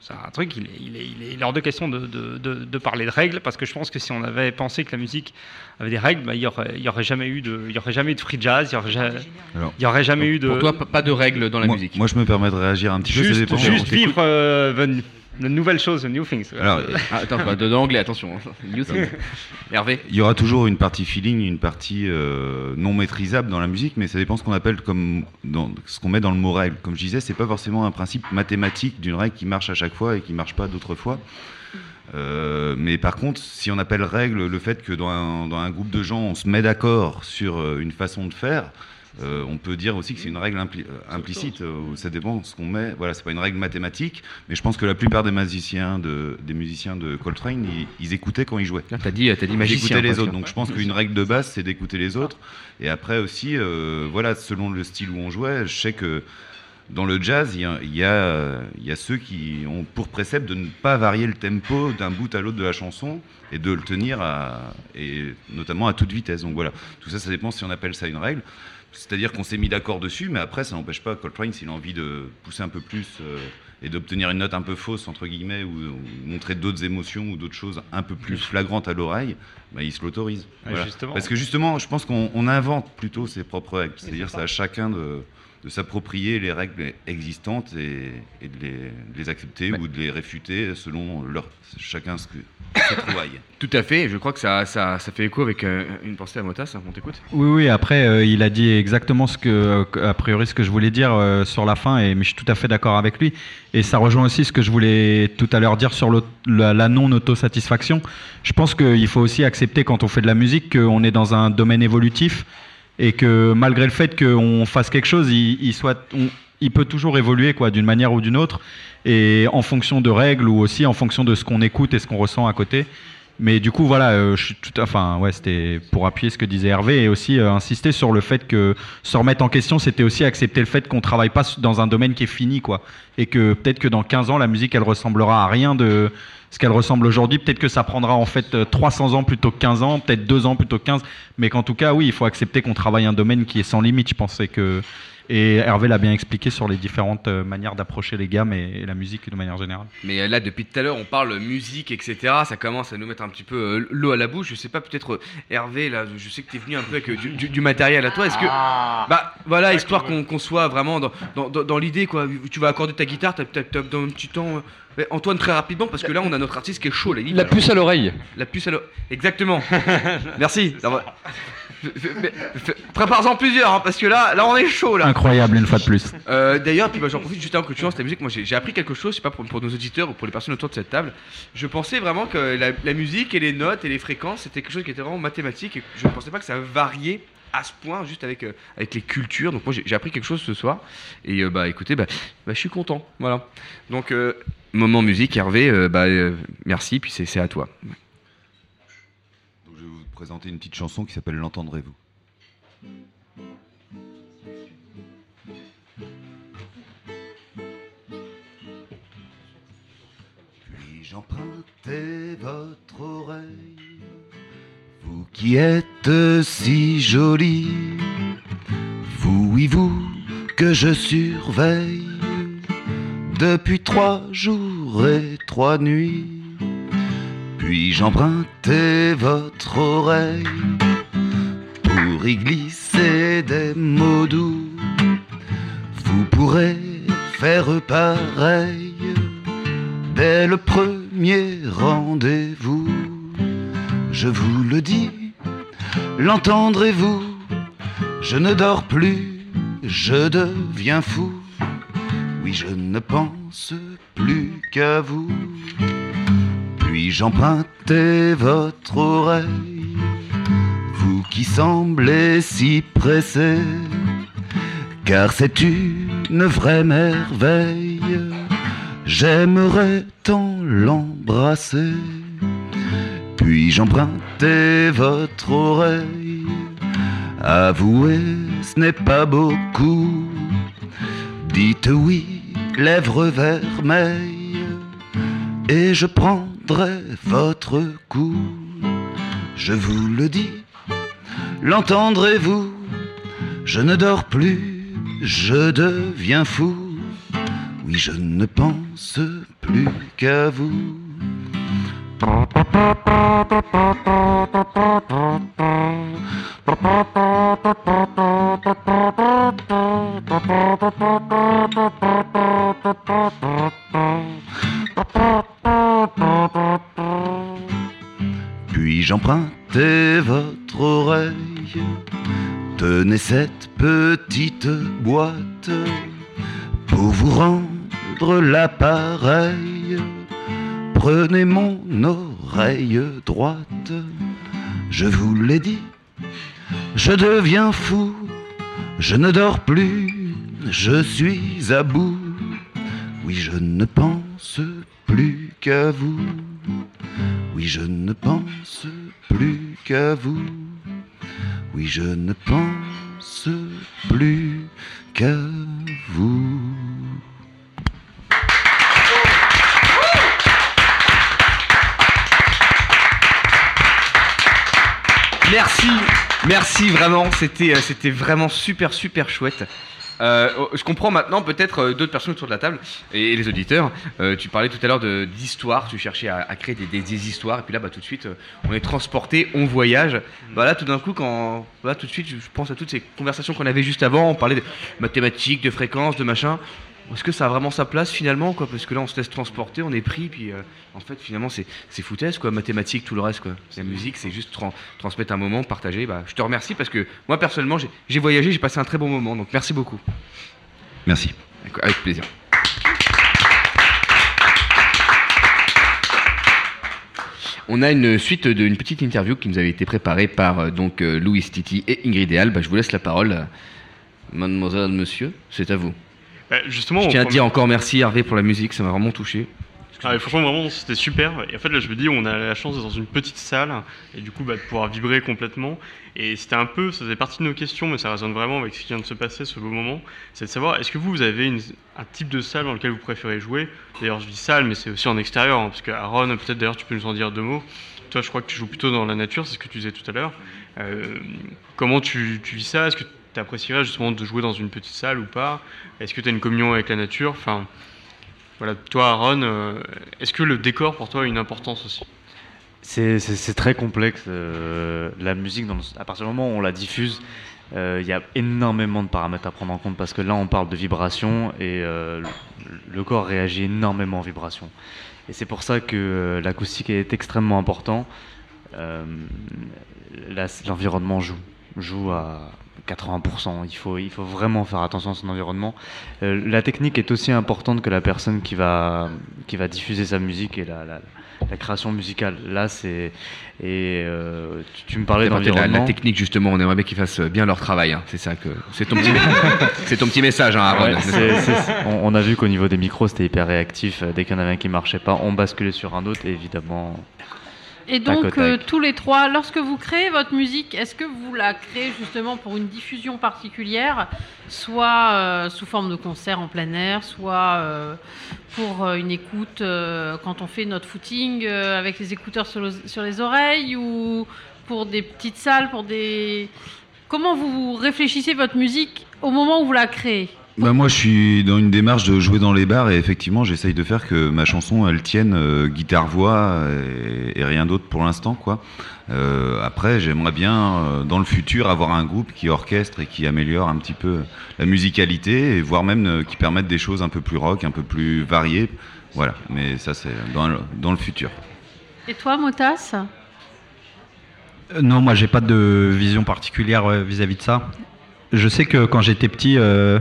c'est un truc, il est, il est, il est- il est hors de question de, de, de- de parler de règles, parce que je pense que si on avait pensé que la musique avait des règles, bah, il n'y aurait, il y aurait jamais eu de, il y aurait jamais eu de free jazz, il n'y aurait, ja- aurait jamais eu de. Pour toi, pas- de règles dans la moi, musique. Moi, je me permets de réagir un petit peu. ça juste, dépend. juste vivre euh, the- the nouvelle chose, the new things. Alors, Ah, attends, pas de, de l'anglais, attention. New thing. Hervé Il y aura toujours une partie feeling, une partie euh, non maîtrisable dans la musique, mais ça dépend ce qu'on appelle comme dans, ce qu'on met dans le mot règle. Comme je disais, c'est pas forcément un principe mathématique d'une règle qui marche à chaque fois et qui marche pas d'autres fois. Euh, mais par contre, si on appelle règle le fait que dans un, dans un groupe de gens, on se met d'accord sur euh, une façon de faire, euh, on peut dire aussi que c'est une règle impli- euh, implicite. euh, ça dépend de ce qu'on met. Voilà, c'est pas une règle mathématique, mais je pense que la plupart des musiciens de, des musiciens de Coltrane, ils, ils écoutaient quand ils jouaient. T'as dit, t'as dit Ils magicien. écoutaient les autres. Donc je pense qu'une règle de base, c'est d'écouter les autres. Et après aussi, euh, voilà, selon le style où on jouait, je sais que dans le jazz, il y a, il y a- il y a ceux qui ont pour précepte de ne pas varier le tempo d'un bout à l'autre de la chanson et de le tenir à, et notamment à toute vitesse. Donc voilà, tout ça, ça dépend si on appelle ça une règle. C'est-à-dire qu'on s'est mis d'accord dessus, mais après, ça n'empêche pas Coltrane, s'il a envie de pousser un peu plus euh, et d'obtenir une note un peu fausse, entre guillemets, ou, ou montrer d'autres émotions ou d'autres choses un peu plus flagrantes à l'oreille, bah, il se l'autorise. Ouais, Voilà. justement. Parce que justement, je pense qu'on on invente plutôt ses propres règles. C'est-à-dire c'est à chacun de, de s'approprier les règles existantes et, et de, les, de les accepter ou de les réfuter selon leur, chacun ce que ses trouvailles. Tout à fait, je crois que ça, ça, ça fait écho avec euh, une pensée à Motas, on t'écoute Oui, oui, après, euh, il a dit exactement ce que, euh, a priori, ce que je voulais dire euh, sur la fin, et, mais je suis tout à fait d'accord avec lui. Et ça rejoint aussi ce que je voulais tout à l'heure dire sur la non-autosatisfaction. Je pense qu'il faut aussi accepter, quand on fait de la musique, qu'on est dans un domaine évolutif, et que malgré le fait qu'on fasse quelque chose, il, peut toujours évoluer quoi, d'une manière ou d'une autre, et en fonction de règles, ou aussi en fonction de ce qu'on écoute et ce qu'on ressent à côté. Mais du coup, voilà, euh, je suis tout, enfin, ouais, c'était pour appuyer ce que disait Hervé et aussi euh, insister sur le fait que se remettre en question, c'était aussi accepter le fait qu'on travaille pas dans un domaine qui est fini, quoi. Et que peut-être que dans 15 ans, la musique, elle ressemblera à rien de ce qu'elle ressemble aujourd'hui. Peut-être que ça prendra en fait euh, 300 ans plutôt que 15 ans, peut-être 2 ans plutôt que 15. Mais qu'en tout cas, oui, il faut accepter qu'on travaille un domaine qui est sans limite, je pensais que. Et Hervé l'a bien expliqué sur les différentes euh, manières d'approcher les gammes et, et la musique de manière générale. Mais euh, là, depuis tout à l'heure, on parle musique, etc. Ça commence à nous mettre un petit peu euh, l'eau à la bouche. Je sais pas, peut-être Hervé, là, je sais que tu es venu un peu avec du, du- du matériel à toi. Est-ce que. Bah, voilà, histoire qu'on soit vraiment dans, dans, dans- dans l'idée, quoi. Tu vas accorder ta guitare, t'as peut-être dans un petit temps. Antoine, très rapidement, parce que là, on a notre artiste qui est chaud, là. il- La puce à l'oreille. La puce à l'oreille. Exactement. Merci. Prépare-en plusieurs, hein, parce que là, là, on est chaud, là. Incroyable, une fois de plus. Euh, D'ailleurs, puis bah, j'en profite juste avant que tu lances ta musique. Moi, j'ai appris quelque chose, je sais pas pour, pour nos auditeurs ou pour les personnes autour de cette table. Je pensais vraiment que la, la musique et les notes et les fréquences c'était quelque chose qui était vraiment mathématique et je ne pensais pas que ça variait à ce point juste avec, euh, avec les cultures. Donc moi, j'ai appris quelque chose ce soir et euh, bah écoutez, bah, bah, je suis content. Voilà. Donc euh, moment musique, Hervé, bah merci, puis c'est à toi. Donc, je vais vous présenter une petite chanson qui s'appelle L'entendrez-vous. Puis-je emprunter votre oreille, vous qui êtes si jolie, vous, oui, vous, que je surveille depuis trois jours et trois nuits? Puis-je emprunter votre oreille pour y glisser des mots doux? Vous pourrez faire pareil dès le premier rendez-vous. Je vous le dis, l'entendrez-vous? Je ne dors plus, je deviens fou. Oui, je ne pense plus qu'à vous. Puis-je emprunter votre oreille Vous qui semblez si pressé, car c'est une vraie merveille. J'aimerais tant l'embrasser. Puis-je emprunter votre oreille Avouez, ce n'est pas beaucoup. Dites oui, lèvres vermeilles, et je votre cou. Je vous le dis, l'entendrez-vous Je ne dors plus, je deviens fou. Oui, je ne pense plus qu'à vous. Puis-je emprunter votre oreille Tenez cette petite boîte pour vous rendre l'appareil. Prenez mon oreille droite, je vous l'ai dit, je deviens fou, je ne dors plus, je suis à bout. Oui, je ne pense plus qu'à vous. Oui, je ne pense plus qu'à vous. Oui, je ne pense plus qu'à vous. Merci, merci vraiment. C'était, euh, c'était vraiment super, super chouette. Euh, oh, je comprends maintenant peut-être euh, d'autres personnes autour de la table et, les auditeurs. Euh, tu parlais tout à l'heure d'histoire, tu cherchais à, à créer des, des- des histoires et puis là, bah, tout de suite, on est transporté, on voyage. Bah, là, tout d'un coup, quand là, tout de suite, je je pense à toutes ces conversations qu'on avait juste avant. On parlait de mathématiques, de fréquences, de machin. Est-ce que ça a vraiment sa place finalement quoi? Parce que là on se laisse transporter, on est pris, puis euh, en fait finalement c'est, c'est foutaise quoi, mathématiques, tout le reste quoi. La musique c'est juste tran- transmettre un moment, partager. Bah, je te remercie parce que moi personnellement j'ai, j'ai voyagé, j'ai passé un très bon moment, donc merci beaucoup. Merci. Avec- plaisir. On a une suite d'une petite interview qui nous avait été préparée par euh, donc euh, Louis Titi et Ingrid Eal. Bah, je vous laisse la parole, mademoiselle, monsieur, c'est à vous. Bah, justement, je tiens à dire encore merci Hervé pour la musique, ça m'a vraiment touché. Ah, franchement, vraiment, c'était super. Et en fait, là, je me dis, on a la chance d'être dans une petite salle et du coup, bah, de pouvoir vibrer complètement. Et c'était un peu, ça faisait partie de nos questions, mais ça résonne vraiment avec ce qui vient de se passer, ce beau moment. C'est de savoir, est-ce que vous, vous avez une- un type de salle dans lequel vous préférez jouer? D'ailleurs, je dis salle, mais c'est aussi en extérieur, hein, parce que Aaron, peut-être d'ailleurs, tu peux nous en dire deux mots. Toi, je crois que tu joues plutôt dans la nature, c'est ce que tu disais tout à l'heure. Euh, comment tu, tu vis ça? Est-ce que tu apprécierais justement de jouer dans une petite salle ou pas? Est-ce que tu as une communion avec la nature? Enfin, voilà, toi, Aaron, euh, est-ce que le décor pour toi a une importance aussi? C'est- très complexe. euh, la musique, à partir du moment où on la diffuse, euh, il y a énormément de paramètres à prendre en compte parce que là, on parle de vibration et le, corps réagit énormément en vibration. Et c'est pour ça que l'acoustique est extrêmement important. L'environnement joue, joue à 80%. Il faut, il faut vraiment faire attention à son environnement. Euh, la technique est aussi importante que la personne qui va, qui va diffuser sa musique et la, la- la création musicale. Là, c'est. Et euh, tu, tu me parlais C'est parti de la, d'environnement. la technique justement, on aimerait bien qu'ils fassent bien leur travail. hein. C'est ça que c'est ton petit, c'est ton petit message, hein, Aaron. Ouais, c'est- on, on a vu qu'au niveau des micros, c'était hyper réactif. Euh, Dès qu'il y en avait un qui marchait pas, on basculait sur un autre, et évidemment. Et donc, euh, tous les trois, lorsque vous créez votre musique, est-ce que vous la créez justement pour une diffusion particulière, soit euh, sous forme de concert en plein air, soit euh, pour une écoute quand on fait notre footing avec les écouteurs sur, le- sur les oreilles, ou pour des petites salles, pour des... Comment vous réfléchissez votre musique au moment où vous la créez? Bah moi je suis dans une démarche de jouer dans les bars et effectivement j'essaye de faire que ma chanson elle tienne euh, guitare-voix et, et rien d'autre pour l'instant quoi. Euh, après j'aimerais bien euh, dans le futur avoir un groupe qui orchestre et qui améliore un petit peu la musicalité et voire même euh, qui permette des choses un peu plus rock, un peu plus variées. Voilà, mais ça c'est dans le, dans le futur. Et toi, Motas? Euh, Non, moi j'ai pas de vision particulière euh, vis-à-vis de ça. Je sais que quand j'étais petit, euh,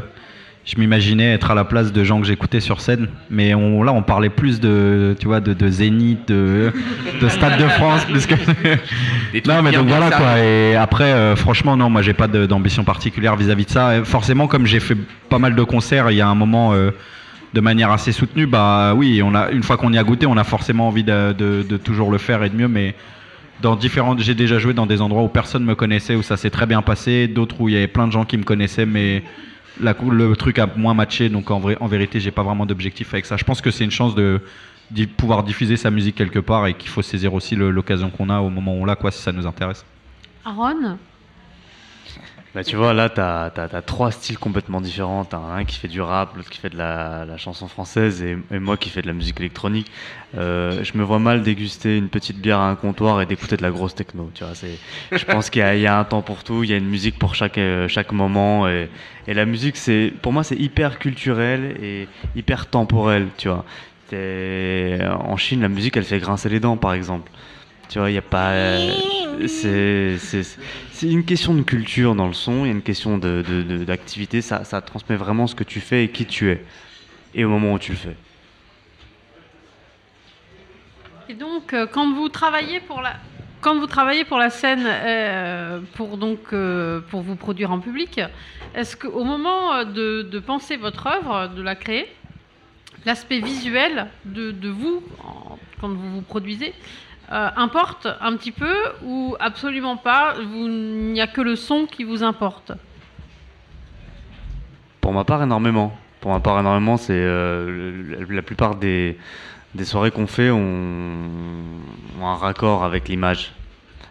je m'imaginais être à la place de gens que j'écoutais sur scène, mais on, là on parlait plus de, tu vois, de, de Zénith, de, de Stade de France, plus que. Non, mais donc voilà quoi. Et après, euh, franchement, non, moi j'ai pas d'ambition particulière vis-à-vis de ça. Et forcément, comme j'ai fait pas mal de concerts, il y a un moment. euh, de manière assez soutenue, bah oui, on a une fois qu'on y a goûté, on a forcément envie de, de- de toujours le faire et de mieux, mais dans différentes, j'ai déjà joué dans des endroits où personne me connaissait, où ça s'est très bien passé, d'autres où il y avait plein de gens qui me connaissaient, mais la le truc a moins matché, donc en, vrai, en vérité, j'ai pas vraiment d'objectif avec ça. Je pense que c'est une chance de, d'y- pouvoir diffuser sa musique quelque part et qu'il faut saisir aussi l'occasion qu'on a au moment où on l'a, quoi, si ça nous intéresse. Aaron? Bah, tu vois, là, tu as, trois styles complètement différents. Un qui fait du rap, l'autre qui fait de la, la chanson française et, moi qui fais de la musique électronique. Euh, je me vois mal déguster une petite bière à un comptoir et d'écouter de la grosse techno. Tu vois, je pense qu'il y, y a un temps pour tout, il y a une musique pour chaque, euh, chaque moment. Et, et la musique, pour moi, c'est hyper culturel et hyper temporel. Tu vois. En Chine, la musique, elle fait grincer les dents, par exemple. Tu vois, il n'y a pas. euh, C'est une question de culture dans le son, il y a une question de- de- d'activité. ça, ça transmet vraiment ce que tu fais et qui tu es. Et au moment où tu le fais. Et donc, euh, quand vous travaillez pour la, quand vous travaillez pour la scène, euh, pour donc pour vous produire en public, est-ce qu'au moment de, de penser votre œuvre, de la créer, l'aspect visuel de, de vous quand vous vous produisez euh, importe un petit peu ou absolument pas Il n'y a que le son qui vous importe. Pour ma part, énormément. Pour ma part, énormément, c'est euh, la plupart des, des soirées qu'on fait ont un raccord avec l'image.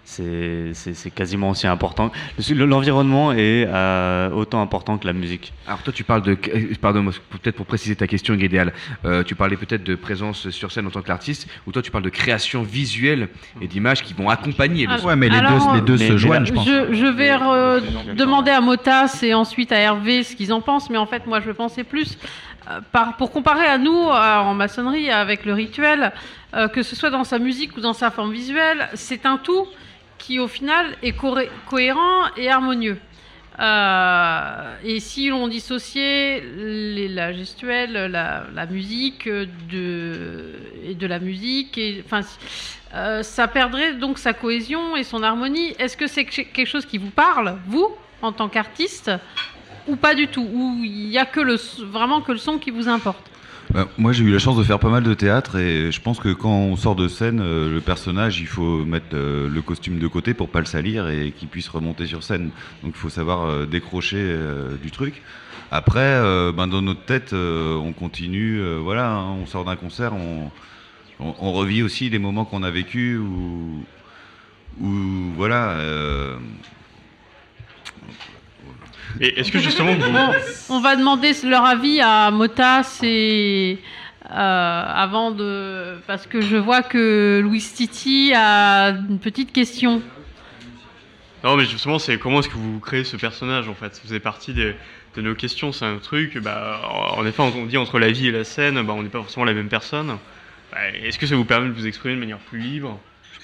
C'est quasiment aussi important. Le- L'environnement est euh, autant important que la musique. Alors toi tu parles de, euh, pardon, peut-être pour préciser ta question idéale, euh, tu parlais peut-être de présence sur scène en tant qu'artiste, ou toi tu parles de création visuelle et d'images qui vont accompagner le Ah, son. Ouais, mais les Alors, deux, les deux mais- se mais joignent, là- je pense. Je, je vais re- demander à Motas et ensuite à Hervé ce qu'ils en pensent, mais en fait, moi, je pensais plus, euh, par- pour comparer à nous, euh, en maçonnerie, avec le rituel, euh, que ce soit dans sa musique ou dans sa forme visuelle, c'est un tout qui, au final, est cohérent et harmonieux. Euh, et si l'on dissociait la gestuelle, la, musique de, et de la musique, euh, ça perdrait donc sa cohésion et son harmonie. Est-ce que c'est que- quelque chose qui vous parle, vous, en tant qu'artiste, ou pas du tout? Ou il n'y a que vraiment que le son qui vous importe? Bah, moi, j'ai eu la chance de faire pas mal de théâtre et je pense que quand on sort de scène, euh, le personnage, il faut mettre euh, le costume de côté pour pas le salir et qu'il puisse remonter sur scène. Donc, il faut savoir euh, décrocher du truc. Après, ben, dans notre tête, on continue. voilà, hein, on sort d'un concert, on, revit aussi les moments qu'on a vécus ou, ou voilà. Et est-ce que justement vous... On va demander leur avis à Motas et euh, avant de parce que je vois que Louis Titi a une petite question. Non, mais justement, c'est comment est-ce que vous créez ce personnage en fait? Ça faisait partie des- de nos questions. C'est un truc, bah, en effet, on dit entre la vie et la scène, bah, on n'est pas forcément la même personne. Bah, est-ce que ça vous permet de vous exprimer de manière plus libre?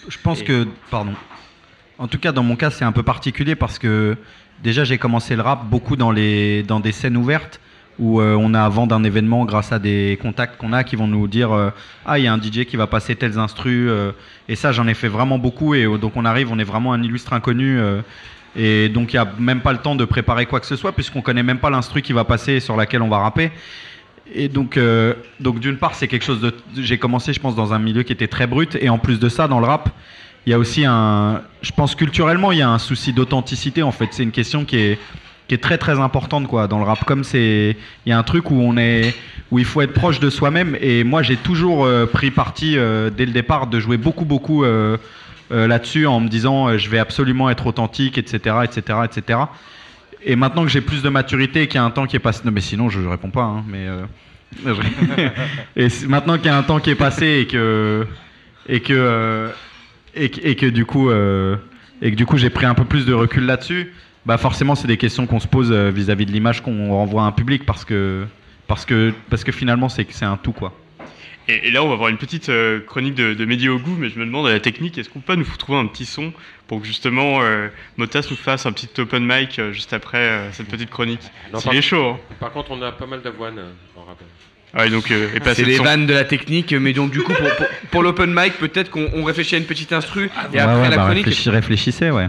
Je pense Et- que, pardon. En tout cas, dans mon cas, c'est un peu particulier parce que déjà, j'ai commencé le rap beaucoup dans, les, dans des scènes ouvertes où euh, on a avant d'un événement, grâce à des contacts qu'on a, qui vont nous dire euh, Ah, il y a un DJ qui va passer tels instrus. euh, et ça, j'en ai fait vraiment beaucoup. Et donc, on arrive, on est vraiment un illustre inconnu. et donc, il n'y a même pas le temps de préparer quoi que ce soit, puisqu'on connaît même pas l'instru qui va passer et sur laquelle on va rapper. Et donc, donc d'une part, c'est quelque chose de. J'ai commencé, je pense, dans un milieu qui était très brut. Et en plus de ça, dans le rap, il y a aussi un. Je pense culturellement, il y a un souci d'authenticité. En fait, c'est une question qui est qui est très très importante quoi dans le rap. Comme c'est, il y a un truc où on est, où il faut être proche de soi-même. Et moi, j'ai toujours euh, pris parti euh, dès le départ de jouer beaucoup beaucoup euh, là-dessus en me disant, je vais absolument être authentique, etc., etc., etc. et maintenant que j'ai plus de maturité et qu'il y a un temps qui est passé. Non, mais sinon, je ne réponds pas. hein, mais, et maintenant qu'il y a un temps qui est passé et que. Et que, et, que- et que du coup. euh, et que du coup, j'ai pris un peu plus de recul là-dessus. Bah forcément, c'est des questions qu'on se pose euh, vis-à-vis de l'image qu'on renvoie à un public parce que parce que parce que finalement, c'est c'est un tout quoi. Et, et là, on va avoir une petite euh, chronique de, de au goût, mais je me demande à la technique, est-ce qu'on peut nous trouver un petit son pour que justement euh, Motas nous fasse un petit open mic euh, juste après euh, cette petite chronique? Non, S'il par- est chaud. hein. Par contre, on a pas mal d'avoine euh, en rappel. Ouais, donc, euh, et pas C'est les son. vannes de la technique, mais donc du coup pour, pour, pour l'open mic, peut-être qu'on on réfléchit à une petite instru et Ouais, après ouais, la bah, chronique. réfléchis- réfléchissez, ouais.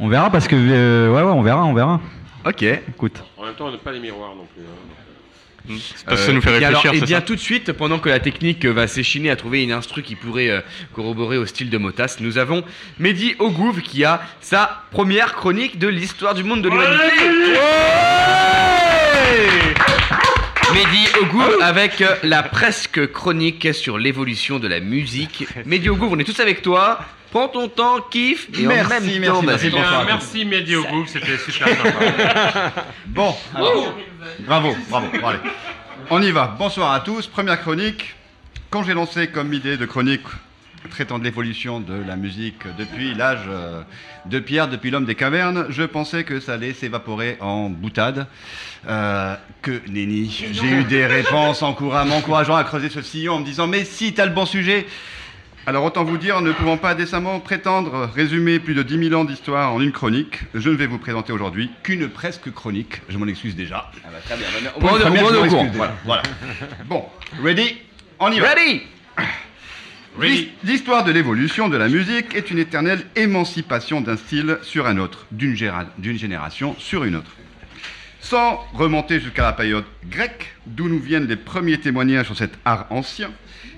on verra parce que euh, ouais, ouais, on verra, on verra. Ok. Écoute. En même temps, on n'a pas les miroirs non plus. hein. parce que ça nous fait et alors- réfléchir, Et bien ça tout de suite, pendant que la technique euh, va s'échiner à trouver une instru qui pourrait euh, corroborer au style de Motas, nous avons Mehdi Ogouv qui a sa première chronique de l'histoire du monde de l'humanité. Ouais Mehdi Ogouv avec euh, la presque chronique sur l'évolution de la musique. Mehdi Ogouv, on est tous avec toi. Prends ton temps, kiffe et en Merci, même merci, temps, merci. Merci Mehdi groupe, c'était super sympa. Bon, alors, bravo, bravo, bon, allez. On y va. Bonsoir à tous. Première chronique. Quand j'ai lancé comme idée de chronique traitant de l'évolution de la musique depuis l'âge euh, de pierre, depuis l'homme des cavernes, je pensais que ça allait s'évaporer en boutade. Euh, que nenni. J'ai eu des réponses encoura- m'encourageant à creuser ce sillon en me disant Mais si, t'as le bon sujet alors autant vous dire, ne pouvant pas décemment prétendre résumer plus de 10 000 ans d'histoire en une chronique, je ne vais vous présenter aujourd'hui qu'une presque chronique. Je m'en excuse déjà. très bien. Pour Au une moins, première, on est je au m'en courant. excuse déjà. Voilà. Bon, ready? On y va. Ready? L'his- L'histoire de l'évolution de la musique est une éternelle émancipation d'un style sur un autre, d'une génération sur une autre. Sans remonter jusqu'à la période grecque, d'où nous viennent les premiers témoignages sur cet art ancien,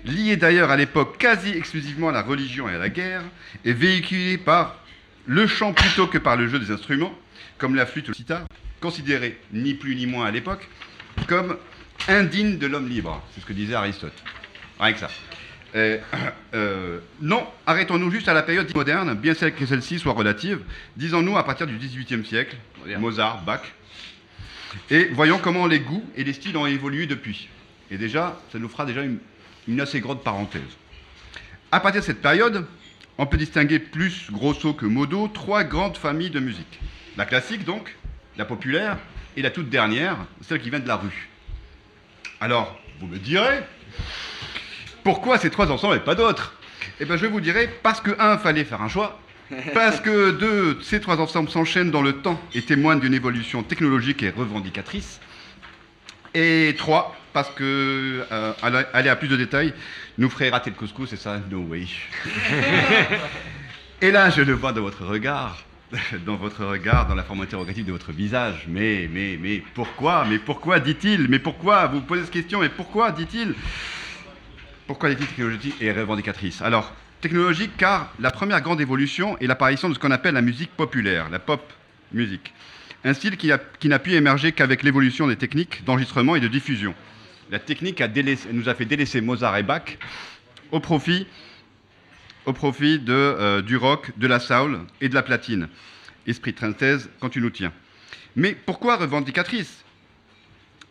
lié d'ailleurs à l'époque quasi exclusivement à la religion et à la guerre, et véhiculé par le chant plutôt que par le jeu des instruments, comme la flûte ou le sitar, considéré ni plus ni moins à l'époque comme indigne de l'homme libre. C'est ce que disait Aristote. Rien que ça. Euh, euh, non, arrêtons-nous juste à la période moderne, bien celle que celle-ci soit relative. Disons-nous à partir du XVIIIe siècle, Mozart, Bach, et voyons comment les goûts et les styles ont évolué depuis. Et déjà, ça nous fera déjà une, une assez grande parenthèse. À partir de cette période, on peut distinguer plus grosso que modo trois grandes familles de musique. La classique donc, la populaire, et la toute dernière, celle qui vient de la rue. Alors, vous me direz, pourquoi ces trois ensembles et pas d'autres? Eh bien, je vous dirai, parce que, un, fallait faire un choix, parce que, deux, ces trois ensembles s'enchaînent dans le temps et témoignent d'une évolution technologique et revendicatrice, et trois, parce que, euh, aller à plus de détails, nous ferait rater le couscous, et ça, no way. et là, je le vois dans votre regard, dans votre regard, dans la forme interrogative de votre visage. Mais, mais, mais, pourquoi? Mais pourquoi dit-il? Mais pourquoi? Vous vous posez cette question, mais pourquoi dit-il? Pourquoi les titres technologiques et revendicatrices Alors, technologique car la première grande évolution est l'apparition de ce qu'on appelle la musique populaire, la pop musique. Un style qui, n'a pu émerger qu'avec l'évolution des techniques d'enregistrement et de diffusion. La technique nous a fait délaisser Mozart et Bach au profit, au profit euh, du rock, de la soul et de la platine. Esprit de synthèse quand tu nous tiens. Mais pourquoi revendicatrice?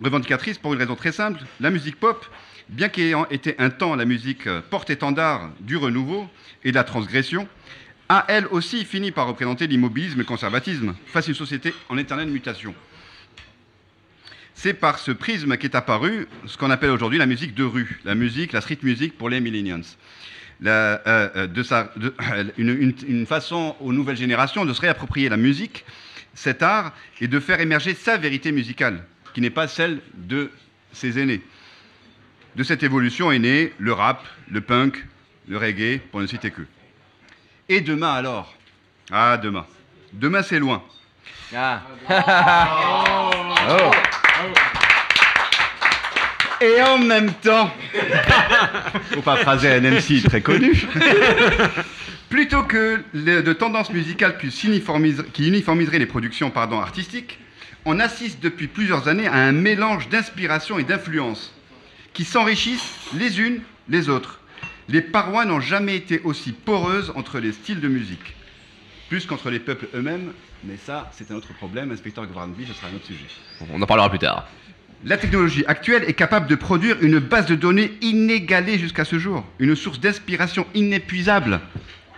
Revendicatrice pour une raison très simple. La musique pop, bien qu'ayant été un temps la musique euh, porte-étendard du renouveau et de la transgression, a elle aussi fini par représenter l'immobilisme et le conservatisme face à une société en éternelle mutation. C'est par ce prisme qu'est apparu ce qu'on appelle aujourd'hui la musique de rue, la musique, la street music pour les millennials. Euh, euh, une, une- une façon aux nouvelles générations de se réapproprier la musique, cet art, et de faire émerger sa vérité musicale, qui n'est pas celle de ses aînés. De cette évolution est né le rap, le punk, le reggae, pour ne citer que. Et demain alors? Ah, demain. Demain, c'est loin. Ah. Oh. Et en même temps, faut pas phraser un MC très connu, plutôt que les- de tendances musicales qui uniformiseraient, qui uniformiseraient les productions pardon, artistiques, on assiste depuis plusieurs années à un mélange d'inspiration et d'influence qui s'enrichissent les unes les autres. Les parois n'ont jamais été aussi poreuses entre les styles de musique. plus qu'entre les peuples eux-mêmes, mais ça, c'est un autre problème. Inspecteur Gvarnby, ce sera un autre sujet. On en parlera plus tard. La technologie actuelle est capable de produire une base de données inégalée jusqu'à ce jour, une source d'inspiration inépuisable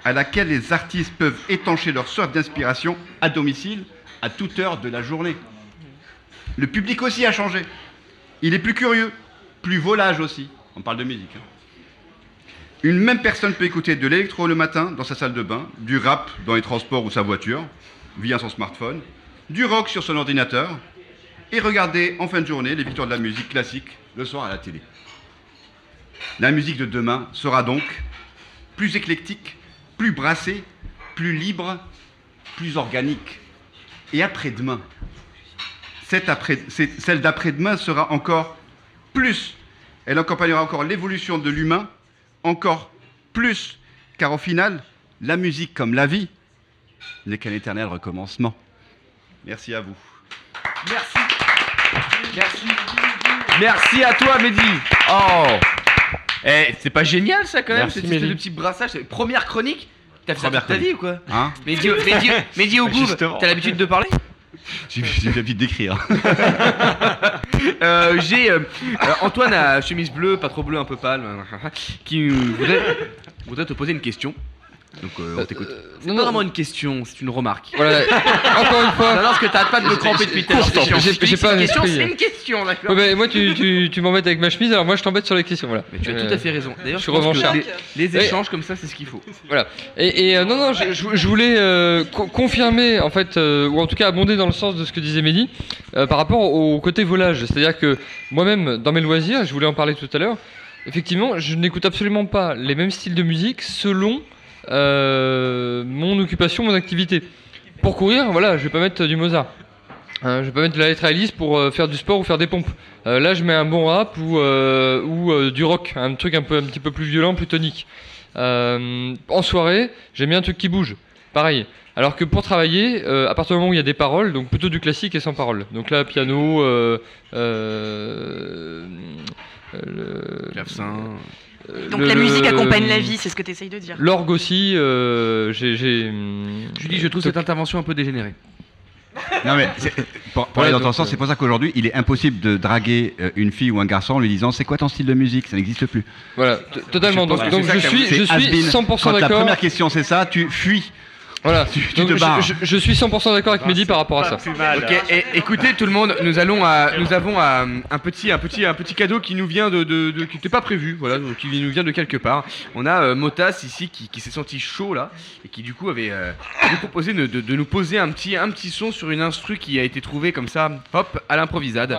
à laquelle les artistes peuvent étancher leur soif d'inspiration à domicile à toute heure de la journée. Le public aussi a changé. Il est plus curieux, plus volage aussi. On parle de musique. hein. Une même personne peut écouter de l'électro le matin dans sa salle de bain, du rap dans les transports ou sa voiture, via son smartphone, du rock sur son ordinateur, et regarder en fin de journée les victoires de la musique classique le soir à la télé. La musique de demain sera donc plus éclectique, plus brassée, plus libre, plus organique. Et après-demain, celle d'après-demain sera encore plus. Elle accompagnera encore l'évolution de l'humain, encore plus. Car au final, la musique comme la vie n'est qu'un éternel recommencement. Merci à vous. Merci. Merci. Merci à toi, Mehdi. Oh. Eh, c'est pas génial ça quand même, Merci, cette espèce de petit brassage. C'est- Première chronique T'as fait ça toute ta vie ou quoi Hein Mehdi, Mehdi, Mehdi au Justement. t'as l'habitude de parler J'ai j'ai l'habitude d'écrire. Euh, J'ai euh, euh, Antoine à chemise bleue, pas trop bleue, un peu pâle, qui voudrait te poser une question. Donc euh, on t'écoute. C'est pas vraiment une question, c'est une remarque. Voilà. Encore une fois. Non, non, parce que t'arrêtes pas de me cramper depuis tout à l'heure. J'ai- pas une question, c'est une question, d'accord Ouais, bah, moi, tu, tu, tu m'embêtes avec ma chemise, alors moi, je t'embête sur les questions. Voilà. Mais tu as tout à fait raison. D'ailleurs, je je suis pense que les, Ouais. échanges comme ça, c'est ce qu'il faut. Voilà. Et, et, euh, non, non, je, je- je voulais euh, co- confirmer, en fait, euh, ou en tout cas abonder dans le sens de ce que disait Mehdi, euh, par rapport au côté volage. C'est-à-dire que moi-même, dans mes loisirs, je voulais en parler tout à l'heure, effectivement, je n'écoute absolument pas les mêmes styles de musique selon euh, mon occupation, mon activité. Pour courir, voilà, je vais pas mettre du Mozart. Hein, je vais pas mettre de la Alice pour euh, faire du sport ou faire des pompes. Euh, là, je mets un bon rap ou, du rock, un truc un petit peu plus violent, plus tonique. En soirée, j'aime bien un truc qui bouge. Pareil. Alors que pour travailler, à partir du moment où il y a des paroles, donc plutôt du classique et sans paroles. Donc là, piano, euh, le- Clavecin. Euh, Donc le- la musique accompagne la vie, c'est ce que tu essayes de dire. L'orgue aussi, euh, j'ai. j'ai, hum, Julie, je trouve cette intervention un peu dégénérée. Non mais c'est- pour, pour Ouais, aller dans ton sens, euh, c'est pour ça qu'aujourd'hui, il est impossible de draguer euh, une fille ou un garçon en lui disant c'est quoi ton style de musique, ça n'existe plus. Voilà, totalement. Donc, je suis, c'est je suis has-been. 100% Quand la d'accord. première question c'est ça, tu fuis. Voilà, tu, tu Donc, te je- barres. je, je suis 100% d'accord avec Mehdi par rapport à ça. Ok, et, écoutez tout le monde, nous allons à, nous avons à, un petit, un petit, un petit cadeau qui nous vient de, de, de- qui n'était pas prévu, voilà, donc qui nous vient de quelque part. On a euh, Motas ici qui, qui s'est senti chaud là et qui du coup avait euh, nous proposé de, de- de nous poser un petit, un petit son sur une instru qui a été trouvée comme ça, hop, à l'improvisade.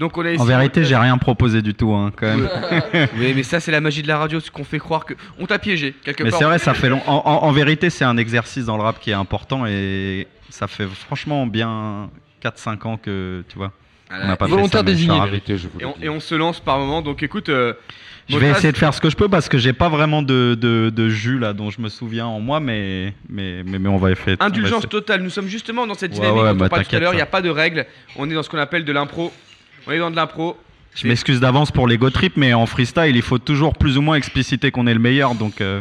Donc on a En vérité, j'ai rien proposé du tout, hein, quand même. oui, mais ça c'est la magie de la radio, ce qu'on fait croire que on t'a piégé quelque Mais part. c'est vrai, ça fait long. En, en- en vérité, c'est un exercice dans le rap qui est important et ça fait franchement bien 4-5 ans que, tu vois, on n'a pas fait ça, mais je suis ravi. Et on, et on se lance par moment, donc écoute. euh, Je vais essayer de faire ce que je peux parce que j'ai pas vraiment de, de, de jus là dont je me souviens en moi, mais, mais, mais, mais on va faire. on va Indulgence totale, nous sommes justement dans cette Ouais, dynamique ouais, dont on parlait tout à l'heure, il n'y a pas de règles, on est dans ce qu'on appelle de l'impro, on est dans de l'impro. Je m'excuse d'avance pour l'ego trip, mais en freestyle, il faut toujours plus ou moins expliciter qu'on est le meilleur, donc euh,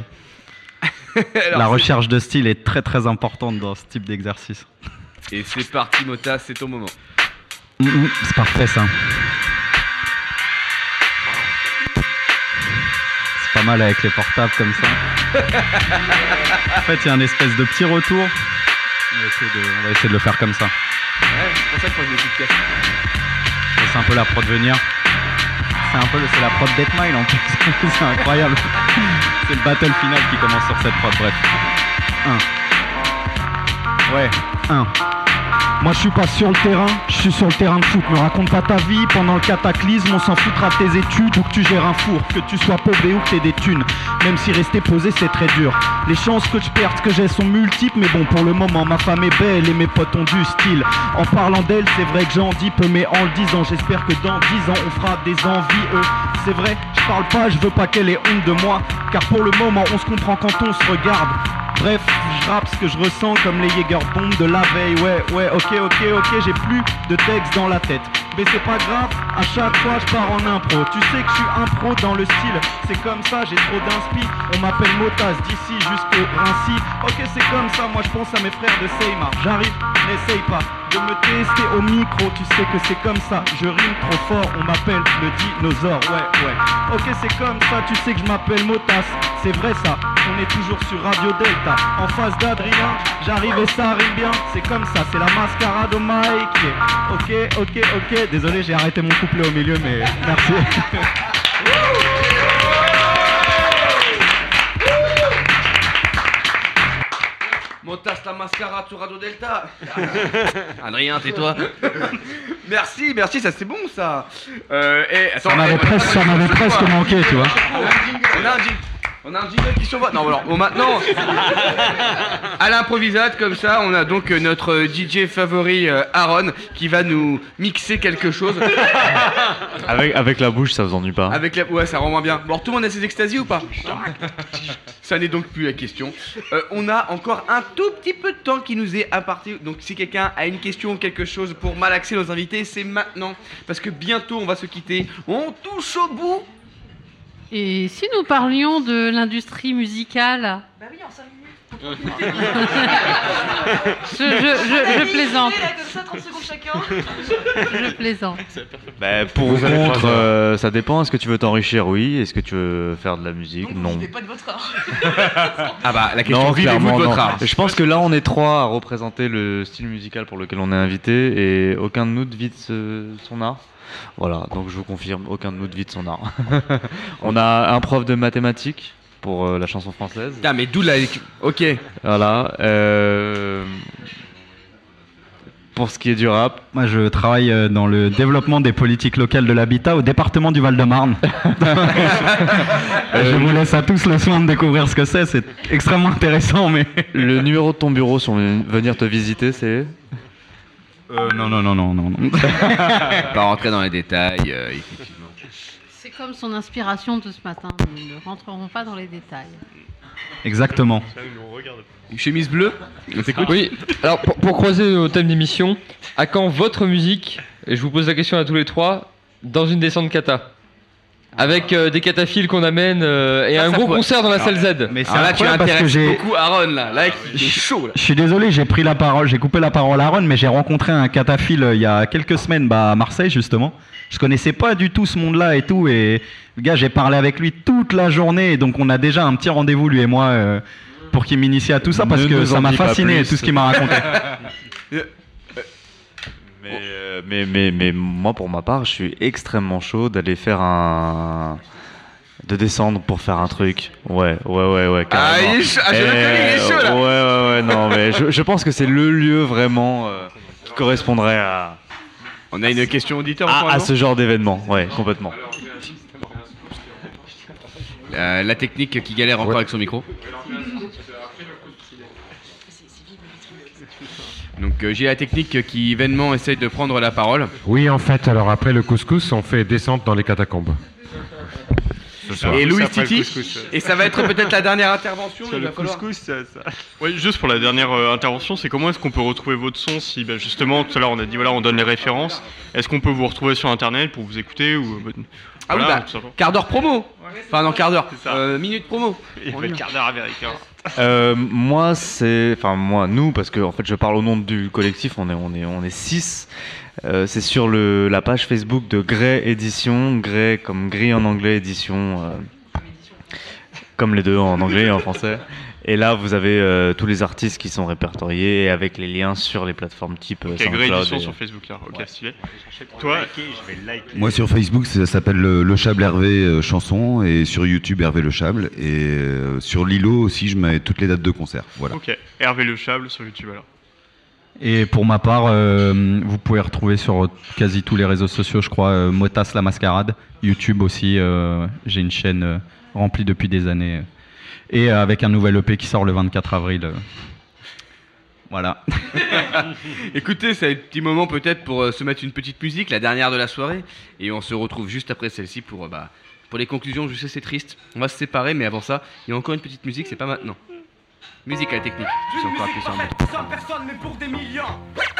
la recherche de style est très très importante dans ce type d'exercice. Et c'est parti Mota, c'est ton moment. Mm, mm, c'est parfait ça. C'est pas mal avec les portables comme ça. en fait, il y a un espèce de petit retour. On va essayer de, on va essayer de le faire comme ça. Ouais, c'est pour ça que moi je. C'est un peu la prod venir. C'est un peu, c'est la prod Deathmile en plus. c'est incroyable. C'est le battle final qui commence sur cette prod. Bref. 1. Ouais. 1. Moi je suis pas sur le terrain, je suis sur le terrain de foot. Me raconte pas ta vie pendant le cataclysme, on s'en foutra de tes études ou que tu gères un four, que tu sois pauvre ou que t'aies des thunes. Même si rester posé c'est très dur. Les chances que je perde que j'ai sont multiples, mais bon pour le moment ma femme est belle et mes potes ont du style. En parlant d'elle, c'est vrai que j'en dis peu, mais en le disant, j'espère que dans 10 ans on fera des envies. eux. C'est vrai, je parle pas, je veux pas qu'elle ait honte de moi, car pour le moment on se comprend quand on se regarde. Bref, je rappe ce que je ressens comme les Jäger bombes de la veille. Ouais, ouais, ok, ok, ok, j'ai plus de texte dans la tête. Mais c'est pas grave, à chaque fois je pars en impro. Tu sais que je suis un pro dans le style, c'est comme ça, j'ai trop d'inspi. On m'appelle Motas d'ici jusqu'au Rincy. Ok, c'est comme ça, moi je pense à mes frères de Seymour. J'arrive, n'essaye pas de me tester au micro, tu sais que c'est comme ça. Je rime trop fort, on m'appelle le dinosaure. Ouais, ouais. Ok, c'est comme ça, tu sais que je m'appelle Motas. C'est vrai ça, on est toujours sur Radio Delta. En face d'Adrien, j'arrive et ça rime bien. C'est comme ça, c'est la mascarade au Mike. Ok, ok, ok. Désolé, j'ai arrêté mon couplet au milieu, mais merci. Montas la mascara sur Radio Delta. Adrien, tais-toi. merci, merci, ça c'est bon ça. Euh, et, attends, Ça m'avait presque, ça m'avait presque manqué, tu vois. On a un jingle. On a un jingle qui s'envoie. Non, alors bon, maintenant, à l'improvisate, comme ça, on a donc euh, notre euh, DJ favori euh, Aaron qui va nous mixer quelque chose. Avec, avec la bouche, ça vous ennuie pas Avec la... Ouais, ça rend moins bien. Bon, alors, tout le monde a ses extasies ou pas Ça n'est donc plus la question. Euh, on a encore un tout petit peu de temps qui nous est imparti. Donc, si quelqu'un a une question ou quelque chose pour malaxer nos invités, c'est maintenant. Parce que bientôt, on va se quitter. On touche au bout. Et si nous parlions de l'industrie musicale Bah oui, en 5 minutes. je, je, je, je plaisante. Comme ça, 30 secondes chacun. Je plaisante. Bah, pour ou contre, euh, ça dépend. Est-ce que tu veux t'enrichir? Oui. Est-ce que tu veux faire de la musique? Non. pas de votre art. Ah bah, la question Non, vivez-vous de clairement, votre non. art Je pense que là, on est trois à représenter le style musical pour lequel on est invité et aucun de nous ne vide ce- son art. Voilà, donc je vous confirme, aucun de nous ne vide son art. on a un prof de mathématiques pour euh, la chanson française. Ah, mais d'où la. Ok. Voilà. euh, Pour ce qui est du rap. Moi, je travaille euh, dans le développement des politiques locales de l'habitat au département du Val-de-Marne. je vous laisse à tous le soin de découvrir ce que c'est. C'est extrêmement intéressant, mais. Le numéro de ton bureau si on veut venir te visiter, c'est Euh, non, non, non, non, non. non. Pas rentrer dans les détails, euh, effectivement. C'est comme son inspiration de ce matin. Nous ne rentrerons pas dans les détails. Exactement. Une chemise bleue Oui, alors pour, pour croiser au thème d'émission, à quand votre musique, et je vous pose la question à tous les trois, dans une descente kata avec euh, des cataphiles qu'on amène euh, et Ça, un ça gros pourrait- concert dans la Alors, salle Z. mais c'est Alors là, tu parce que intéresses j'ai- beaucoup Aaron, là. Là, il est chaud, là. Je suis désolé, j'ai pris la parole, j'ai coupé la parole à Aaron, mais j'ai rencontré un cataphile euh, il y a quelques semaines bah, à Marseille justement. Je connaissais pas du tout ce monde-là et tout, et le gars, j'ai parlé avec lui toute la journée, et donc on a déjà un petit rendez-vous lui et moi euh, pour qu'il m'initie à tout ça parce Ne que nous ça en m'a dis pas fasciné plus. tout ce qu'il m'a raconté. Mais, euh, mais, mais, mais moi, pour ma part, je suis extrêmement chaud d'aller faire un. de descendre pour faire un truc. Ouais, ouais, ouais, ouais. Ah, il est chaud. Ah, je le Et, connais, il est chaud, là. Ouais, ouais, ouais, non, mais je, je pense que c'est le lieu vraiment euh, qui correspondrait à, On a une question auditeur à, ce genre d'événement. Ouais, complètement. Euh, La technique qui galère encore avec son micro. Donc euh, j'ai la technique qui vainement essaye de prendre la parole. Oui, en fait, alors après le couscous, on fait descente dans les catacombes. Ce soir. Et Louis Titi. Et ça va être peut-être la dernière intervention. Il le va falloir- couscous, ça, Oui, juste pour la dernière euh, intervention, c'est comment est-ce qu'on peut retrouver votre son si bah, justement tout à l'heure on a dit voilà on donne les références. Est-ce qu'on peut vous retrouver sur internet pour vous écouter ou euh, Ah oui, bah, quart d'heure promo. Enfin non, quart d'heure. Euh, minute promo. Il fait le quart d'heure américain. Euh, moi, c'est. Enfin, moi, nous, parce que en fait, je parle au nom du collectif, on est, on est, on est six. Euh, c'est sur la page Facebook de Grey Édition, Grey comme gris en anglais, édition. euh, comme les deux en anglais et en français. Et là, vous avez euh, tous les artistes qui sont répertoriés avec les liens sur les plateformes type euh, Ok, Grey SoundCloud et- sur Facebook là. Ok, stylé. Toi, Moi sur Facebook, ça s'appelle le, Le Chable Hervé euh, chanson et sur YouTube Hervé Le Chable et euh, sur Lilo aussi, je mets toutes les dates de concert. Voilà. Ok, Hervé Le Chable sur YouTube alors. Et pour ma part, euh, vous pouvez retrouver sur quasi tous les réseaux sociaux, je crois, euh, Motas la Mascarade, YouTube aussi. euh, J'ai une chaîne euh, remplie depuis des années. Et euh, avec un nouvel EP qui sort le 24 avril. euh. Voilà. Écoutez, c'est un petit moment peut-être pour euh, se mettre une petite musique, la dernière de la soirée, et on se retrouve juste après celle-ci pour, bah, pour les conclusions. Je sais c'est triste, on va se séparer, mais avant ça, il y a encore une petite musique, c'est pas maintenant. Musique à la technique. Je suis encore appuyé sur un bouton. Pour 100 personnes, mais pour des millions.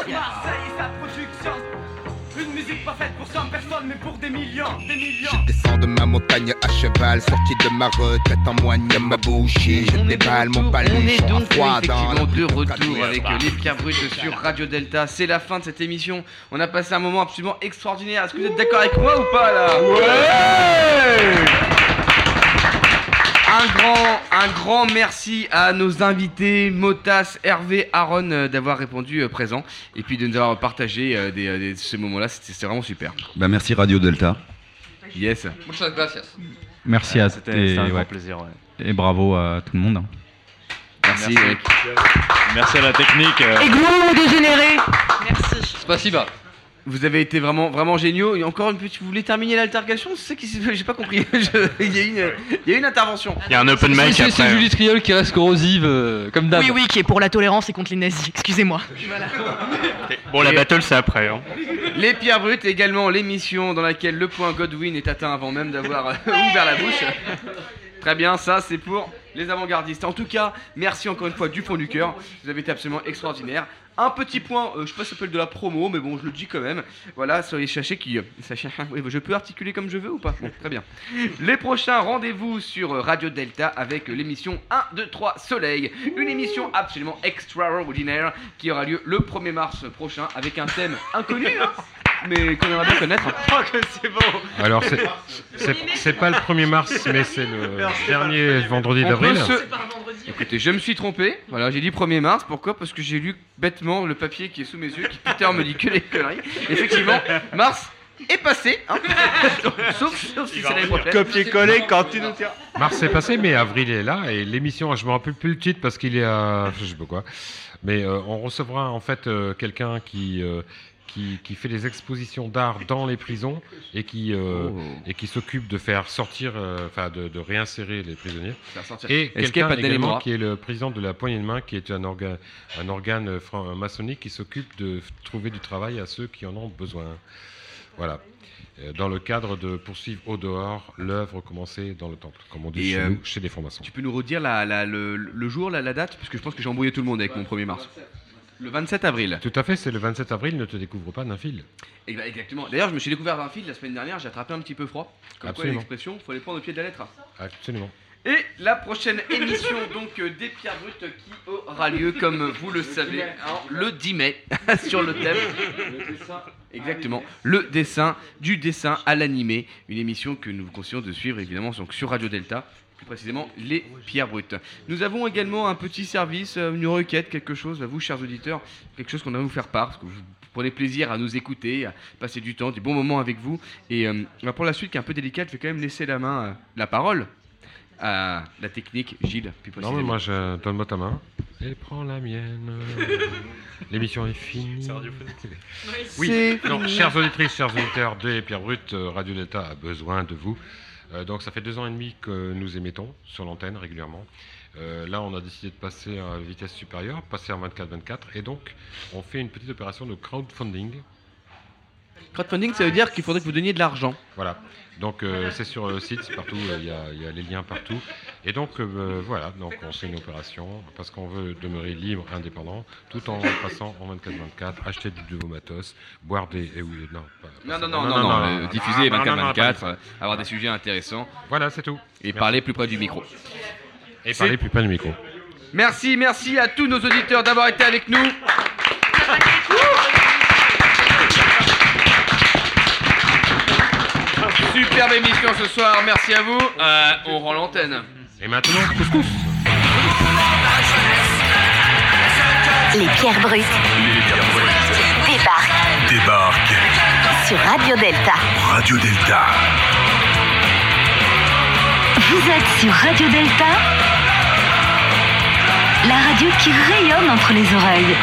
Marseille et sa production. Une musique pas faite pour 100 personnes, mais pour des millions, des millions. Je descends de ma montagne à cheval, sorti de ma retraite en moigne ma bouchée. Je déballe mon On est donc froid dans effectivement de retour avec les pierres brutes sur Radio Delta. C'est la fin de cette émission. On a passé un moment absolument extraordinaire. Est-ce que vous êtes d'accord avec moi ou pas là? Un grand, un grand merci à nos invités, Motas, Hervé, Aaron, euh, d'avoir répondu euh, présent et puis de nous avoir partagé euh, des, euh, des- ce moment-là. C'était c'était vraiment super. Bah, merci Radio Delta. Yes. Muchas gracias. Merci à C'était- et, c'était un grand ouais. plaisir, ouais. Et bravo à tout le monde. hein. Merci, Merci. mec. Merci à la technique. euh. Églon dégénéré Merci. Spasiba. Vous avez été vraiment, vraiment géniaux. Et encore une petite. Vous voulez terminer l'altercation? C'est ça qui s'est- J'ai pas compris. Je- Il y, a une- il y a une intervention. Il y a un open mic c'est- C'est après. Julie Triol qui reste corrosive, euh, comme d'hab. Oui, oui, qui est pour la tolérance et contre les nazis, excusez-moi. Bon, la battle, c'est après. Hein. Les Pierres Brutes, également l'émission dans laquelle le point Godwin est atteint avant même d'avoir euh, ouvert la bouche. Très bien, ça c'est pour les avant-gardistes. En tout cas, merci encore une fois du fond du cœur. Vous avez été absolument extraordinaire. Un petit point, euh, je sais pas si ça s'appelle de la promo, mais bon, je le dis quand même. Voilà, soyez sachez qui. oui, je peux articuler comme je veux ou pas Bon, très bien. Les prochains rendez-vous sur euh, Radio Delta avec euh, l'émission 1, 2, 3 Soleil. Une émission absolument extraordinaire qui aura lieu le 1er mars prochain avec un thème inconnu, hein, mais qu'on aimerait bien connaître. c'est bon. Alors, c'est- c'est c'est pas le 1er mars, mais c'est le dernier vendredi On d'avril. peut se- Écoutez, je me suis trompé. Voilà, j'ai dit 1er mars. Pourquoi? Parce que j'ai lu bêtement le papier qui est sous mes yeux, qui Peter me dit que des conneries. Effectivement, mars est passé. hein. sauf, sauf si c'est l'année prochaine. Copier-coller quand tu nous tiens. Mars est passé, mais avril est là et l'émission, je me rappelle plus le titre parce qu'il est à, je sais pas quoi, mais euh, on recevra en fait euh, quelqu'un qui, euh, qui qui fait des expositions d'art dans les prisons et qui euh, Oh. et qui s'occupe de faire sortir, euh, enfin de, de réinsérer les prisonniers. Et quelqu'un également qui est le président de la poignée de main, qui est un organe un organe maçonnique qui s'occupe de trouver du travail à ceux qui en ont besoin. Voilà. Euh, Dans le cadre de poursuivre au dehors l'œuvre commencée dans le temple, comme on dit chez euh, nous, chez les francs-maçons. Tu peux nous redire la, la- le, le jour, la, la date? Parce que je pense que j'ai embrouillé tout le monde avec mon 1er mars. Le 27 avril. Tout à fait, c'est le 27 avril, ne te découvre pas d'un fil. Exa- Exactement. D'ailleurs, je me suis découvert d'un fil la semaine dernière, j'ai attrapé un petit peu froid. Comme Absolument. quoi, l'expression, faut les prendre au pied de la lettre. Absolument. Et la prochaine émission donc euh, des Pierres Brutes qui aura lieu, comme vous le savez, hein, le 10 mai, sur le thème. Exactement. Le dessin, du dessin à l'animé. Une émission que nous vous conseillons de suivre évidemment donc, sur Radio Delta. Plus précisément, les Pierres Brutes. Nous avons également un petit service, euh, une requête, quelque chose, à vous, chers auditeurs, quelque chose qu'on a vous faire part, parce que vous prenez plaisir à nous écouter, à passer du temps, des bons moments avec vous. Et euh, pour la suite, qui est un peu délicate, je vais quand même laisser la main, euh, la parole à la technique, Gilles, plus Non, mais moi, je donne-moi ta main. Et prends la mienne. L'émission est finie. Oui, fini. chères auditrices, chers auditeurs de Pierre Brut, Radio Delta a besoin de vous. Euh, donc, ça fait deux ans et demi que nous émettons sur l'antenne régulièrement. Euh, là, on a décidé de passer à vitesse supérieure, passer en 24-24, et donc, on fait une petite opération de crowdfunding. Crowdfunding, ça veut dire qu'il faudrait que vous donniez de l'argent. Voilà. Donc euh, c'est sur le site, c'est partout, euh, il y, a- il y a les liens partout. Et donc euh, voilà, donc on fait une opération parce qu'on veut demeurer libre, indépendant, tout en passant en 24-24, acheter du nouveau matos, boire des... eh oui, non, pas- Non, pas non, non, non, non, euh, diffuser non, non, non, 24-24, ça. euh, avoir des sujets intéressants. Voilà, c'est tout. Et Merci. parler plus près du micro. Et parler plus près du micro. Merci, merci à tous nos auditeurs d'avoir été avec nous. Superbe émission ce soir, merci à vous. Euh, on rend l'antenne. Et maintenant, couscous. Les pierres brutes débarquent Débarque sur Radio Delta. Radio Delta. Vous êtes sur Radio Delta, la radio qui rayonne entre les oreilles.